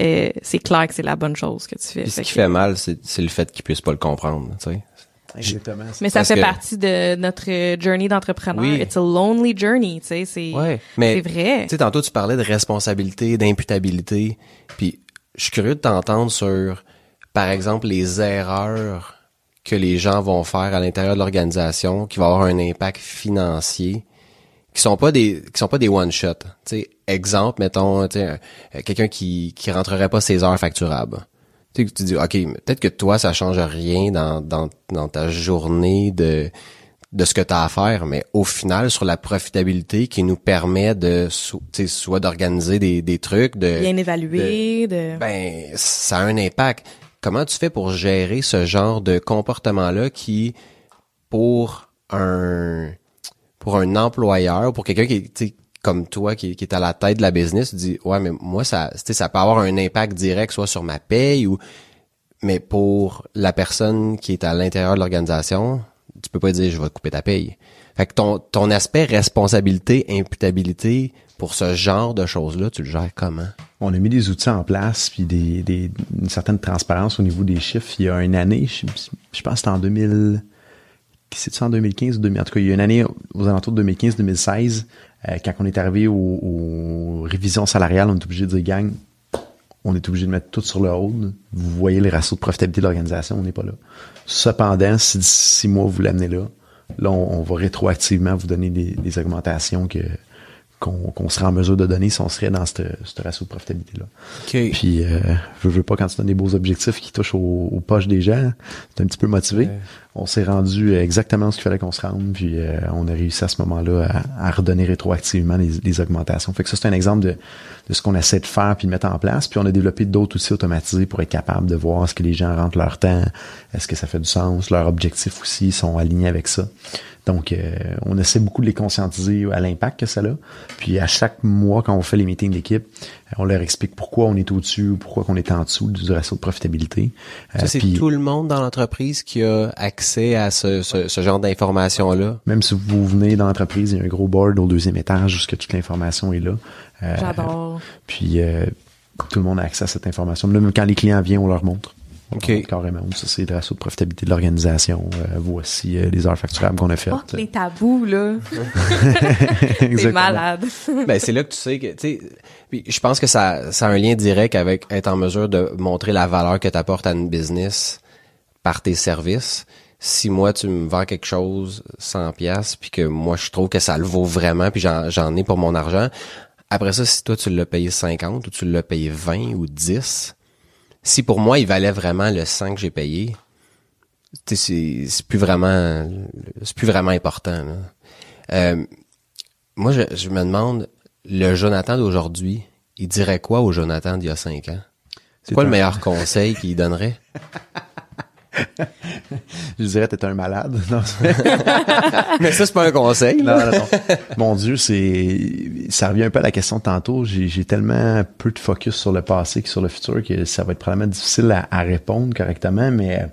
Euh, c'est clair que c'est la bonne chose que tu fais. Puis ce Fait qui que- fait mal, c'est c'est le fait qu'ils puissent pas le comprendre, tu sais. Exactement. mais ça parce fait que- partie de notre journey d'entrepreneur. Oui. It's a lonely journey, tu sais, c'est Ouais, mais c'est vrai. Tu sais, tantôt, tu parlais de responsabilité, d'imputabilité. Puis, je suis curieux de t'entendre sur, par exemple, les erreurs que les gens vont faire à l'intérieur de l'organisation qui va avoir un impact financier qui sont pas des qui sont pas des one shot. Exemple, mettons, euh, quelqu'un qui qui rentrerait pas ses heures facturables. Tu sais, tu dis OK, peut-être que toi ça change rien dans dans dans ta journée de de ce que tu as à faire, mais au final, sur la profitabilité qui nous permet de soit d'organiser des, des trucs, de Bien évalué, de, ben ça a un impact. Comment tu fais pour gérer ce genre de comportement-là qui, pour un pour un employeur, pour quelqu'un qui comme toi qui, est à la tête de la business, tu dis ouais mais moi ça ça peut avoir un impact direct soit sur ma paye ou mais pour la personne qui est à l'intérieur de l'organisation, tu peux pas dire je vais te couper ta paye. Fait que ton ton aspect responsabilité, imputabilité pour ce genre de choses-là, tu le gères comment? On a mis des outils en place, puis des, des, une certaine transparence au niveau des chiffres. Il y a une année, je, pense que c'était en 2000, c'est en 2015 ou 2000, en tout cas, il y a une année aux alentours de 2015-2016, euh, quand on est arrivé aux, révisions salariales, on est obligé de dire, gang, on est obligé de mettre tout sur le hold. Vous voyez les ratios de profitabilité de l'organisation, on n'est pas là. Cependant, si d'ici six mois vous l'amenez là, là, on, on va rétroactivement vous donner des, des augmentations que qu'on qu'on serait en mesure de donner si on serait dans ce ce ratio de profitabilité-là. OK. Puis, euh, je veux pas quand tu donnes des beaux objectifs qui touchent aux, aux poches des gens, t'es un petit peu motivé. On s'est rendu euh, exactement ce qu'il fallait qu'on se rende, puis euh, on a réussi à ce moment-là à, à redonner rétroactivement les, les augmentations. Fait que ça, c'est un exemple de, de ce qu'on essaie de faire puis de mettre en place. Puis on a développé d'autres outils automatisés pour être capable de voir est-ce que les gens rentrent leur temps, est-ce que ça fait du sens, leurs objectifs aussi sont alignés avec ça. Donc, euh, on essaie beaucoup de les conscientiser à l'impact que ça a. Puis à chaque mois, quand on fait les meetings d'équipe, euh, on leur explique pourquoi on est au-dessus ou pourquoi on est en dessous du ratio de profitabilité. Euh, Ça, c'est puis tout le monde dans l'entreprise qui a accès à ce, ce, ce genre d'informations-là. même si vous venez dans l'entreprise, il y a un gros board au deuxième étage où ce que toute l'information est là. Euh, j'adore. Puis euh, tout le monde a accès à cette information. Même quand les clients viennent, on leur montre. OK. carrément. Ça, c'est le ratio de profitabilité de l'organisation. Euh, voici euh, les heures facturables qu'on a faites. Fuck les tabous, là. C'est malade. ben, c'est là que tu sais que, tu sais, puis je pense que ça, ça a un lien direct avec être en mesure de montrer la valeur que tu apportes à une business par tes services. Si moi, tu me vends quelque chose 100 pièces puis que moi, je trouve que ça le vaut vraiment puis j'en, j'en ai pour mon argent. Après ça, si toi, tu l'as payé 50 ou tu l'as payé 20 ou 10, si pour moi, il valait vraiment le 100 que j'ai payé, c'est, plus vraiment, c'est plus vraiment important, là. Euh, moi, je, je me demande, le Jonathan d'aujourd'hui, il dirait quoi au Jonathan d'il y a cinq ans? C'est quoi le meilleur conseil qu'il donnerait? Je dirais, t'es un malade. Non, Mais ça, c'est pas un conseil, non, non, non. Mon Dieu, c'est, ça revient un peu à la question de tantôt. J'ai, tellement peu de focus sur le passé que sur le futur que ça va être probablement difficile à, à répondre correctement, mais euh,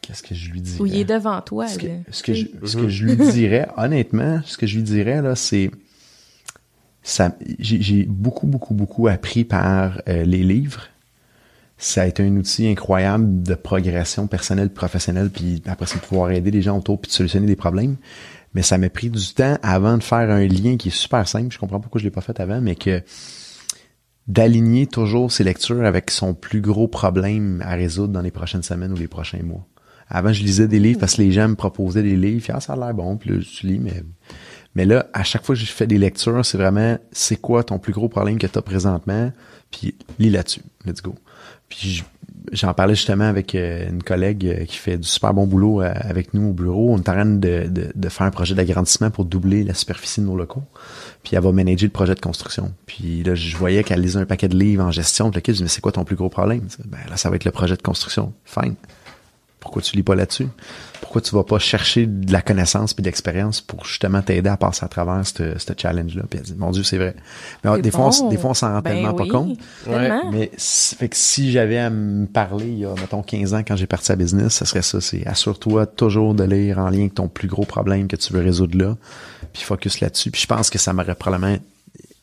qu'est-ce que je lui dis? Ou il est devant toi, ce que, là. ce que je, ce que je lui dirais, honnêtement, ce que je lui dirais, là, c'est, ça, j'ai, j'ai beaucoup, beaucoup, beaucoup appris par euh, les livres. Ça a été un outil incroyable de progression personnelle, professionnelle, puis après de pouvoir aider les gens autour puis de solutionner des problèmes. Mais ça m'a pris du temps avant de faire un lien qui est super simple. Je comprends pourquoi je l'ai pas fait avant, mais que d'aligner toujours ses lectures avec son plus gros problème à résoudre dans les prochaines semaines ou les prochains mois. Avant, je lisais des livres parce que les gens me proposaient des livres. Puis, ah, ça a l'air bon. Puis là, tu lis, mais... Mais là, à chaque fois que je fais des lectures, c'est vraiment, c'est quoi ton plus gros problème que tu as présentement? Puis, lis là-dessus. Let's go. Puis, je- j'en parlais justement avec euh, une collègue euh, qui fait du super bon boulot euh, avec nous au bureau. On est en train de, de, faire un projet d'agrandissement pour doubler la superficie de nos locaux. Puis elle va manager le projet de construction. Puis là, je voyais qu'elle lisait un paquet de livres en gestion. Puis je dis, mais c'est quoi ton plus gros problème? Ben là, ça va être le projet de construction. Fine. Pourquoi tu lis pas là-dessus? Pourquoi tu vas pas chercher de la connaissance puis de l'expérience pour justement t'aider à passer à travers ce challenge-là? Puis elle dit, mon Dieu, c'est vrai. Mais des, fois, on, des fois, on s'en rend Ben tellement oui, pas compte. tellement. Mais fait que si j'avais à me parler il y a, mettons, 15 ans quand j'ai parti à business, ça serait ça. C'est assure-toi toujours de lire en lien avec ton plus gros problème que tu veux résoudre là, puis focus là-dessus. Puis je pense que ça m'aurait probablement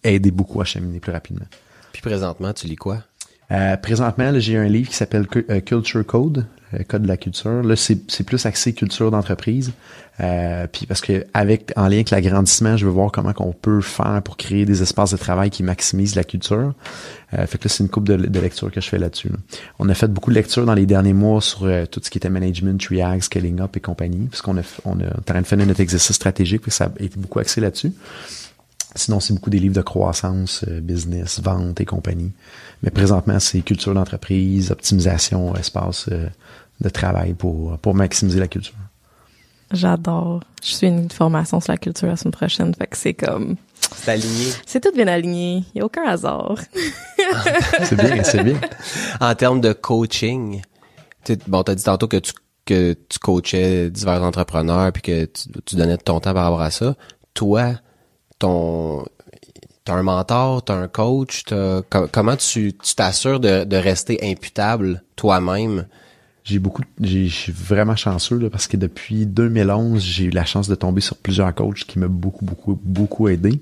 aidé beaucoup à cheminer plus rapidement. Puis présentement, tu lis quoi? Euh, présentement, j'ai un livre qui s'appelle euh, Culture Code, euh, Code de la culture. Là, c'est plus axé culture d'entreprise. Euh, puis parce que avec en lien avec l'agrandissement, je veux voir comment qu'on peut faire pour créer des espaces de travail qui maximisent la culture. Euh, fait que là, c'est une coupe de, de lecture que je fais là-dessus. là. On a fait beaucoup de lectures dans les derniers mois sur tout ce qui était management, triag, scaling up et compagnie, parce qu'on a, on a en train de faire notre exercice stratégique, puis ça a été beaucoup axé là-dessus. Sinon, c'est beaucoup des livres de croissance, euh, business, vente et compagnie. Mais présentement, c'est culture d'entreprise, optimisation, espace euh, de travail pour, pour maximiser la culture. J'adore. Je suis une formation sur la culture la semaine prochaine, fait que c'est comme... C'est aligné. C'est tout bien aligné. Il n'y a aucun hasard. C'est bien, c'est bien. En termes de coaching, tu sais, bon, t'as dit tantôt que tu que tu coachais divers entrepreneurs puis que tu, tu donnais de ton temps par rapport à ça. Toi, t'as un mentor, t'as un coach, t'as, co- comment tu tu t'assures de, de rester imputable toi-même? J'ai beaucoup, j'ai- je suis vraiment chanceux là, parce que depuis 2011, j'ai eu la chance de tomber sur plusieurs coachs qui m'ont beaucoup, beaucoup, beaucoup aidé.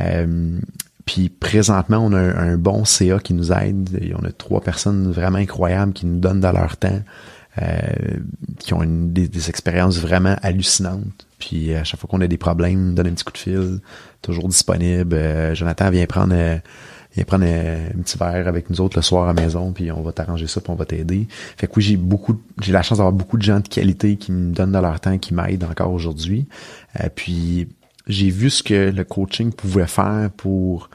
Euh, puis présentement, on a un, bon CA qui nous aide. On a trois personnes vraiment incroyables qui nous donnent de leur temps, euh, qui ont une- des expériences vraiment hallucinantes. Puis à chaque fois qu'on a des problèmes, donnent un petit coup de fil, toujours disponible. Euh, Jonathan vient prendre euh, viens prendre un, un petit verre avec nous autres le soir à la maison, puis on va t'arranger ça, puis on va t'aider. Fait que oui, j'ai beaucoup, j'ai la chance d'avoir beaucoup de gens de qualité qui me donnent de leur temps, qui m'aident encore aujourd'hui. Euh, puis j'ai vu ce que le coaching pouvait faire pour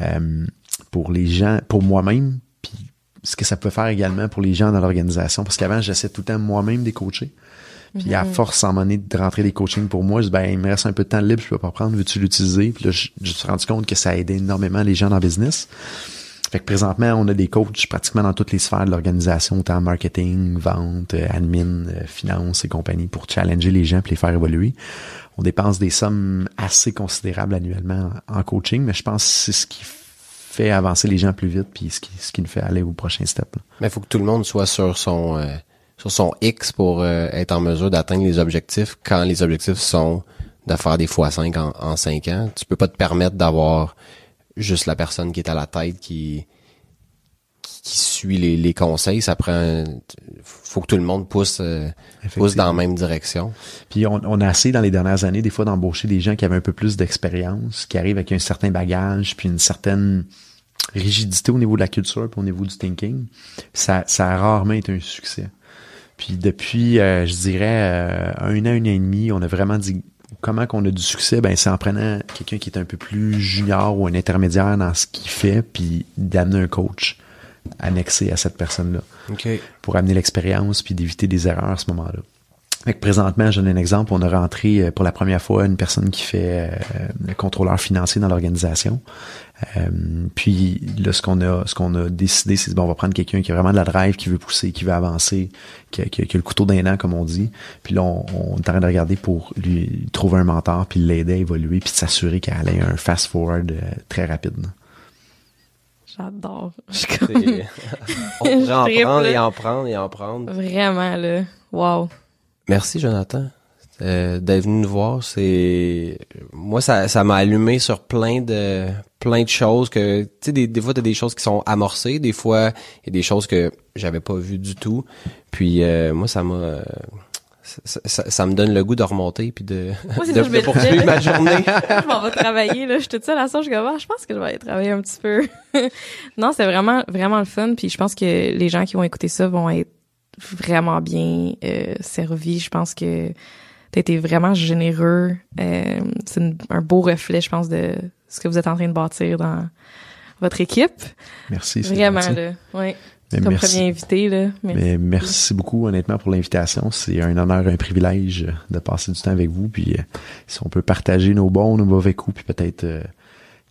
euh, pour les gens, pour moi-même, puis ce que ça peut faire également pour les gens dans l'organisation. Parce qu'avant, j'essaie tout le temps moi-même des coacher. Puis à force, en un moment donné, de rentrer des coachings pour moi, je dis, ben, il me reste un peu de temps libre, je peux pas prendre, veux-tu l'utiliser? Puis là, je, je me suis rendu compte que ça aidait énormément les gens dans le business. Fait que présentement, on a des coachs pratiquement dans toutes les sphères de l'organisation, autant marketing, vente, euh, admin, euh, finance et compagnie, pour challenger les gens et les faire évoluer. On dépense des sommes assez considérables annuellement en coaching, mais je pense que c'est ce qui fait avancer les gens plus vite puis ce qui, ce qui nous fait aller au prochain step. là. Mais il faut que tout le monde soit sur son euh, sur son X pour euh, être en mesure d'atteindre les objectifs quand les objectifs sont de faire des fois 5 en, en 5 ans. Tu peux pas te permettre d'avoir juste la personne qui est à la tête qui qui, qui suit les, les conseils. Ça prend un- faut que tout le monde pousse euh, pousse dans la même direction. Puis on, on a essayé dans les dernières années, des fois, d'embaucher des gens qui avaient un peu plus d'expérience, qui arrivent avec un certain bagage, puis une certaine rigidité au niveau de la culture, puis au niveau du thinking. Ça, ça a rarement été un succès. Puis depuis, euh, je dirais, euh, un an, un an et demi, on a vraiment dit comment qu'on a du succès, ben c'est en prenant quelqu'un qui est un peu plus junior ou un intermédiaire dans ce qu'il fait, puis d'amener un coach annexé à cette personne-là pour amener l'expérience puis d'éviter des erreurs à ce moment-là. Fait que présentement, je donne un exemple, on a rentré euh, pour la première fois une personne qui fait euh, le contrôleur financier dans l'organisation. Euh, puis là, ce qu'on a, ce qu'on a décidé, c'est bon, on va prendre quelqu'un qui a vraiment de la drive, qui veut pousser, qui veut avancer, qui a, qui a- qui a le couteau d'un an, comme on dit. Puis là, on, on est en train de regarder pour lui trouver un mentor, puis l'aider à évoluer, puis de s'assurer qu'elle ait un fast forward euh, très rapide. J'adore. Je comme... On pourrait en prendre et en prendre et en prendre. Vraiment, là. Wow. Merci Jonathan euh, d'être venu nous voir. C'est moi ça ça m'a allumé sur plein de plein de choses que tu sais des, des fois t'as des choses qui sont amorcées, des fois il y a des choses que j'avais pas vues du tout. Puis euh, moi ça m'a ça, ça- ça me donne le goût de remonter puis de, Moi, de, ça, de poursuivre ma journée. je m'en vais travailler, là. Je suis toute seule à ça, je comme, ah, je pense que je vais aller travailler un petit peu. non, c'est vraiment, vraiment le fun. Puis je pense que les gens qui vont écouter ça vont être vraiment bien euh, servis. Je pense que t'as été vraiment généreux. Euh, c'est un beau reflet, je pense, de ce que vous êtes en train de bâtir dans votre équipe. Merci. c'est Vraiment, gentil. là. Mais Comme merci. premier invité, là. Mais, Mais merci beaucoup honnêtement pour l'invitation. C'est un honneur, un privilège de passer du temps avec vous. Puis euh, si on peut partager nos bons, nos mauvais coups, puis peut-être euh,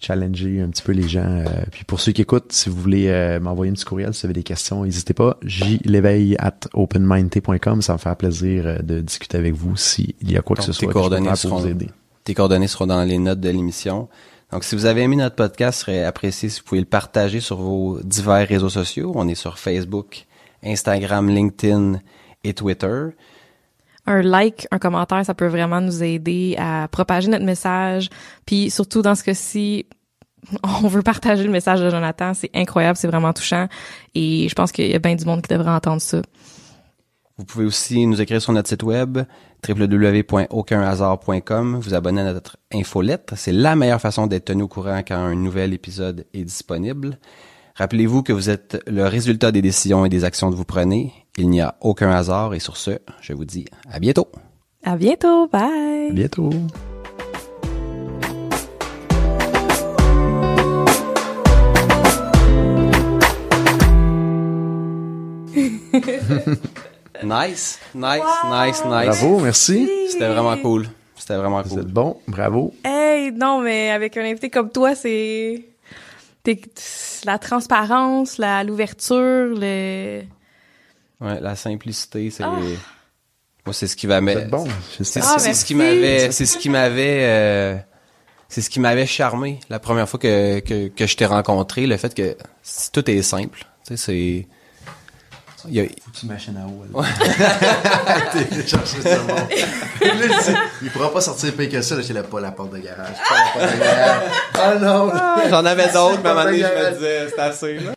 challenger un petit peu les gens. Euh, puis pour ceux qui écoutent, si vous voulez euh, m'envoyer un petit courriel, si vous avez des questions, n'hésitez pas. jléveille at openmindt.com. Ça me faire plaisir euh, de discuter avec vous s'il y a quoi que ce soit. Tes coordonnées, seront, vous aider. tes coordonnées seront dans les notes de l'émission. Donc, si vous avez aimé notre podcast, ce serait apprécié si vous pouvez le partager sur vos divers réseaux sociaux. On est sur Facebook, Instagram, LinkedIn et Twitter un like, un commentaire, ça peut vraiment nous aider à propager notre message. Puis surtout dans ce cas-ci, on veut partager le message de Jonathan. C'est incroyable, c'est vraiment touchant. Et je pense qu'il y a bien du monde qui devrait entendre ça. Vous pouvez aussi nous écrire sur notre site web www.aucunhasard.com, vous abonner à notre infolettre. C'est la meilleure façon d'être tenu au courant quand un nouvel épisode est disponible. Rappelez-vous que vous êtes le résultat des décisions et des actions que vous prenez. Il n'y a aucun hasard et sur ce, je vous dis à bientôt. À bientôt, bye. À bientôt. nice, nice, nice, nice. Bravo, merci. C'était vraiment cool. C'était vraiment cool. Vous êtes bon, bravo. Hey, non, mais avec un invité comme toi, c'est la transparence, la l'ouverture, le Ouais, la simplicité, c'est ah. moi c'est ce qui va mettre bon. C'est ah, ce qui m'avait c'est ce qui m'avait euh, c'est ce qui m'avait charmé la première fois que que, que je t'ai rencontré, le fait que tout est simple, tu sais c'est il y a... Faut que tu machines à eau. Ouais. Il, pourra pas sortir pire que ça, là, j'ai la, pas la porte de garage. Pas la porte de garage. Oh non! J'en avais d'autres, mais à un moment donné, je me disais, c'est assez, là.